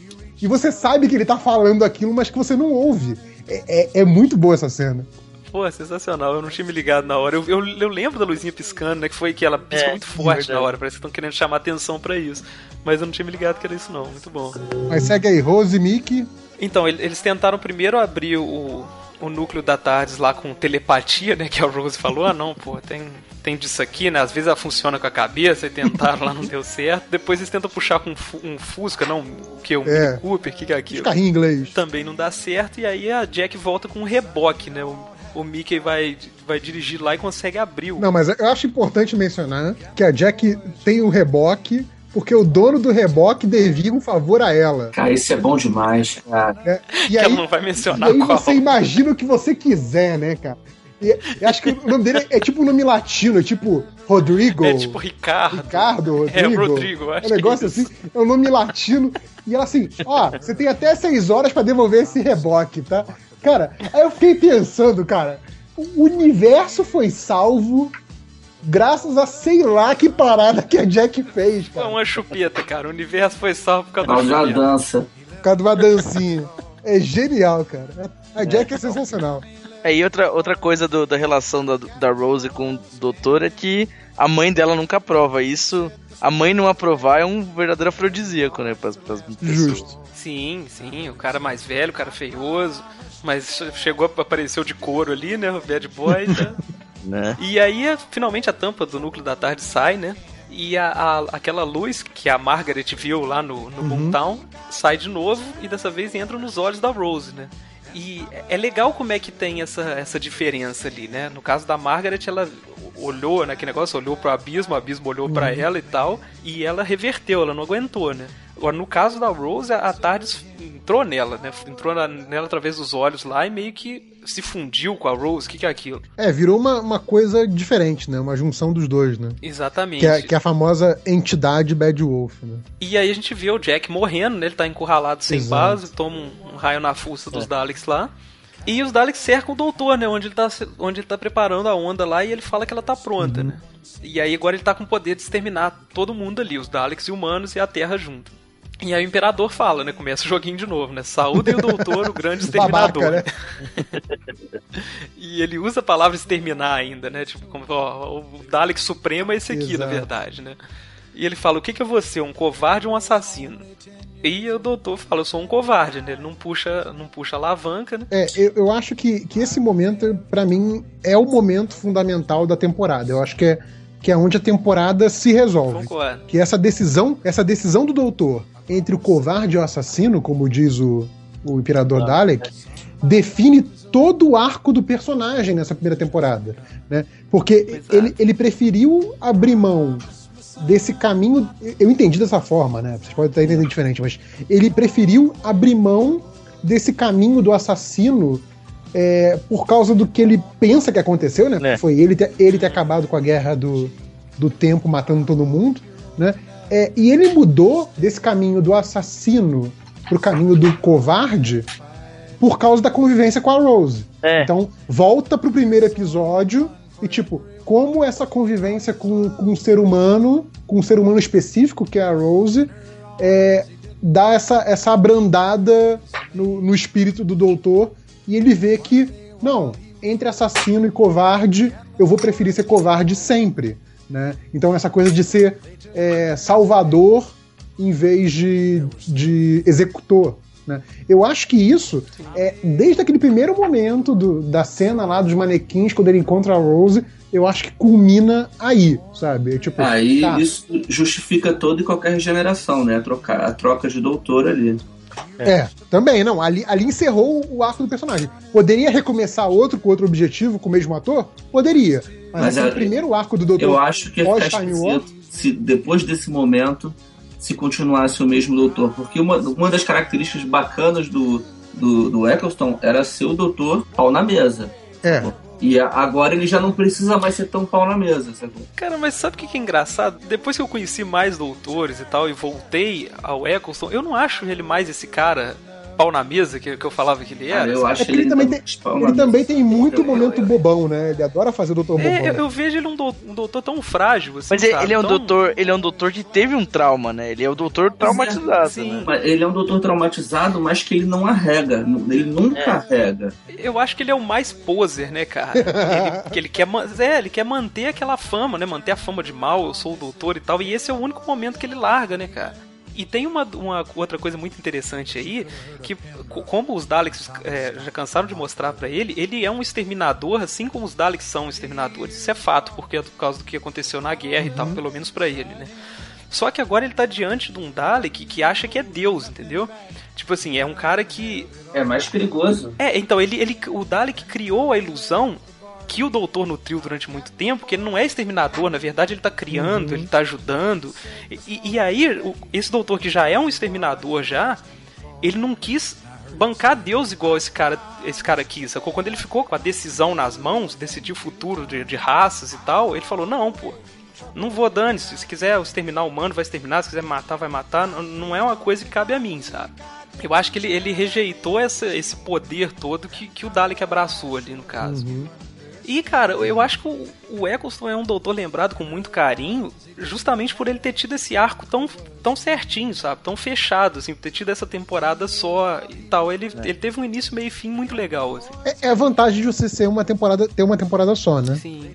Speaker 1: e você sabe que ele tá falando aquilo, mas que você não ouve. É, é- é muito boa essa cena.
Speaker 4: Pô, sensacional. Eu não tinha me ligado na hora. Eu, eu, eu lembro da luzinha piscando, né? Que foi que ela piscou
Speaker 3: É,
Speaker 4: muito forte
Speaker 3: verdade.
Speaker 4: na hora. Parece que estão querendo chamar atenção pra isso. Mas eu não tinha me ligado que era isso, não. Muito bom.
Speaker 1: Mas segue aí, Rose e Mickey.
Speaker 4: Então, ele- eles tentaram primeiro abrir o, o núcleo da Tardes lá com telepatia, né? Que a Rose falou, ah não, pô, tem, tem disso aqui, né? Às vezes ela funciona com a cabeça e tentaram lá, não deu certo. Depois eles tentam puxar com um fu- Fusca, não, o que? Um
Speaker 1: É.
Speaker 4: Mini Cooper, o que, que é aquilo?
Speaker 1: carrinhos em inglês.
Speaker 4: Também não dá certo, e aí a Jack volta com um reboque, né? O, o Mickey vai, vai dirigir lá e consegue abrir o.
Speaker 1: Não, mas eu acho importante mencionar que a Jack tem um reboque, porque o dono do reboque devia um favor a ela.
Speaker 2: Cara, isso é bom demais, cara.
Speaker 1: né? E aí,
Speaker 4: ela não vai
Speaker 1: e
Speaker 4: mencionar
Speaker 1: aí
Speaker 4: qual.
Speaker 1: você imagina o que você quiser, né, cara? E, eu acho que o nome dele é, é tipo um nome latino, é tipo Rodrigo.
Speaker 4: É tipo Ricardo.
Speaker 1: Ricardo, Rodrigo.
Speaker 4: É, Rodrigo, eu acho
Speaker 1: É um negócio
Speaker 4: que é isso.
Speaker 1: assim, é um nome latino. E ela assim, ó, você tem até seis horas pra devolver esse reboque, tá? Cara, aí eu fiquei pensando, cara, o universo foi salvo graças a sei lá que parada que a Jack fez,
Speaker 4: É
Speaker 1: cara.
Speaker 4: uma chupeta, cara. O universo foi salvo por causa da
Speaker 2: dança.
Speaker 1: Por causa de uma dancinha. É genial, cara. A Jack é sensacional.
Speaker 3: É, e outra, outra coisa do- da relação da, da Rose com o doutor é que a mãe dela nunca aprova. Isso, a mãe não aprovar é um verdadeiro afrodisíaco, né? Pras, pras.
Speaker 1: Justo.
Speaker 4: Sim, sim, o cara mais velho, o cara feioso, mas che- chegou, apareceu de couro ali, né, o bad boy, né?
Speaker 3: Né?
Speaker 4: E aí, finalmente, a tampa do núcleo da tarde sai, né? E a, a- aquela luz que a Margaret viu lá no, no Boomtown sai de novo e dessa vez entra nos olhos da Rose, né? E é legal como é que tem essa, essa diferença ali, né? No caso da Margaret, ela olhou naquele negócio, olhou pro abismo, o abismo olhou pra ela e tal, e ela reverteu, ela não aguentou, né? Agora, no caso da Rose, a Tardes entrou nela, né? Entrou na- nela através dos olhos lá e meio que se fundiu com a Rose. O que, que é aquilo?
Speaker 1: É, virou uma, uma coisa diferente, né? Uma junção dos dois, né?
Speaker 4: Exatamente.
Speaker 1: Que é, que é a famosa entidade Bad Wolf, né?
Speaker 4: E aí a gente vê o Jack morrendo, né? Ele tá encurralado sem
Speaker 1: Exato.
Speaker 4: base, toma um, um raio na fuça dos Daleks lá. E os Daleks cercam o doutor, né? Onde ele, tá, onde ele tá preparando a onda lá e ele fala que ela tá pronta, né? E aí agora ele tá com o poder de exterminar todo mundo ali, os Daleks e humanos e a Terra junto. E aí o Imperador fala, né? Começa o joguinho de novo, né? Saúde o doutor, o grande exterminador.
Speaker 1: Babaca, né?
Speaker 4: E ele usa a palavra exterminar ainda, né? Tipo, como, ó, o Dalek Supremo é esse aqui, na
Speaker 1: Exato.
Speaker 4: verdade, né? E ele fala, o que, que é você, um covarde ou um assassino? E o doutor fala, eu sou um covarde, né? Ele não puxa, não puxa alavanca, né?
Speaker 1: É, eu, eu acho que, que esse momento, pra mim, é o momento fundamental da temporada. Eu acho que é, que é onde a temporada se resolve.
Speaker 4: Concordo.
Speaker 1: Que essa decisão, essa decisão do doutor entre o covarde e o assassino, como diz o, o Imperador Dalek, define todo o arco do personagem nessa primeira temporada. Né? Porque
Speaker 4: Exato.
Speaker 1: ele, ele preferiu abrir mão desse caminho. Eu entendi dessa forma, né? Vocês podem estar entendendo diferente, mas ele preferiu abrir mão desse caminho do assassino é, por causa do que ele pensa que aconteceu, né?
Speaker 3: É.
Speaker 1: Foi ele ter, ele ter acabado com a guerra do, do tempo, matando todo mundo, né? É, e ele mudou desse caminho do assassino pro caminho do covarde por causa da convivência com a Rose.
Speaker 3: É.
Speaker 1: Então, volta pro primeiro episódio e, tipo, como essa convivência com, com um ser humano, com um ser humano específico, que é a Rose, é, dá essa, essa abrandada no, no espírito do doutor e ele vê que, não, entre assassino e covarde, eu vou preferir ser covarde sempre. Né? Então, essa coisa de ser é, salvador em vez de, de executor. Né? Eu acho que isso é desde aquele primeiro momento do- da cena lá dos manequins, quando ele encontra a Rose, eu acho que culmina aí, sabe? Tipo,
Speaker 2: Aí
Speaker 1: tá,
Speaker 2: isso justifica toda e qualquer regeneração, né? A troca, a troca de doutor ali.
Speaker 1: É, também, não. Ali, ali encerrou o arco do personagem. Poderia recomeçar outro com outro objetivo, com o mesmo ator? Poderia. Mas,
Speaker 2: Mas é-
Speaker 1: primeiro arco do Doutor.
Speaker 2: Eu acho que esquisito se depois desse momento se continuasse o mesmo doutor. Porque uma, uma das características bacanas do, do, do Eccleston era ser o doutor pau na mesa.
Speaker 1: É.
Speaker 2: E agora ele já não precisa mais ser tão pau na mesa, sacou?
Speaker 4: Cara, mas sabe o que é engraçado? Depois que eu conheci mais doutores e tal, e voltei ao Eccleston, eu não acho ele mais esse cara pau na mesa que, que eu falava que ele era.
Speaker 2: Cara, eu
Speaker 4: sabe?
Speaker 2: acho
Speaker 1: É porque ele
Speaker 2: ele
Speaker 1: também tem- Ele também tem muito
Speaker 2: Eu-
Speaker 1: momento
Speaker 2: eu-
Speaker 1: bobão, né? Ele adora fazer Doutor Bobão.
Speaker 4: É, eu, eu vejo ele um, dou- um doutor tão frágil, assim,
Speaker 3: Mas ele,
Speaker 4: sabe?
Speaker 3: ele é um
Speaker 4: Tão-
Speaker 3: doutor, ele é um doutor que teve um trauma, né? Ele é o doutor traumatizado,
Speaker 4: sim.
Speaker 3: né?
Speaker 2: Mas ele é um doutor traumatizado, mas que ele não arrega. Ele nunca
Speaker 3: É.
Speaker 2: arrega.
Speaker 4: Eu acho que ele é o mais poser, né, cara? ele, que ele quer, é, ele quer manter aquela fama, né? Manter a fama de mal, eu sou o doutor e tal. E esse é o único momento que ele larga, né, cara? E tem uma, uma outra coisa muito interessante aí, que co- como os Daleks é, já cansaram de mostrar pra ele, ele é um exterminador, assim como os Daleks são exterminadores. Isso é fato, porque é por causa do que aconteceu na guerra e tal, pelo menos pra ele, né? Só que agora ele tá diante de um Dalek que acha que é Deus, entendeu? Tipo assim, é um cara que
Speaker 2: É mais perigoso.
Speaker 4: é, então, ele, ele, o Dalek criou a ilusão que o doutor nutriu durante muito tempo, que ele não é exterminador, na verdade ele tá criando, ele tá ajudando. E, e aí, o- esse doutor que já é um exterminador já, ele não quis bancar Deus igual esse cara, esse cara quis. Sacou? Quando ele ficou com a decisão nas mãos, decidir o futuro de, de raças e tal, ele falou, não, pô. Não vou dane-se, se quiser exterminar o humano, vai exterminar, se quiser matar, vai matar. Não, é uma coisa que cabe a mim, sabe? Eu acho que ele, ele rejeitou essa, esse poder todo que, que o Dalek abraçou ali, no caso. E, cara, eu acho que o, o Eccleston é um doutor lembrado com muito carinho, justamente por ele ter tido esse arco tão, tão certinho, sabe? Tão fechado, assim, por ter tido essa temporada só e tal. Ele, ele teve um início, meio e fim muito legal, assim.
Speaker 1: É, é a vantagem de você ser uma temporada, ter uma temporada só, né?
Speaker 4: Sim.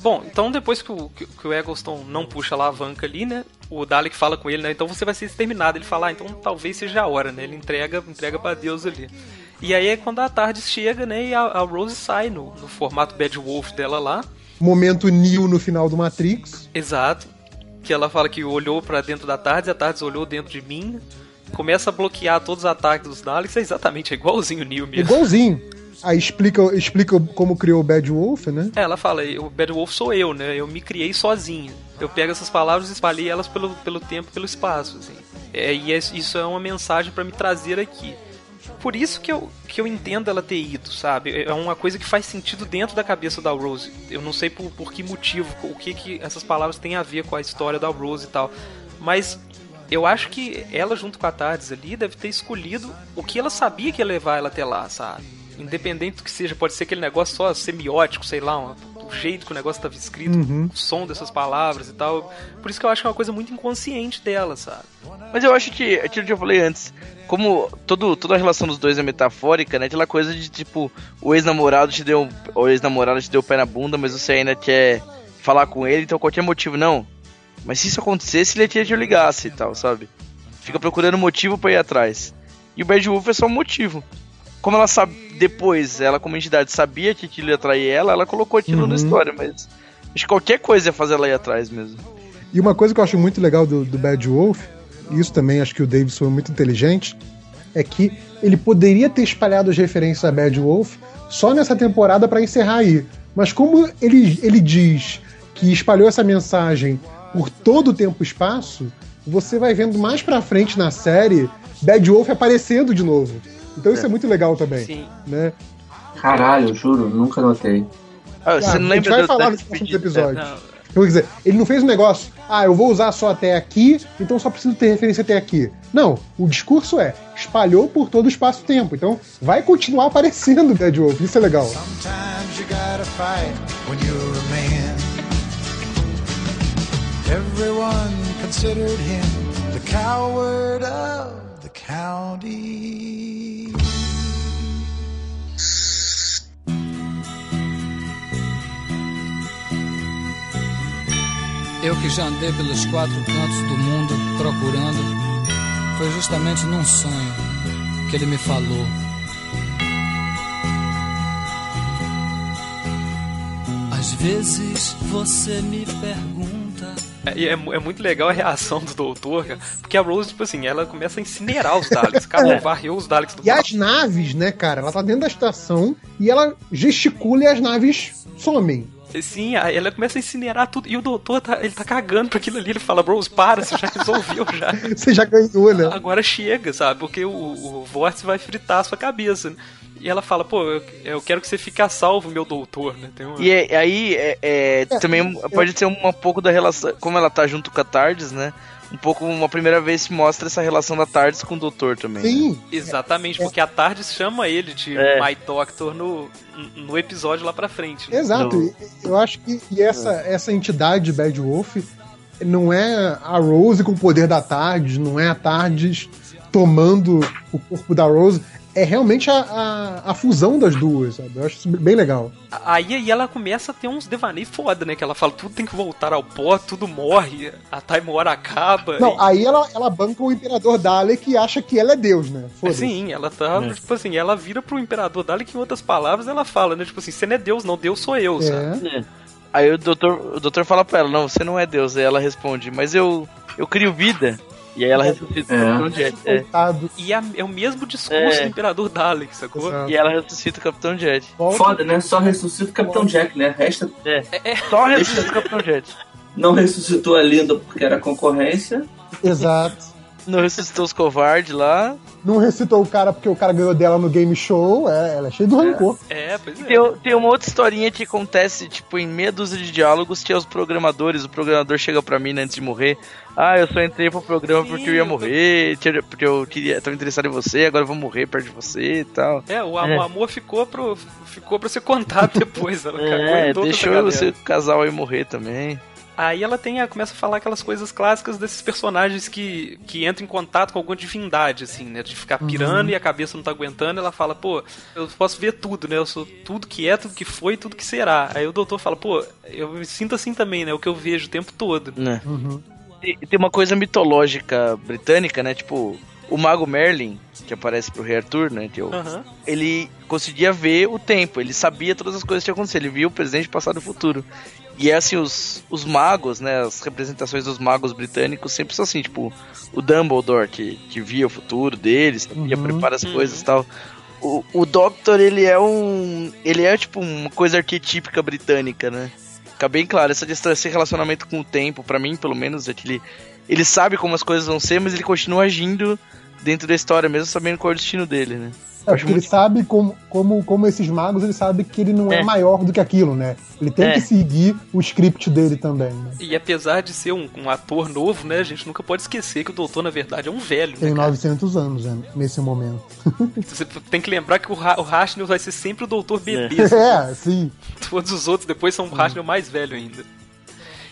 Speaker 4: Bom, então depois que o, que, que o Eccleston não puxa a alavanca ali, né? O Dalek fala com ele, né? Então você vai ser exterminado. Ele fala, ah, então talvez seja a hora, né? Ele entrega, entrega para Deus ali. E aí é quando a tarde chega, né? E a, a Rose sai no, no formato Bad Wolf dela lá.
Speaker 1: Momento Neo no final do Matrix.
Speaker 4: Exato. que ela fala que olhou pra dentro da Tardes e a Tardes olhou dentro de mim. Começa a bloquear todos os ataques dos Daleks. É exatamente é igualzinho o Neo mesmo.
Speaker 1: Igualzinho. Aí explica, explica como criou o Bad Wolf, né?
Speaker 4: É, ela fala, o Bad Wolf sou eu, né? Eu me criei sozinha. Eu pego essas palavras e espalhei elas pelo, pelo tempo, pelo espaço, assim. É, e é- isso é uma mensagem pra me trazer aqui. Por isso que eu, que eu entendo ela ter ido, sabe? É uma coisa que faz sentido dentro da cabeça da Rose. Eu não sei por, por que motivo, o que, que essas palavras têm a ver com a história da Rose e tal. Mas eu acho que ela, junto com a Tardes ali, deve ter escolhido o que ela sabia que ia levar ela até lá, sabe? Independente do que seja, pode ser aquele negócio só semiótico, sei lá, uma- o jeito que o negócio estava escrito,
Speaker 1: Uhum.
Speaker 4: o som dessas palavras e tal. Por isso que eu acho que é uma coisa muito inconsciente dela, sabe?
Speaker 3: Mas eu acho que, aquilo que eu falei antes, como todo, toda a relação dos dois é metafórica, né? Aquela coisa de tipo, o ex-namorado te deu. O ex-namorado te deu o pé na bunda, mas você ainda quer falar com ele, então qualquer motivo, não. Mas se isso acontecesse, ele ia te ligasse e tal, sabe? Fica procurando motivo pra ir atrás. E o Bad Wolf é só um motivo. Como ela sabe, depois, ela como entidade sabia que aquilo ia atrair ela, ela colocou aquilo
Speaker 1: Uhum.
Speaker 3: na história, mas. Acho que qualquer coisa ia fazer ela ir atrás mesmo.
Speaker 1: E uma coisa que eu acho muito legal do, do Bad Wolf, e isso também acho que o Davis foi muito inteligente, é que ele poderia ter espalhado as referências a Bad Wolf só nessa temporada pra encerrar aí. Mas como ele, ele diz que espalhou essa mensagem por todo o tempo e espaço, você vai vendo mais pra frente na série Bad Wolf aparecendo de novo. Então isso é, muito legal também.
Speaker 4: Sim.
Speaker 1: Né?
Speaker 2: Caralho, juro, nunca notei.
Speaker 3: Ah,
Speaker 1: Ah,
Speaker 3: você não
Speaker 1: a gente
Speaker 3: lembra
Speaker 1: vai falar nos próximos episódios.
Speaker 4: Não,
Speaker 1: Então, quer dizer, ele não fez um negócio, ah, eu vou usar só até aqui, então só preciso ter referência até aqui. Não, o discurso é, espalhou por todo o espaço-tempo. Então, vai continuar aparecendo Dead Wolf, isso é legal.
Speaker 5: Sometimes you gotta fight when you're a man. Everyone considered him the coward of the county.
Speaker 6: Eu que já andei pelos quatro cantos do mundo procurando, foi justamente num sonho que ele me falou. Às vezes você me pergunta.
Speaker 4: É, e é, é muito legal a reação do doutor, cara, porque a Rose, tipo assim, ela começa a incinerar os Daleks. Cara, varreu os Daleks do
Speaker 1: E as naves, né, cara, ela tá dentro da estação e ela gesticula e as naves somem.
Speaker 4: Sim, aí ela começa a incinerar tudo. E o doutor, tá, ele tá cagando pra aquilo ali. Ele fala, Rose, para, você já resolveu já.
Speaker 1: Você já ganhou, né?
Speaker 4: Agora chega, sabe? Porque o, o vórtice vai fritar a sua cabeça. né? E ela fala, pô, eu, eu quero que você fique a salvo, meu doutor, né? Tem uma...
Speaker 3: E é- aí é, é, também pode ser um, um pouco da relação. Como ela tá junto com a Tardes, né? Um pouco, uma primeira vez se mostra essa relação da Tardes com o Doutor também. né?
Speaker 1: Sim,
Speaker 4: Exatamente, porque a tarde chama ele de
Speaker 3: É.
Speaker 4: My Doctor no, no episódio lá pra frente. né?
Speaker 1: exato.
Speaker 3: No-
Speaker 1: Eu acho que e essa, essa entidade Bad Wolf não é a Rose com o poder da Tardes, não é a Tardes tomando o corpo da Rose. É realmente a, a, a fusão das duas, sabe? Eu acho isso bem legal.
Speaker 4: Aí, aí ela começa a ter uns devaneios foda, né? Que ela fala, tudo tem que voltar ao pó, tudo morre, a Time War acaba.
Speaker 1: Não,
Speaker 4: e...
Speaker 1: aí ela, ela banca o Imperador Dalek e acha que ela é Deus, né?
Speaker 4: Sim, ela tá,
Speaker 3: É.
Speaker 4: tipo assim, ela vira pro imperador que em outras palavras ela fala, né? Tipo assim, você não é Deus, não, Deus sou eu, sabe?
Speaker 1: É.
Speaker 3: Aí o doutor, o doutor fala pra ela, não, você não é Deus. Aí ela responde, mas eu, eu crio vida. E aí ela ressuscita
Speaker 2: É.
Speaker 3: o Capitão Jet. É.
Speaker 4: E é, é o mesmo discurso
Speaker 3: É.
Speaker 4: do imperador Dalek, sacou?
Speaker 1: Exato.
Speaker 3: E ela ressuscita o Capitão Jet.
Speaker 2: Foda, né? Só ressuscita o Capitão Jack, né? Resta.
Speaker 3: É. Só ressuscita o Capitão Jet.
Speaker 2: Não ressuscitou a Linda porque era concorrência.
Speaker 1: Exato.
Speaker 3: Não ressuscitou os covardes lá.
Speaker 1: Não recitou o cara porque o cara ganhou dela no game show. É, ela é cheia de rancor.
Speaker 4: É, pois é.
Speaker 3: Tem, tem uma outra historinha que acontece, tipo, em meia dúzia de diálogos, que é os programadores. O programador chega pra mim antes de morrer. Ah, eu só entrei pro programa porque eu ia morrer, porque eu queria, tava interessado em você, agora eu vou morrer perto de você e tal.
Speaker 4: É, o,
Speaker 3: É.
Speaker 4: o amor ficou pro, ficou pra ser contado depois. Ela
Speaker 3: É, deixou esse casal aí morrer também.
Speaker 4: Aí ela tem, a- começa a falar aquelas coisas clássicas desses personagens que, que entram em contato com alguma divindade, assim, né? De ficar pirando e a cabeça não tá aguentando. Ela fala, pô, eu posso ver tudo, né? Eu sou tudo que é, tudo que foi, tudo que será. Aí o doutor fala, pô, eu me sinto assim também, né? O que eu vejo o tempo todo.
Speaker 3: Né? E tem uma coisa mitológica britânica, né? Tipo, o mago Merlin, que aparece pro Rei Arthur, né? Que é o-
Speaker 4: Aham.
Speaker 3: ele conseguia ver o tempo, ele sabia todas as coisas que iam acontecer, ele via o presente, passado e o futuro. E é assim, os, os magos, né? As representações dos magos britânicos sempre são assim, tipo, o Dumbledore, que, que via o futuro deles, ia
Speaker 1: Uhum.
Speaker 3: preparar as coisas e tal. O, o Doctor, ele é um. Ele é tipo uma coisa arquetípica britânica, né? Fica bem claro, essa distância, esse relacionamento com o tempo, pra mim, pelo menos, é que ele, ele sabe como as coisas vão ser, mas ele continua agindo dentro da história, mesmo sabendo qual é o destino dele, né?
Speaker 1: É, ele
Speaker 3: muito-
Speaker 1: sabe como, como, como esses magos, ele sabe que ele não é,
Speaker 3: É.
Speaker 1: maior do que aquilo, né? Ele tem
Speaker 3: É.
Speaker 1: que seguir o script dele também, né?
Speaker 4: E apesar de ser um, um ator novo, né, a gente nunca pode esquecer que o doutor, na verdade, é um velho,
Speaker 1: Tem
Speaker 4: né, cara?
Speaker 1: 900 anos né, nesse momento.
Speaker 4: Você tem que lembrar que o, Ra o vai ser sempre o doutor bebê.
Speaker 1: É, sim.
Speaker 4: Todos os outros depois são um Rachnil mais velho ainda.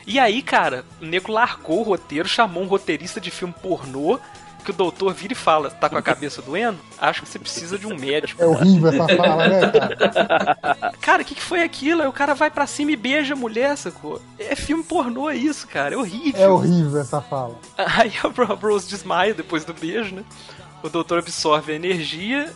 Speaker 4: E aí, cara, o nego largou o roteiro, chamou um roteirista de filme pornô, que o doutor vira e fala, tá com a cabeça doendo? Acho que você precisa de um médico.
Speaker 1: É horrível essa fala, né, cara?
Speaker 4: Cara, o que, que foi aquilo? Aí o cara vai pra cima e beija a mulher, sacou? É filme pornô isso, cara, é horrível.
Speaker 1: É horrível essa fala.
Speaker 4: Aí a Bro- Rose desmaia depois do beijo, né? O doutor absorve a energia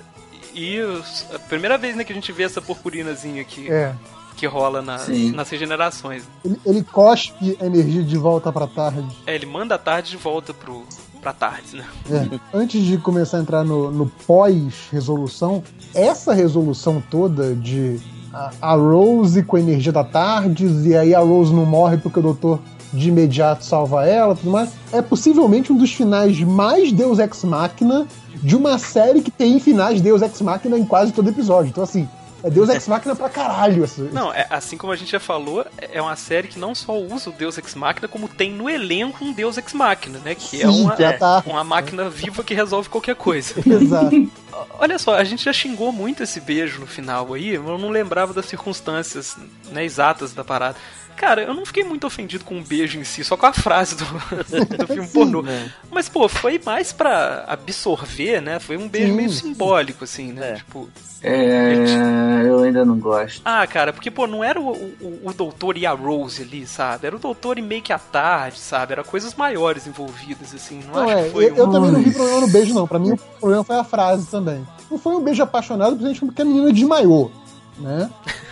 Speaker 4: e os- a primeira vez né, que a gente vê essa purpurinazinha que,
Speaker 1: É.
Speaker 4: que rola nas,
Speaker 2: Sim.
Speaker 4: nas regenerações.
Speaker 1: Ele, ele cospe a energia de volta pra tarde.
Speaker 4: É, ele manda a tarde de volta pro, pra tarde, né?
Speaker 1: É. Antes de começar a entrar no, no pós-resolução, essa resolução toda de a, a Rose com a energia da Tardes, e aí a Rose não morre porque o doutor de imediato salva ela tudo mais, é possivelmente um dos finais mais Deus Ex Machina de uma série que tem finais Deus Ex Machina em quase todo episódio. Então, assim, é Deus Ex Machina pra caralho. Essa,
Speaker 4: Não, é, assim como a gente já falou, é uma série que não só usa o Deus Ex Machina, como tem no elenco um Deus Ex Machina, né? Que é
Speaker 1: Sim,
Speaker 4: uma,
Speaker 1: já tá.
Speaker 4: uma máquina viva que resolve qualquer coisa.
Speaker 1: Exato.
Speaker 4: Olha só, a gente já xingou muito esse beijo no final aí, eu não lembrava das circunstâncias né, exatas da parada. Cara, eu não fiquei muito ofendido com o beijo em si, só com a frase do, do filme pornô. Mas, pô, foi mais pra absorver, né? Foi um beijo
Speaker 1: Sim.
Speaker 4: meio simbólico, assim, né?
Speaker 3: É.
Speaker 4: Tipo,
Speaker 2: É, eu ainda não gosto.
Speaker 4: ah, cara, porque, pô, não era o, o, o doutor e a Rose ali, sabe? Era o doutor e meio que a tarde, sabe? Era coisas maiores envolvidas, assim. Não,
Speaker 1: Não,
Speaker 4: acho
Speaker 1: é,
Speaker 4: que foi
Speaker 1: eu, eu
Speaker 4: um...
Speaker 1: também não vi problema no beijo, não. Pra mim, o problema foi a frase também. Não foi um beijo apaixonado, principalmente porque a menina desmaiou, né?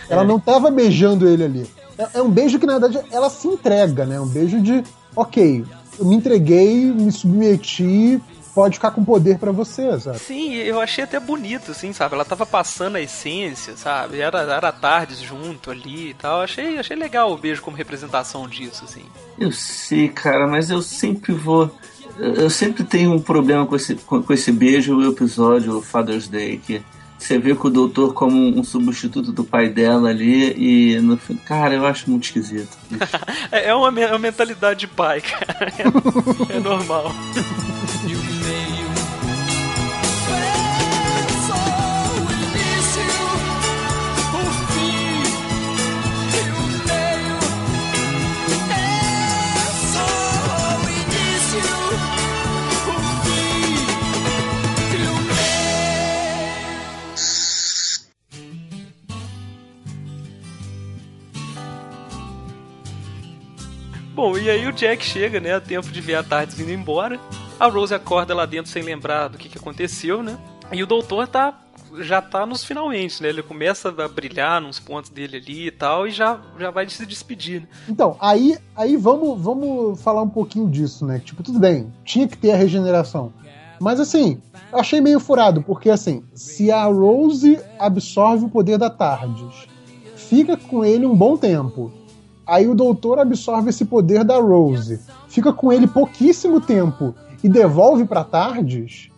Speaker 1: Ela não tava beijando ele ali. É, é um beijo que, na verdade, ela se entrega, né? Um beijo de, ok, eu me entreguei, me submeti, pode ficar com poder pra você, sabe?
Speaker 4: Sim, eu achei até bonito, assim, sabe? Ela tava passando a essência, sabe? Era, era tardes junto ali e tal. Achei, achei legal o beijo como representação disso, assim.
Speaker 2: Eu sei, cara, mas eu sempre vou. Eu eu sempre tenho um problema com esse, com, com esse beijo, o episódio o Father's Day, que você vê com o doutor como um substituto do pai dela ali, e no fim. Cara, eu acho muito esquisito.
Speaker 4: É, é uma, me- uma mentalidade de pai, cara. É, é normal.
Speaker 6: e
Speaker 4: aí o Jack chega, né? A tempo de ver a tarde vindo embora. A Rose acorda lá dentro sem lembrar do que, que aconteceu, né? E o doutor tá. Já tá nos finalmente, né? Ele começa a brilhar nos pontos dele ali e tal, e já, já vai se despedir. né?
Speaker 1: Então, aí, aí vamos, vamos falar um pouquinho disso, né? Tipo, tudo bem, tinha que ter a regeneração. Mas assim, achei meio furado, porque assim, se a Rose absorve o poder da Tardes, fica com ele um bom tempo. Aí o doutor absorve esse poder da Rose, fica com ele pouquíssimo tempo e devolve pra Tardes.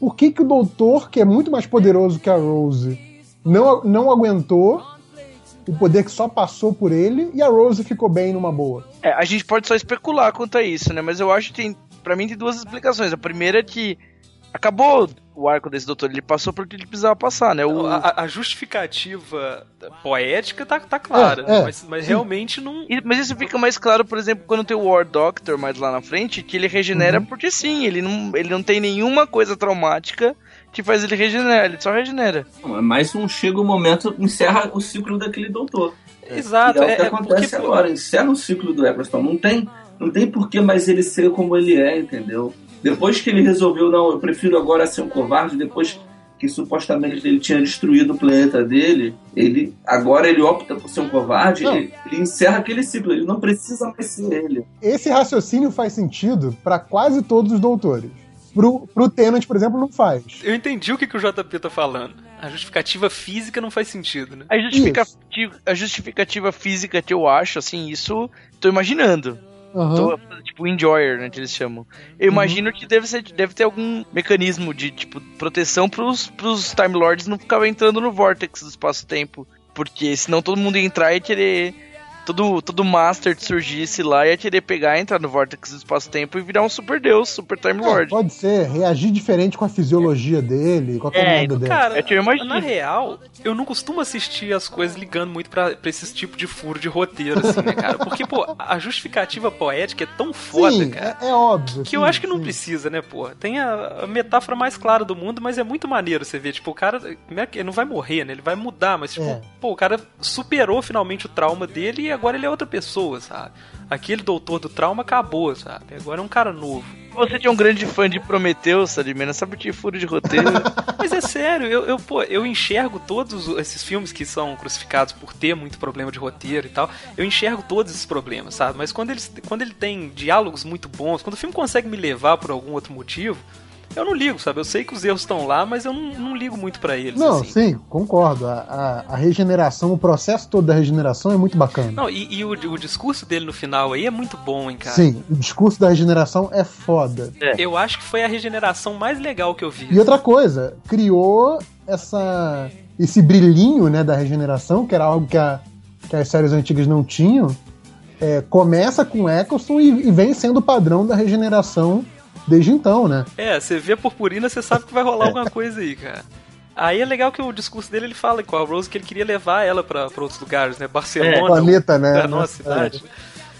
Speaker 1: Por que, que o doutor, que é muito mais poderoso que a Rose, não, não aguentou o poder que só passou por ele e a Rose ficou bem numa boa?
Speaker 3: É, a gente pode só especular quanto a isso, né? Mas eu acho que tem. Pra mim tem duas explicações. A primeira é que acabou o arco desse doutor, ele passou porque ele precisava passar, né? O,
Speaker 4: A, a justificativa poética tá, tá clara,
Speaker 1: É, é,
Speaker 4: mas, mas realmente não.
Speaker 3: E- Mas isso fica mais claro, por exemplo, quando tem o War Doctor mais lá na frente, que ele regenera
Speaker 1: Uhum.
Speaker 3: porque sim, ele não, ele não tem nenhuma coisa traumática que faz ele regenerar, ele só regenera.
Speaker 2: Não, é mais um chega o momento, encerra o ciclo daquele doutor.
Speaker 4: Exato,
Speaker 2: E é,
Speaker 4: é,
Speaker 2: o que
Speaker 4: é
Speaker 2: acontece
Speaker 4: porque.
Speaker 2: agora, encerra o ciclo do Eccleston. Não tem, não tem por que mais ele ser como ele é, entendeu? Depois que ele resolveu, não, eu prefiro agora ser um covarde, depois que supostamente ele tinha destruído o planeta dele, ele agora ele opta por ser um covarde, ele, ele encerra aquele ciclo, ele não precisa mais ser ele.
Speaker 1: Esse raciocínio faz sentido pra quase todos os doutores. Pro, pro Tenant, por exemplo, não faz.
Speaker 4: Eu entendi o que, que o JP tá falando. A justificativa física não faz sentido, né?
Speaker 3: A justificativa, a justificativa física que eu acho, assim, isso tô imaginando.
Speaker 1: Aham.
Speaker 3: Tô, tipo, enjoyer, né, que eles chamam. Eu imagino que deve, ser, deve ter algum mecanismo de, tipo, proteção pros, pros Time Lords não ficarem entrando no Vortex do espaço-tempo. Porque senão todo mundo ia entrar e querer. Todo, todo Master que surgisse lá ia querer pegar, entrar no Vortex do espaço-tempo e virar um super deus, super Time
Speaker 1: É,
Speaker 3: Lord.
Speaker 1: pode ser, reagir diferente com a fisiologia dele, qualquer
Speaker 3: É,
Speaker 1: merda dele.
Speaker 4: Cara,
Speaker 3: É que eu imagino.
Speaker 4: na real, eu não costumo assistir as coisas ligando muito pra, pra esses tipos de furo de roteiro, assim, né, cara? Porque, pô, a justificativa poética é tão foda,
Speaker 1: Sim,
Speaker 4: cara.
Speaker 1: é, é óbvio.
Speaker 4: Que eu
Speaker 1: sim,
Speaker 4: acho que não
Speaker 1: sim.
Speaker 4: precisa, né, pô? Tem a, a metáfora mais clara do mundo, mas é muito maneiro você ver. Tipo, o cara. como é que- Ele não vai morrer, né? Ele vai mudar, mas, tipo,
Speaker 1: É.
Speaker 4: pô, o cara superou finalmente o trauma dele e agora ele é outra pessoa, sabe? Aquele doutor do trauma acabou, sabe? Agora é um cara novo.
Speaker 3: Você que é um grande fã de Prometheus, Salimena, sabe que furo de roteiro.
Speaker 4: Mas é sério, eu, eu, pô, eu enxergo todos esses filmes que são crucificados por ter muito problema de roteiro e tal. Eu enxergo todos esses problemas, sabe? Mas quando, eles, quando ele tem diálogos muito bons, quando o filme consegue me levar por algum outro motivo, eu não ligo, sabe? Eu sei que os erros estão lá, mas eu não, não ligo muito pra eles.
Speaker 1: Não,
Speaker 4: assim.
Speaker 1: sim, concordo. A, a- a regeneração, o processo todo da regeneração é muito bacana.
Speaker 4: Não, e, e o, o discurso dele no final aí é muito bom, hein, cara?
Speaker 1: Sim, o discurso da regeneração é foda.
Speaker 4: Eu acho que foi a regeneração mais legal que eu vi.
Speaker 1: E outra coisa, criou essa esse brilhinho né, da regeneração, que era algo que, a- que as séries antigas não tinham. É, começa com Eccleston e, e vem sendo o padrão da regeneração desde então, né?
Speaker 4: É, você vê a purpurina, você sabe que vai rolar alguma coisa aí, cara. Aí é legal que o discurso dele ele fala com a Rose que ele queria levar ela pra, pra outros lugares, né? Barcelona,
Speaker 1: Planeta, né?
Speaker 4: a nossa cidade.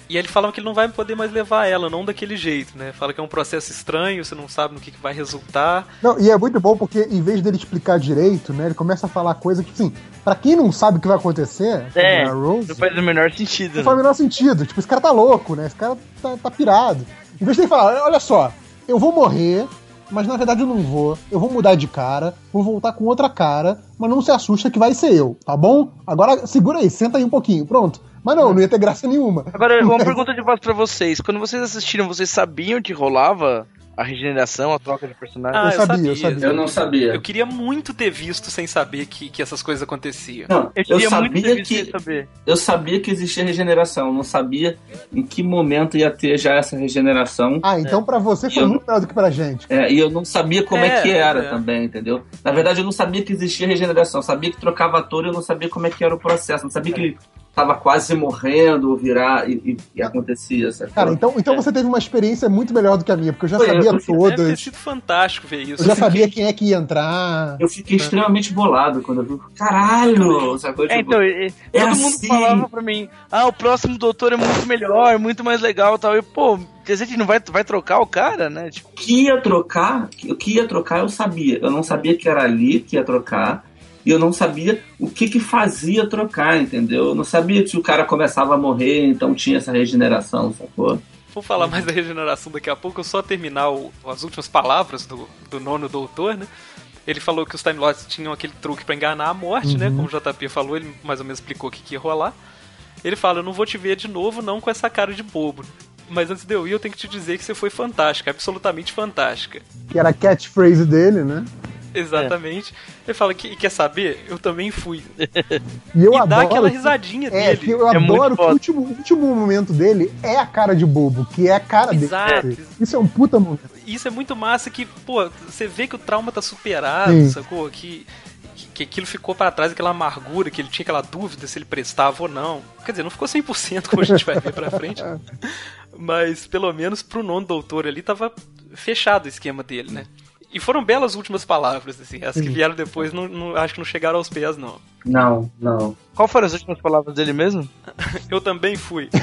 Speaker 4: E aí ele fala que ele não vai poder mais levar ela, não daquele jeito, né? Fala que é um processo estranho, você não sabe no que, que vai resultar.
Speaker 1: Não, e é muito bom porque em vez dele explicar direito, né, ele começa a falar coisa que, assim, pra quem não sabe o que vai acontecer,
Speaker 3: É,
Speaker 1: Rose,
Speaker 3: não faz o menor sentido.
Speaker 1: não
Speaker 3: né?
Speaker 1: faz o menor sentido. Tipo, esse cara tá louco, né? Esse cara tá, tá pirado. Em vez de ele falar, olha só, eu vou morrer, mas na verdade eu não vou. Eu vou mudar de cara, vou voltar com outra cara, mas não se assusta que vai ser eu, tá bom? Agora segura aí, senta aí um pouquinho, pronto. Mas não, não ia ter graça nenhuma.
Speaker 3: Agora, uma pergunta eu faço pra vocês. Quando vocês assistiram, vocês sabiam que rolava a regeneração, a troca de personagem?
Speaker 4: Ah,
Speaker 1: eu sabia, eu sabia.
Speaker 2: Eu não sabia.
Speaker 4: Eu queria muito ter visto sem saber que, que essas coisas aconteciam.
Speaker 2: Não,
Speaker 3: Eu
Speaker 2: eu,
Speaker 3: queria muito ter
Speaker 2: sabia que eu sabia que existia regeneração, não sabia em que momento ia ter já essa regeneração.
Speaker 1: Ah, então pra você foi
Speaker 2: Eu-
Speaker 1: muito melhor do que pra gente.
Speaker 2: É, e eu não sabia como é,
Speaker 4: É,
Speaker 2: que era
Speaker 4: é.
Speaker 2: também, entendeu? Na verdade, eu não sabia que existia regeneração. Eu sabia que trocava ator e eu não sabia como é que era o processo. Não sabia que ele tava quase morrendo ou virar e, e- e acontecia, sabe?
Speaker 1: Cara, então, então você teve uma experiência muito melhor do que a minha, porque eu já
Speaker 2: Foi,
Speaker 1: sabia
Speaker 2: eu-
Speaker 4: Deve ter
Speaker 1: todas.
Speaker 4: sido fantástico ver isso.
Speaker 1: Eu já
Speaker 4: fiquei-
Speaker 1: sabia quem é que ia entrar.
Speaker 2: Eu fiquei extremamente bolado quando eu vi. Caralho! Sacou?
Speaker 3: É,
Speaker 2: Tipo,
Speaker 3: então,
Speaker 2: é
Speaker 3: todo mundo
Speaker 2: assim.
Speaker 3: falava pra mim, ah, o próximo doutor é muito melhor, muito mais legal e tal. E, pô, quer dizer que não vai, vai trocar o cara, né? Tipo,
Speaker 2: que ia trocar, o que ia trocar eu sabia. Eu não sabia que era ali que ia trocar. E eu não sabia o que que fazia trocar, entendeu? Eu não sabia se o cara começava a morrer, então tinha essa regeneração, sacou?
Speaker 4: Vou falar mais da regeneração daqui a pouco, eu só terminar o- as últimas palavras do, do nono doutor, né? Ele falou que os Time Lords tinham aquele truque pra enganar a morte, né? Como o JP falou, ele mais ou menos explicou o que, que ia rolar. Ele fala, eu não vou te ver de novo, não com essa cara de bobo. Mas antes de eu ir, eu tenho que te dizer que você foi fantástica, absolutamente fantástica.
Speaker 1: Que era a catchphrase dele, né?
Speaker 4: Exatamente. Ele fala que e quer saber? Eu também fui.
Speaker 1: E eu
Speaker 4: e
Speaker 1: adoro.
Speaker 4: dá aquela risadinha
Speaker 1: É,
Speaker 4: dele.
Speaker 1: eu
Speaker 3: É
Speaker 1: adoro que o último, último momento dele é a cara de bobo, que é a cara
Speaker 4: Exato.
Speaker 1: dele. Isso é um puta momento.
Speaker 4: isso é muito massa que, pô, você vê que o trauma tá superado,
Speaker 1: Sim.
Speaker 4: sacou? Que, que, aquilo ficou pra trás, aquela amargura, que ele tinha aquela dúvida se ele prestava ou não. Quer dizer, não ficou 100% como a gente vai ver pra frente. Mas pelo menos pro nono doutor ali tava fechado o esquema dele, né? E foram belas últimas palavras, assim. As que vieram depois não, não- acho que não chegaram aos pés, não.
Speaker 2: Não, não.
Speaker 3: qual foram as últimas palavras dele mesmo?
Speaker 4: Eu também fui.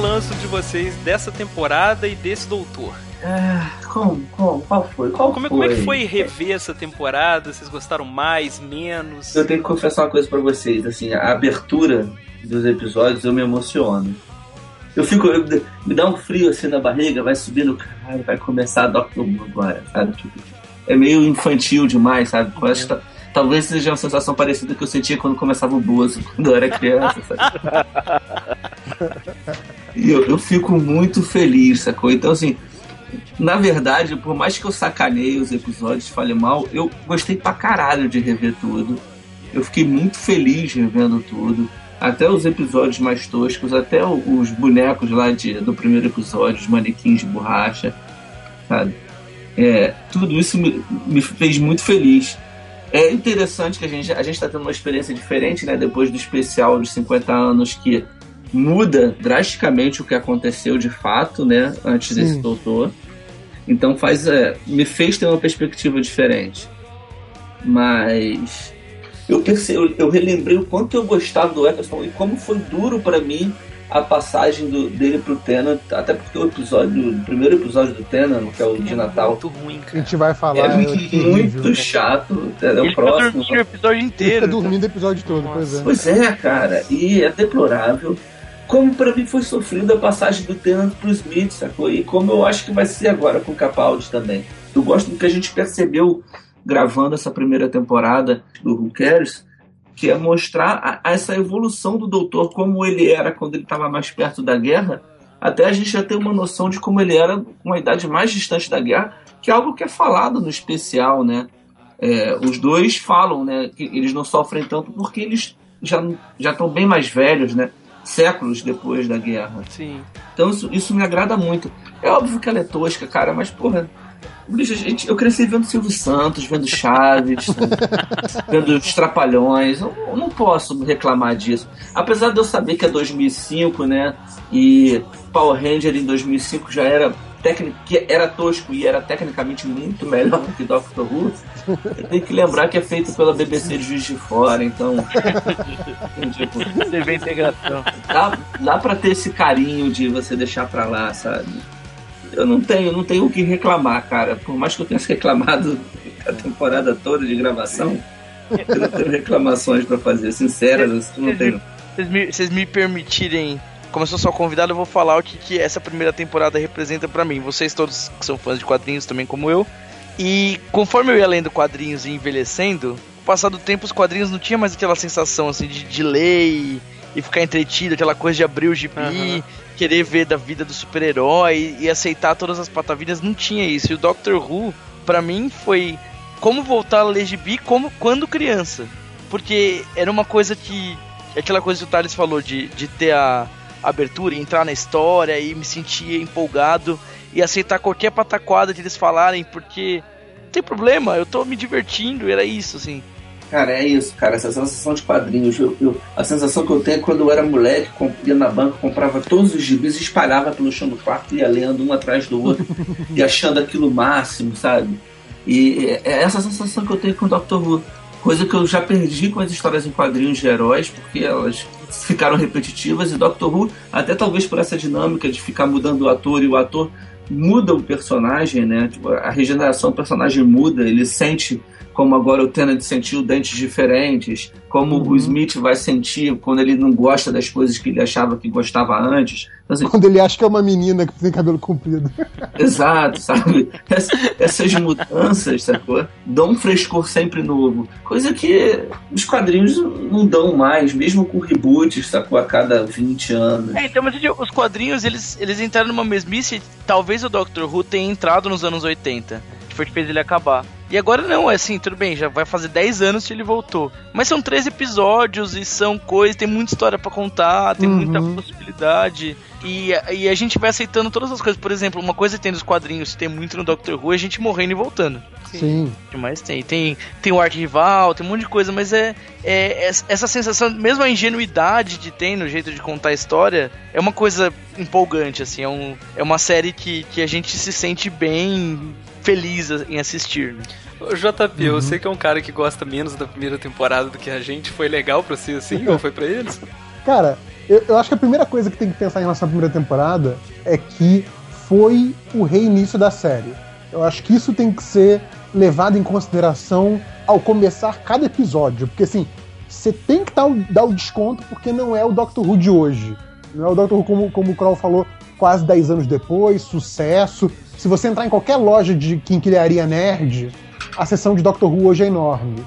Speaker 4: balanço de vocês dessa temporada e desse doutor?
Speaker 2: Ah, como, como, qual foi? Qual
Speaker 4: Como, é-
Speaker 2: foi?
Speaker 4: como é que foi rever essa temporada? Vocês gostaram mais, menos?
Speaker 2: Eu tenho que confessar uma coisa pra vocês, assim, a abertura dos episódios eu me emociono. Eu fico, eu- me dá um frio assim na barriga, vai subindo, caralho, vai começar a Doctor Who agora, sabe? Tipo, é meio infantil demais, sabe? Eu acho que tá- talvez seja uma sensação parecida que eu sentia quando começava o Bozo, quando eu era criança, sabe? E eu, eu fico muito feliz, sacou? Então, assim, na verdade, por mais que eu sacaneie os episódios, fale mal, eu gostei pra caralho de rever tudo. Eu fiquei muito feliz revendo tudo. Até os episódios mais toscos, até os bonecos lá de, do primeiro episódio, os manequins de borracha, sabe? É, tudo isso me, me fez muito feliz. É interessante que a gente a gente está tendo uma experiência diferente, né? Depois do especial dos 50 anos que muda drasticamente o que aconteceu de fato, né? Antes desse
Speaker 1: Sim.
Speaker 2: doutor. Então faz é, me fez ter uma perspectiva diferente. Mas eu, perce- eu, eu relembrei o quanto eu gostava do Eccleston e como foi duro pra mim a passagem do- dele pro Tennant, até porque o episódio, o primeiro episódio do Tennant, que é o de Natal,
Speaker 4: Muito ruim,
Speaker 1: A
Speaker 4: cara.
Speaker 1: gente vai falar.
Speaker 2: é
Speaker 1: terrível.
Speaker 2: muito chato. É
Speaker 3: Ele
Speaker 2: o
Speaker 3: fica
Speaker 2: próximo.
Speaker 3: dormindo o episódio
Speaker 1: Ele
Speaker 3: inteiro.
Speaker 1: fica dormindo o episódio todo, pois é.
Speaker 2: Pois é, cara, e é deplorável. Como pra mim foi sofrido a passagem do Tennant pro Smith, sacou? E como eu acho que vai ser agora com o Capaldi também. Eu gosto do que a gente percebeu gravando essa primeira temporada do Who Cares, que é mostrar a- essa evolução do doutor, como ele era quando ele estava mais perto da guerra, até a gente já ter uma noção de como ele era com a idade mais distante da guerra, que é algo que é falado no especial, né? É, os dois falam, né, que eles não sofrem tanto porque eles já já estão bem mais velhos, né? Séculos depois da guerra.
Speaker 4: Sim.
Speaker 2: Então isso, isso me agrada muito. É óbvio que ela é tosca, cara, mas porra, bicho, gente, eu cresci vendo Silvio Santos, vendo Chaves, vendo os Trapalhões. Eu, eu não posso reclamar disso. Apesar de eu saber que é 2005, né? E Power Ranger em 2005 já era técnico, que era tosco e era tecnicamente muito melhor que Doctor Who. Eu tenho que lembrar que é feito pela BBC de Juiz de Fora, então. tipo,
Speaker 3: TV integração.
Speaker 2: dá, dá pra ter esse carinho de você deixar pra lá, sabe? Eu não tenho, não tenho o que reclamar, cara. Por mais que eu tenha reclamado a temporada toda de gravação, eu não tenho reclamações pra fazer, sinceras, eu não tenho.
Speaker 3: Vocês me, me permitirem, como eu sou só convidado, eu vou falar o que, que essa primeira temporada representa pra mim. Vocês todos que são fãs de quadrinhos também, como eu. E conforme eu ia lendo quadrinhos e envelhecendo, com o passar do tempo os quadrinhos não tinha mais aquela sensação assim de, de ler e, e ficar entretido, aquela coisa de abrir o gibi,
Speaker 4: Aham.
Speaker 3: querer ver da vida do super-herói e aceitar todas as patavidas, não tinha isso. E o Doctor Who, pra mim, foi como voltar a ler gibi como, quando criança. Porque era uma coisa que. Aquela coisa que o Thales falou de, de ter a abertura, entrar na história e me sentir empolgado e aceitar qualquer pataquada que eles falarem, porque não tem problema, eu tô me divertindo, era isso, assim.
Speaker 2: Cara, é isso, cara, essa sensação de quadrinhos. Eu, eu- a sensação que eu tenho é quando eu era moleque, ia na banca, comprava todos os gibis e espalhava pelo chão do quarto e ia lendo um atrás do outro e achando aquilo máximo, sabe? E é é essa sensação que eu tenho com o Doctor Who. Coisa que eu já perdi com as histórias em quadrinhos de heróis, porque elas ficaram repetitivas e Doctor Who, até talvez por essa dinâmica de ficar mudando o ator e o ator muda o personagem, né? Tipo, a regeneração do personagem muda, ele sente como agora o Tennant sentiu dentes diferentes, como o Smith vai sentir quando ele não gosta das coisas que ele achava que gostava antes. Então, assim,
Speaker 1: Quando ele acha que é uma menina que tem cabelo comprido.
Speaker 2: Exato, sabe? Ess- Essas mudanças, sacou? Dão um frescor sempre novo. Coisa que os quadrinhos não dão mais, mesmo com reboots, sacou? A cada 20 anos.
Speaker 3: É, então, mas os quadrinhos, eles, eles entraram numa mesmice, talvez o Doctor Who tenha entrado nos anos 80, que foi o que fez ele acabar. E agora não, é assim, tudo bem, já vai fazer 10 anos que ele voltou. Mas são três episódios e são coisas, tem muita história pra contar, tem
Speaker 1: Uhum.
Speaker 3: muita possibilidade. E, e a gente vai aceitando todas as coisas. Por exemplo, uma coisa que tem nos quadrinhos, tem muito no Doctor Who, é a gente morrendo e voltando.
Speaker 1: Sim.
Speaker 3: Mais tem? Tem, tem o arquival, tem um monte de coisa, mas é, é, é- essa sensação, mesmo a ingenuidade que tem no jeito de contar a história, é uma coisa empolgante, assim, é, um, é uma série que, que a gente se sente bem feliz em assistir. Né?
Speaker 4: Ô, JP, eu sei que é um cara que gosta menos da primeira temporada do que a gente. Foi legal pra você assim ou foi pra eles?
Speaker 1: Cara, eu, eu acho que a primeira coisa que tem que pensar em relação à primeira temporada é que foi o reinício da série. Eu acho que isso tem que ser levado em consideração ao começar cada episódio. Porque assim, você tem que dar o, dar o desconto porque não é o Doctor Who de hoje. Não é o Doctor Who, como, como o Kroll falou, quase 10 anos depois, sucesso. Se você entrar em qualquer loja de quinquilharia nerd, a seção de Doctor Who hoje é enorme.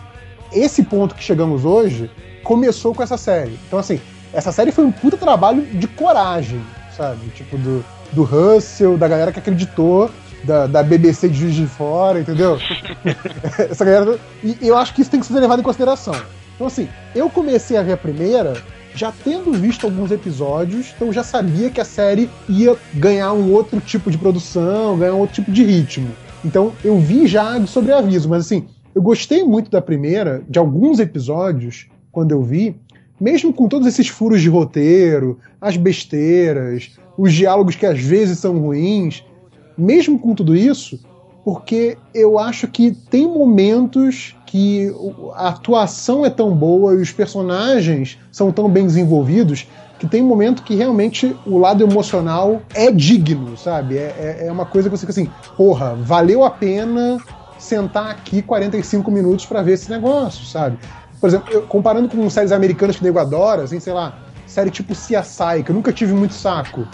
Speaker 1: Esse ponto que chegamos hoje começou com essa série. Então, assim, essa série foi um puta trabalho de coragem, sabe? Tipo, do, do Russell, da galera que acreditou, da, da BBC de Juiz de Fora, entendeu? essa galera. E eu acho que isso tem que ser levado em consideração. Então, assim, eu comecei a ver a primeira já tendo visto alguns episódios, então eu já sabia que a série ia ganhar um outro tipo de produção, ganhar um outro tipo de ritmo. Então eu vi já de sobreaviso, mas assim, eu gostei muito da primeira, de alguns episódios, quando eu vi, mesmo com todos esses furos de roteiro, as besteiras, os diálogos que às vezes são ruins, mesmo com tudo isso, porque eu acho que tem momentos que a atuação é tão boa e os personagens são tão bem desenvolvidos que tem momento que realmente o lado emocional é digno, sabe? É, é, é uma coisa que você fica assim, porra, valeu a pena sentar aqui 45 minutos para ver esse negócio, sabe? Por exemplo, eu, comparando com séries americanas que nego adora, assim, sei lá, série tipo CSI, que eu nunca tive muito saco.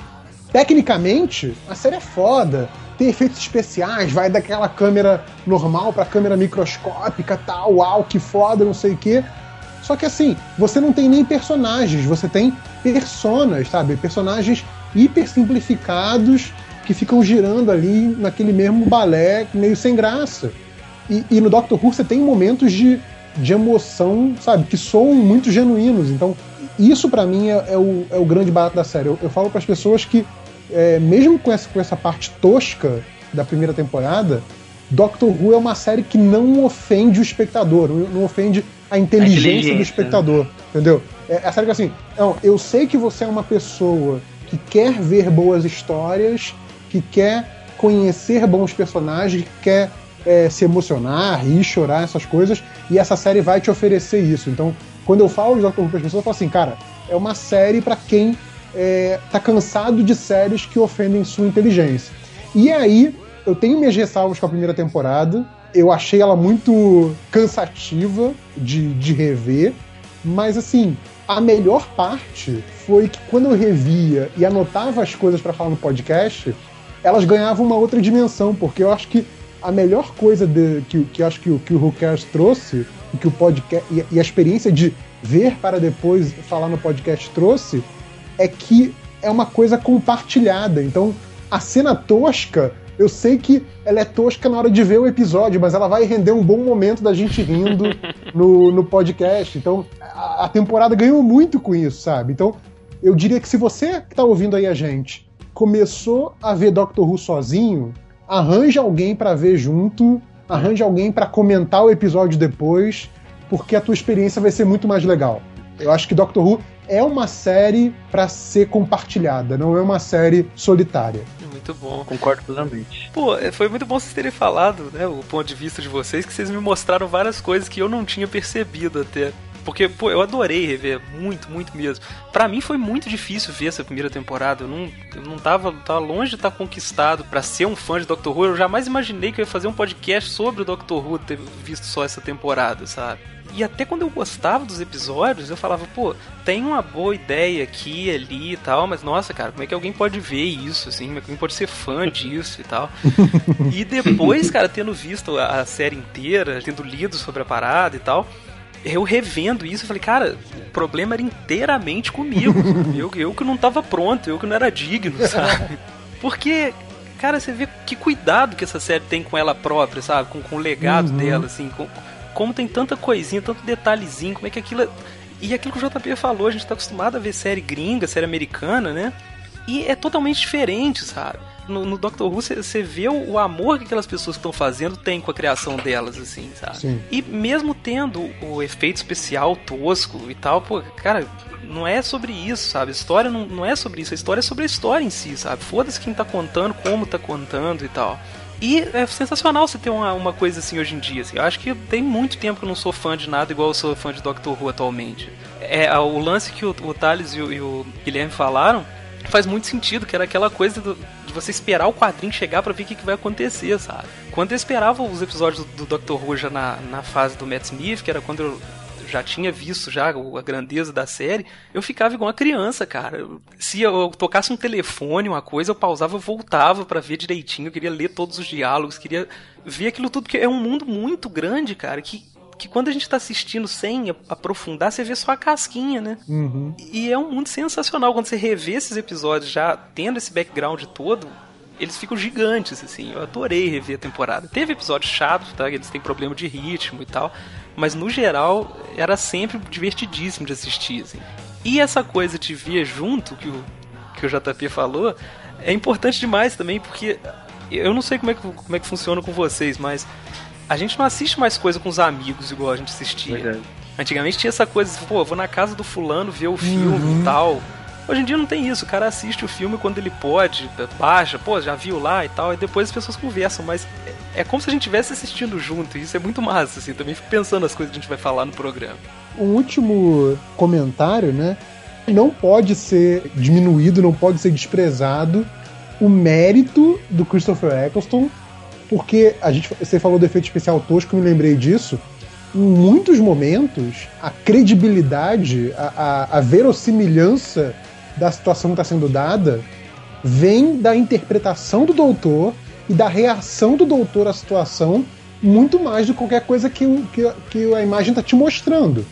Speaker 1: Tecnicamente, a série é foda. Tem efeitos especiais, vai daquela câmera normal pra câmera microscópica, tal, uau, que foda, não sei o quê. Só que assim, você não tem nem personagens, você tem personas, sabe? Personagens hiper simplificados que ficam girando ali naquele mesmo balé meio sem graça. E, e no Doctor Who você tem momentos de, de emoção, sabe? Que soam muito genuínos. Então, isso para mim é, é, o, é o grande barato da série. Eu, eu falo para as pessoas que, é, mesmo com essa, com essa parte tosca da primeira temporada, Doctor Who é uma série que não ofende o espectador, não, ofende a inteligência,
Speaker 2: inteligência.
Speaker 1: do espectador, entendeu? É, é a série que assim, não, eu sei que você é uma pessoa que quer ver boas histórias, que quer conhecer bons personagens, que quer é, se emocionar, rir, chorar, essas coisas, e essa série vai te oferecer isso. Então, quando eu falo de Doctor Who para as pessoas, eu falo assim, cara, é uma série para quem é, tá cansado de séries que ofendem sua inteligência. E aí, eu tenho minhas ressalvas com a primeira temporada, eu achei ela muito cansativa de, de rever, mas assim, a melhor parte foi que quando eu revia e anotava as coisas para falar no podcast, elas ganhavam uma outra dimensão, porque eu acho que a melhor coisa de, que, que acho que, o- que o Who Cares trouxe, que o podcast e, e a experiência de ver para depois falar no podcast trouxe, é que é uma coisa compartilhada. Então, a cena tosca, eu sei que ela é tosca na hora de ver o episódio, mas ela vai render um bom momento da gente rindo no, no podcast. Então, a, a temporada ganhou muito com isso, sabe? Então, eu diria que se você que tá ouvindo aí a gente começou a ver Doctor Who sozinho, arranje alguém para ver junto, arranje alguém para comentar o episódio depois, porque a tua experiência vai ser muito mais legal. Eu acho que Doctor Who é uma série para ser compartilhada, não é uma série solitária.
Speaker 4: Muito bom.
Speaker 3: Concordo plenamente.
Speaker 4: Pô, é, foi muito bom vocês terem falado, né, o ponto de vista de vocês, que vocês me mostraram várias coisas que eu não tinha percebido até. Porque, pô, eu adorei rever, muito, muito mesmo. Pra mim foi muito difícil ver essa primeira temporada. Eu não, eu não tava, tava longe de estar conquistado pra ser um fã de Doctor Who. Eu jamais imaginei que eu ia fazer um podcast sobre o Doctor Who, ter visto só essa temporada, sabe? E até quando eu gostava dos episódios, eu falava, pô, tem uma boa ideia aqui, ali e tal, mas nossa, cara, como é que alguém pode ver isso, assim? Como é que alguém pode ser fã disso e tal? E depois, cara, tendo visto a série inteira, tendo lido sobre a parada e tal, eu revendo isso, eu falei, cara, o problema era inteiramente comigo. eu, eu que não tava pronto, eu que não era digno, sabe? Porque, cara, você vê que cuidado que essa série tem com ela própria, sabe? Com, com o legado dela, assim, com- como tem tanta coisinha, tanto detalhezinho, como é que aquilo. é- E aquilo que o JP falou, a gente tá acostumado a ver série gringa, série americana, né? E é totalmente diferente, sabe? No, no Doctor Who você vê o, amor que aquelas pessoas que estão fazendo têm com a criação delas, assim, sabe?
Speaker 1: Sim.
Speaker 4: E mesmo tendo o efeito especial tosco e tal, pô, cara, não é sobre isso, sabe? A história não, não é sobre isso, a história é sobre a história em si, sabe? Foda-se quem tá contando, como tá contando e tal. E é sensacional você ter uma, uma coisa assim hoje em dia. Assim. Eu acho que tem muito tempo que eu não sou fã de nada igual eu sou fã de Doctor Who atualmente. É, o lance que o, o Thales e o, e o Guilherme falaram faz muito sentido, que era aquela coisa do- você esperar o quadrinho chegar pra ver o que, que vai acontecer, sabe? Quando eu esperava os episódios do, Doctor Who já na, na fase do Matt Smith, que era quando eu já tinha visto já a grandeza da série, eu ficava igual uma criança, cara. Se eu tocasse um telefone, uma coisa, eu pausava, eu voltava pra ver direitinho, eu queria ler todos os diálogos, queria ver aquilo tudo, porque é um mundo muito grande, cara, que, que quando a gente tá assistindo sem aprofundar, você vê só a casquinha, né?
Speaker 1: Uhum.
Speaker 4: E é um mundo sensacional quando você revê esses episódios já tendo esse background todo. Eles ficam gigantes, assim. Eu adorei rever a temporada. Teve episódios chatos, tá? Eles têm problema de ritmo e tal. Mas no geral, era sempre divertidíssimo de assistir, assim. E essa coisa de ver junto, que o, que o JP falou, é importante demais também, porque eu não sei como é que, como é que funciona com vocês, mas a gente não assiste mais coisa com os amigos igual a gente assistia.
Speaker 2: Verdade.
Speaker 4: Antigamente tinha essa coisa, pô, vou na casa do fulano ver o filme e tal. Hoje em dia não tem isso, o cara assiste o filme quando ele pode, baixa, pô, já viu lá e tal, e depois as pessoas conversam, mas é, é como se a gente estivesse assistindo junto, e isso é muito massa, assim, também fico pensando nas coisas que a gente vai falar no programa.
Speaker 1: Um último comentário, né? Não pode ser diminuído, não pode ser desprezado o mérito do Christopher Eccleston, porque a gente, você falou do efeito especial tosco, me lembrei disso. Em muitos momentos, a credibilidade, a, a, a verossimilhança da situação que está sendo dada vem da interpretação do doutor e da reação do doutor à situação muito mais do que qualquer coisa que, que, que a imagem está te mostrando.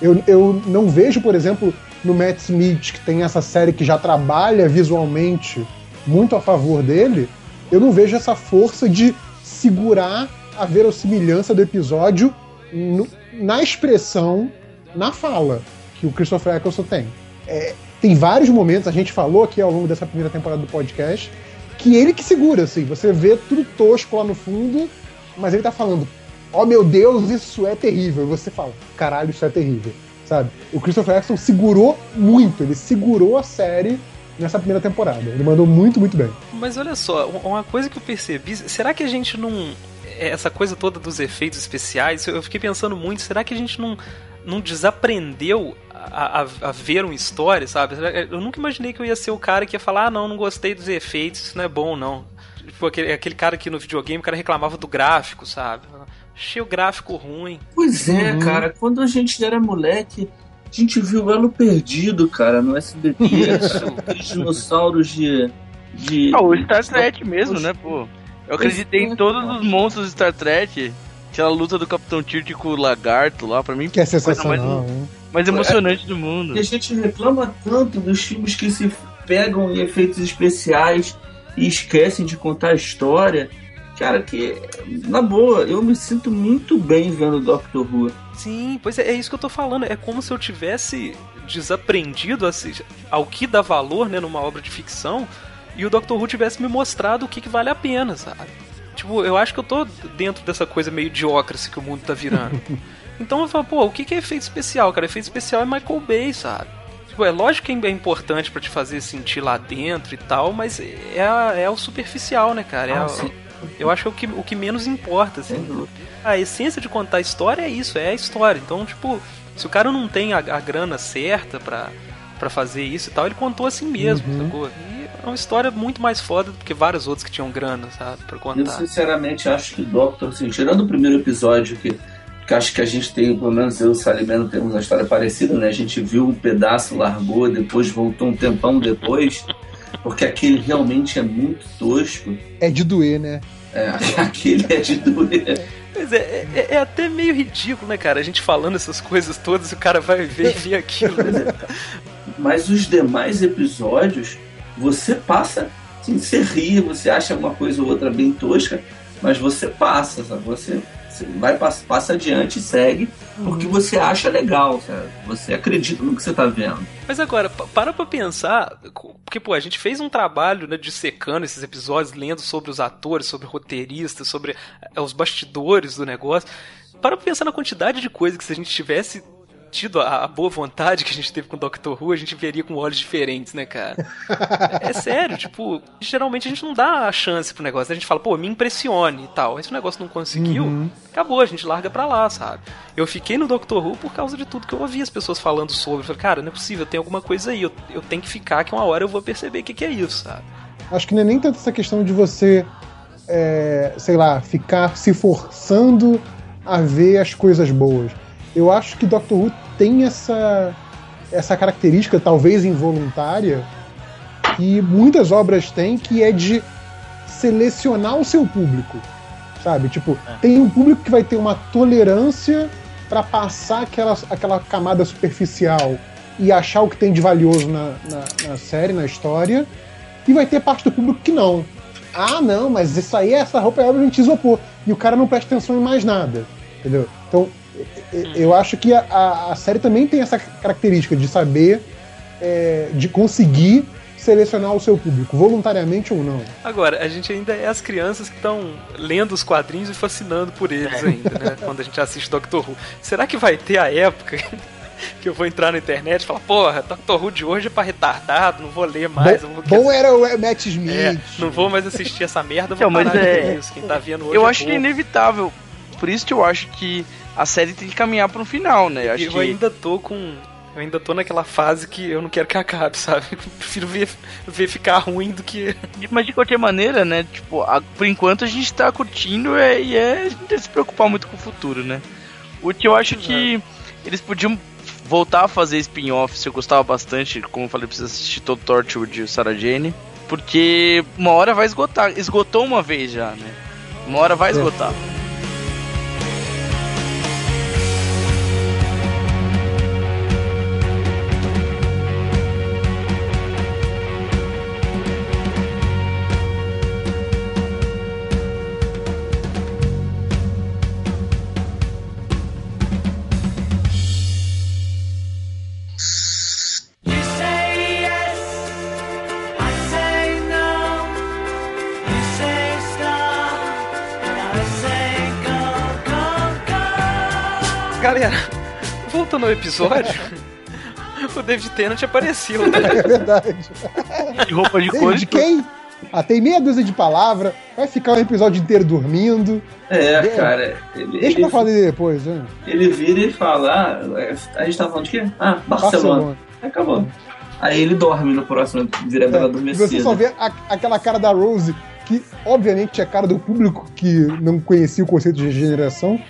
Speaker 1: Eu, eu não vejo, por exemplo, no Matt Smith, que tem essa série que já trabalha visualmente muito a favor dele, eu não vejo essa força de segurar a verossimilhança do episódio no- na expressão, na fala que o Christopher Eccleston tem. É, tem vários momentos, a gente falou aqui ao longo dessa primeira temporada do podcast, que ele que segura, assim, você vê tudo tosco lá no fundo, mas ele tá falando, oh meu Deus, isso é terrível. E você fala, caralho, isso é terrível, sabe? O Christopher Eccleston segurou muito, ele segurou a série nessa primeira temporada. Ele mandou muito, muito bem.
Speaker 4: Mas olha só, um- uma coisa que eu percebi, será que a gente não. Essa coisa toda dos efeitos especiais, eu fiquei pensando muito, será que a gente não, não desaprendeu a, a- a ver uma história, sabe? Eu nunca imaginei que eu ia ser o cara que ia falar, ah, não, não gostei dos efeitos, isso não é bom, não. Tipo, aquele, aquele cara que no videogame, o cara reclamava do gráfico, sabe? Achei o gráfico ruim.
Speaker 2: Pois é,
Speaker 1: Uhum.
Speaker 2: cara. Quando a gente era moleque, a gente viu o Elo Perdido, cara, no SBT. Aqueles dinossauros de. de
Speaker 3: Ah, o Star Trek mesmo, né, pô? Eu acreditei em todos os monstros do Star Trek. Aquela luta do Capitão Tilt com o lagarto lá, pra mim,
Speaker 1: Que é
Speaker 3: coisa
Speaker 1: sensacional.
Speaker 3: mais, mais emocionante do mundo.
Speaker 2: E a gente reclama tanto dos filmes que se pegam em efeitos especiais e esquecem de contar a história. Cara, que, na boa, eu me sinto muito bem vendo Doctor Who.
Speaker 4: Sim, pois é, é isso que eu tô falando. É como se eu tivesse desaprendido assim, ao que dá valor né, numa obra de ficção e o Doctor Who tivesse me mostrado o que, que vale a pena, sabe? Tipo, eu acho que eu tô dentro dessa coisa meio idiocracy que o mundo tá virando. Então eu falo, pô, o que, que é efeito especial, cara? Efeito especial é Michael Bay, sabe? Tipo, é lógico que é importante pra te fazer sentir lá dentro e tal, mas é, a- é o superficial, né, cara? É
Speaker 2: Ah,
Speaker 4: a-
Speaker 2: sim.
Speaker 4: Eu acho que é o que, o que menos importa, assim. A essência de contar história é isso, é a história. Então, tipo, se o cara não tem a, a grana certa pra, pra fazer isso e tal, ele contou assim mesmo,
Speaker 1: Uhum.
Speaker 4: sacou? E é uma história muito mais foda do que várias outras que tinham grana, sabe? Pra
Speaker 2: Eu
Speaker 4: contar.
Speaker 2: sinceramente acho que o Doctor, assim, tirando o primeiro episódio, que, que acho que a gente tem, pelo menos eu e o Salimeno temos uma história parecida, né? A gente viu um pedaço, largou, depois voltou um tempão depois, porque aquele realmente é muito tosco.
Speaker 1: É de doer, né?
Speaker 2: É, aquele é de doer.
Speaker 4: Mas é, é, é até meio ridículo, né, cara? A gente falando essas coisas todas e o cara vai ver e ver aquilo. né?
Speaker 2: Mas os demais episódios, você passa, assim, você ri, você acha uma coisa ou outra bem tosca, mas você passa, sabe? Você vai, passa, adiante e segue, porque você acha legal, sabe? Você acredita no que você tá vendo.
Speaker 4: Mas agora, pa- para pra pensar, porque, pô, a gente fez um trabalho, né, dissecando esses episódios, lendo sobre os atores, sobre roteiristas, sobre eh, os bastidores do negócio. Para pra pensar na quantidade de coisa que se a gente tivesse tido a, a boa vontade que a gente teve com o Doctor Who, a gente veria com olhos diferentes, né, cara? é, sério, tipo, geralmente a gente não dá a chance pro negócio. A gente fala, pô, me impressione e tal. Aí se o negócio não conseguiu,
Speaker 1: Uhum.
Speaker 4: acabou, a gente larga pra lá, sabe? Eu fiquei no Doctor Who por causa de tudo que eu ouvi as pessoas falando sobre. Eu falei, cara, não é possível, tem alguma coisa aí. Eu, eu tenho que ficar que uma hora eu vou perceber o que, que é isso, sabe?
Speaker 1: Acho que não é nem tanto essa questão de você, é, sei lá, ficar se forçando a ver as coisas boas. Eu acho que Doctor Who tem essa, essa característica, talvez involuntária, que muitas obras têm, que é de selecionar o seu público. Sabe? Tipo, tem um público que vai ter uma tolerância para passar aquela, aquela camada superficial e achar o que tem de valioso na, na, na série, na história, e vai ter parte do público que não. Ah, não, mas isso aí, essa roupa é obviamente isopor. E o cara não presta atenção em mais nada. Entendeu? Então, eu acho que a, a- série também tem essa característica de saber, é, de conseguir selecionar o seu público, voluntariamente ou não.
Speaker 4: Agora, a gente ainda é as crianças que estão lendo os quadrinhos e fascinando por eles ainda, né? Quando a gente assiste Doctor Who. Será que vai ter a época que eu vou entrar na internet e falar, porra, Doctor Who de hoje é pra retardado, não vou ler mais, eu
Speaker 1: bom,
Speaker 4: vou...
Speaker 1: bom era o Matt Smith.
Speaker 4: É, não vou mais assistir essa merda, vou
Speaker 3: Então, mas
Speaker 4: parar de
Speaker 3: é-
Speaker 4: ver isso. Quem tá vendo hoje
Speaker 3: Eu
Speaker 4: é
Speaker 3: acho é inevitável. Por isso que eu acho que a série tem que caminhar para um final, né? Eu acho
Speaker 4: Eu
Speaker 3: que
Speaker 4: ainda tô com. Eu ainda tô naquela fase que eu não quero que acabe, sabe? Eu prefiro ver, ver ficar ruim do que.
Speaker 3: Mas de qualquer maneira, né? Tipo, a- por enquanto a gente tá curtindo é, e é a gente tem que se preocupar muito com o futuro, né? O que eu acho que eles podiam voltar a fazer spin-offs, eu gostava bastante, como eu falei, precisa assistir todo Torchwood e o Sarah Jane. Porque uma hora vai esgotar. Esgotou uma vez já, né? Uma hora vai esgotar.
Speaker 5: You
Speaker 4: episódio. o David Tennant apareceu, né?
Speaker 1: É verdade.
Speaker 3: De roupa de cor
Speaker 1: David quem? Ah, tem meia dúzia de palavras, vai ficar um episódio inteiro dormindo.
Speaker 2: É,
Speaker 1: É.
Speaker 2: cara. Ele,
Speaker 1: Deixa
Speaker 2: ele,
Speaker 1: pra fazer depois, né?
Speaker 2: ele vira e fala: ah, a gente tá falando de quê? Ah, Barcelona.
Speaker 1: Barcelona.
Speaker 2: Acabou. Aí ele dorme no próximo, vira
Speaker 1: É, e
Speaker 2: adormecida.
Speaker 1: você só vê a- aquela cara da Rose, que obviamente é cara do público que não conhecia o conceito de regeneração.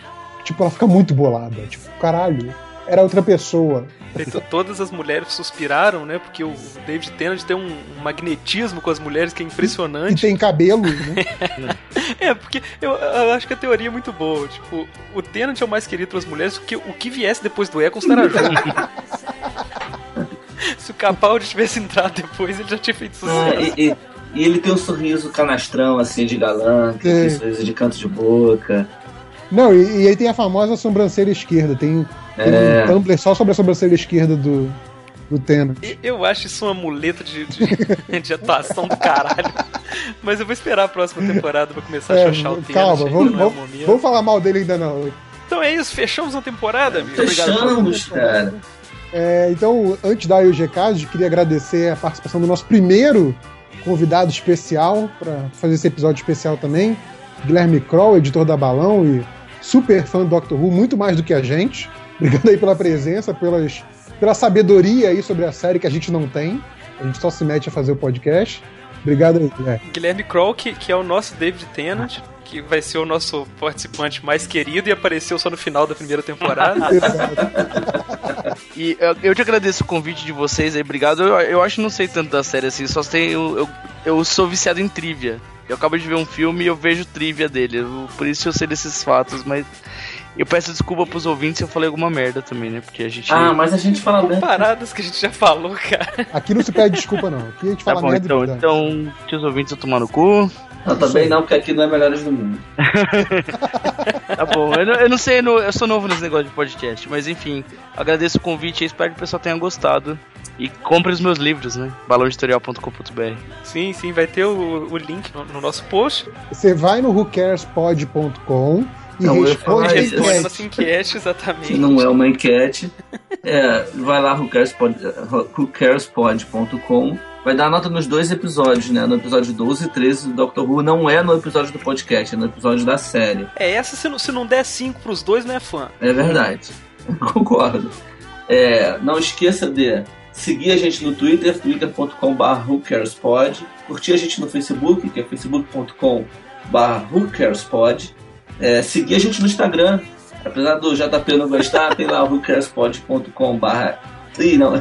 Speaker 1: Tipo, ela fica muito bolada. Tipo, caralho, era outra pessoa.
Speaker 4: E to- Todas as mulheres suspiraram, né? Porque o David Tennant tem um um magnetismo com as mulheres que é
Speaker 1: E
Speaker 4: impressionante.
Speaker 1: tem cabelo, né?
Speaker 4: É, porque eu, eu acho que a teoria é muito boa. Tipo, o Tennant é o mais querido pelas mulheres, porque o que viesse depois do Eccles era jogo. Se o Capaldi tivesse entrado depois, ele já tinha feito
Speaker 2: Ah,
Speaker 4: sucesso.
Speaker 2: e, e- e ele tem um sorriso canastrão, assim, de galã, que
Speaker 1: Tem.
Speaker 2: tem sorriso de canto de boca.
Speaker 1: Não, e, e aí tem a famosa sobrancelha esquerda. Tem
Speaker 2: É.
Speaker 1: um Tumblr só sobre a sobrancelha esquerda do, do Tena.
Speaker 4: Eu acho isso uma muleta de, de, de atuação do caralho. Mas eu vou esperar a próxima temporada pra começar a
Speaker 1: É,
Speaker 4: xoxar o Tennant.
Speaker 1: calma, vamos,
Speaker 4: é
Speaker 1: vamos, falar mal dele ainda não.
Speaker 4: Então é isso, fechamos a temporada, amigo.
Speaker 2: Fechamos, cara.
Speaker 1: É, então, antes de dar aí os recados, eu queria agradecer a participação do nosso primeiro convidado especial para fazer esse episódio especial também, Guilherme Kroll, editor da Balão e super fã do Doctor Who, muito mais do que a gente. Obrigado aí pela presença, pelas, pela sabedoria aí sobre a série que a gente não tem. A gente só se mete a fazer o podcast. Obrigado aí, Guilherme.
Speaker 4: Guilherme Kroll, que, que é o nosso David Tennant, que vai ser o nosso participante mais querido e apareceu só no final da primeira temporada.
Speaker 3: E eu, eu te agradeço o convite de vocês aí, obrigado. Eu, eu acho que não sei tanto da série assim, só sei. Eu, eu, eu sou viciado em trivia. Eu acabo de ver um filme e eu vejo trivia dele. eu- por isso eu sei desses fatos, mas eu peço desculpa pros ouvintes se eu falei alguma merda também, né? Porque a gente.
Speaker 2: Ah, mas a gente fala bem.
Speaker 4: Paradas que a gente já falou, cara.
Speaker 1: Aqui não se pede desculpa, não. Aqui a gente
Speaker 3: Tá
Speaker 1: fala
Speaker 3: bom,
Speaker 1: merda
Speaker 3: então, então, que os ouvintes eu tomar no cu.
Speaker 2: Não, também não, porque aqui não é Melhores do Mundo.
Speaker 3: Tá bom, eu não, eu não sei, eu sou novo nesse negócio de podcast, mas enfim, agradeço o convite e espero que o pessoal tenha gostado. E compre os meus livros, né? balãoeditorial.com.br.
Speaker 4: Sim, sim, vai ter o, o link no, no nosso post.
Speaker 1: Você vai no whocarespod.com E
Speaker 2: Não, eu
Speaker 1: responde a
Speaker 2: isso.
Speaker 4: Responde
Speaker 1: enquete.
Speaker 4: enquete, exatamente.
Speaker 2: que não é uma enquete. É, vai lá, whocarespod- whocarespod.com. Vai dar nota nos dois episódios, né? No episódio 12 e 13 do Doctor Who. Não é no episódio do podcast, é no episódio da série.
Speaker 4: É, essa se não, se não der 5 pros dois, não é fã.
Speaker 2: É verdade. Concordo. É, não esqueça de seguir a gente no Twitter, twitter.com.br whocarespod. Curtir a gente no Facebook, que é facebook.com.br whocarespod. É, seguir a gente no Instagram. Apesar do JP não gostar, tem lá whocarespod.com.br Ih, não.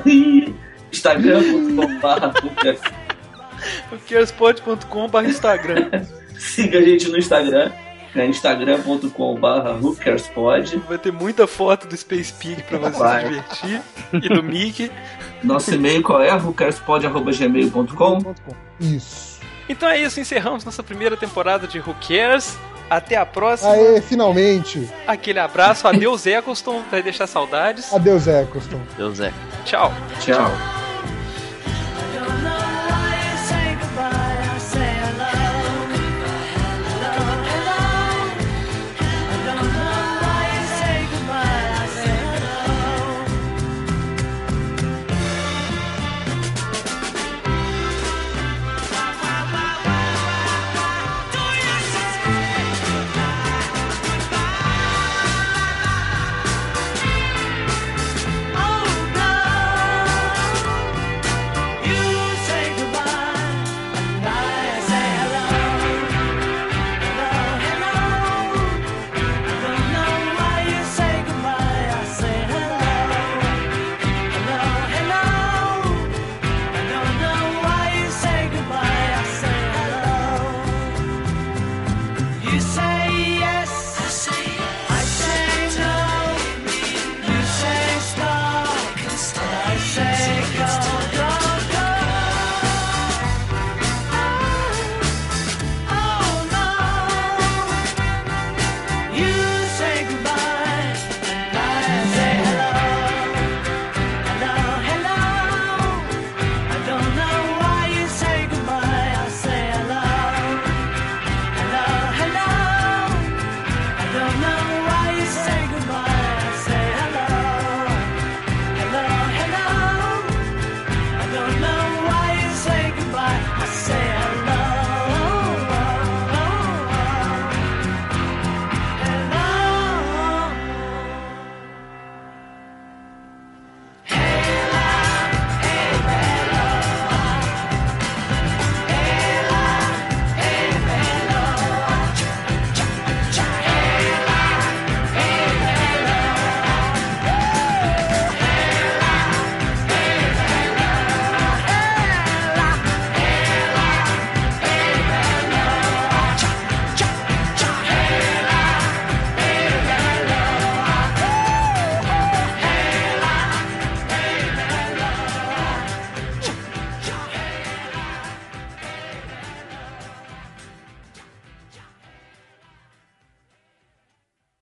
Speaker 2: Instagram.com.br whocarespod.
Speaker 4: Carespod.com.br Instagram.
Speaker 2: Siga a gente no Instagram, é instagram.com.br whocarespod.
Speaker 4: Vai ter muita foto do Space Pig pra você
Speaker 2: Vai.
Speaker 4: se divertir. E do Mickey.
Speaker 2: Nosso e-mail qual é? whocarespod.gmail.com
Speaker 1: Isso.
Speaker 4: Então é isso, encerramos nossa primeira temporada de Who Cares. Até a próxima.
Speaker 1: Aê, finalmente.
Speaker 4: Aquele abraço. Adeus, Eccleston. Vai deixar saudades.
Speaker 1: Adeus, Eccleston.
Speaker 3: Deus é.
Speaker 4: Tchau.
Speaker 2: Tchau.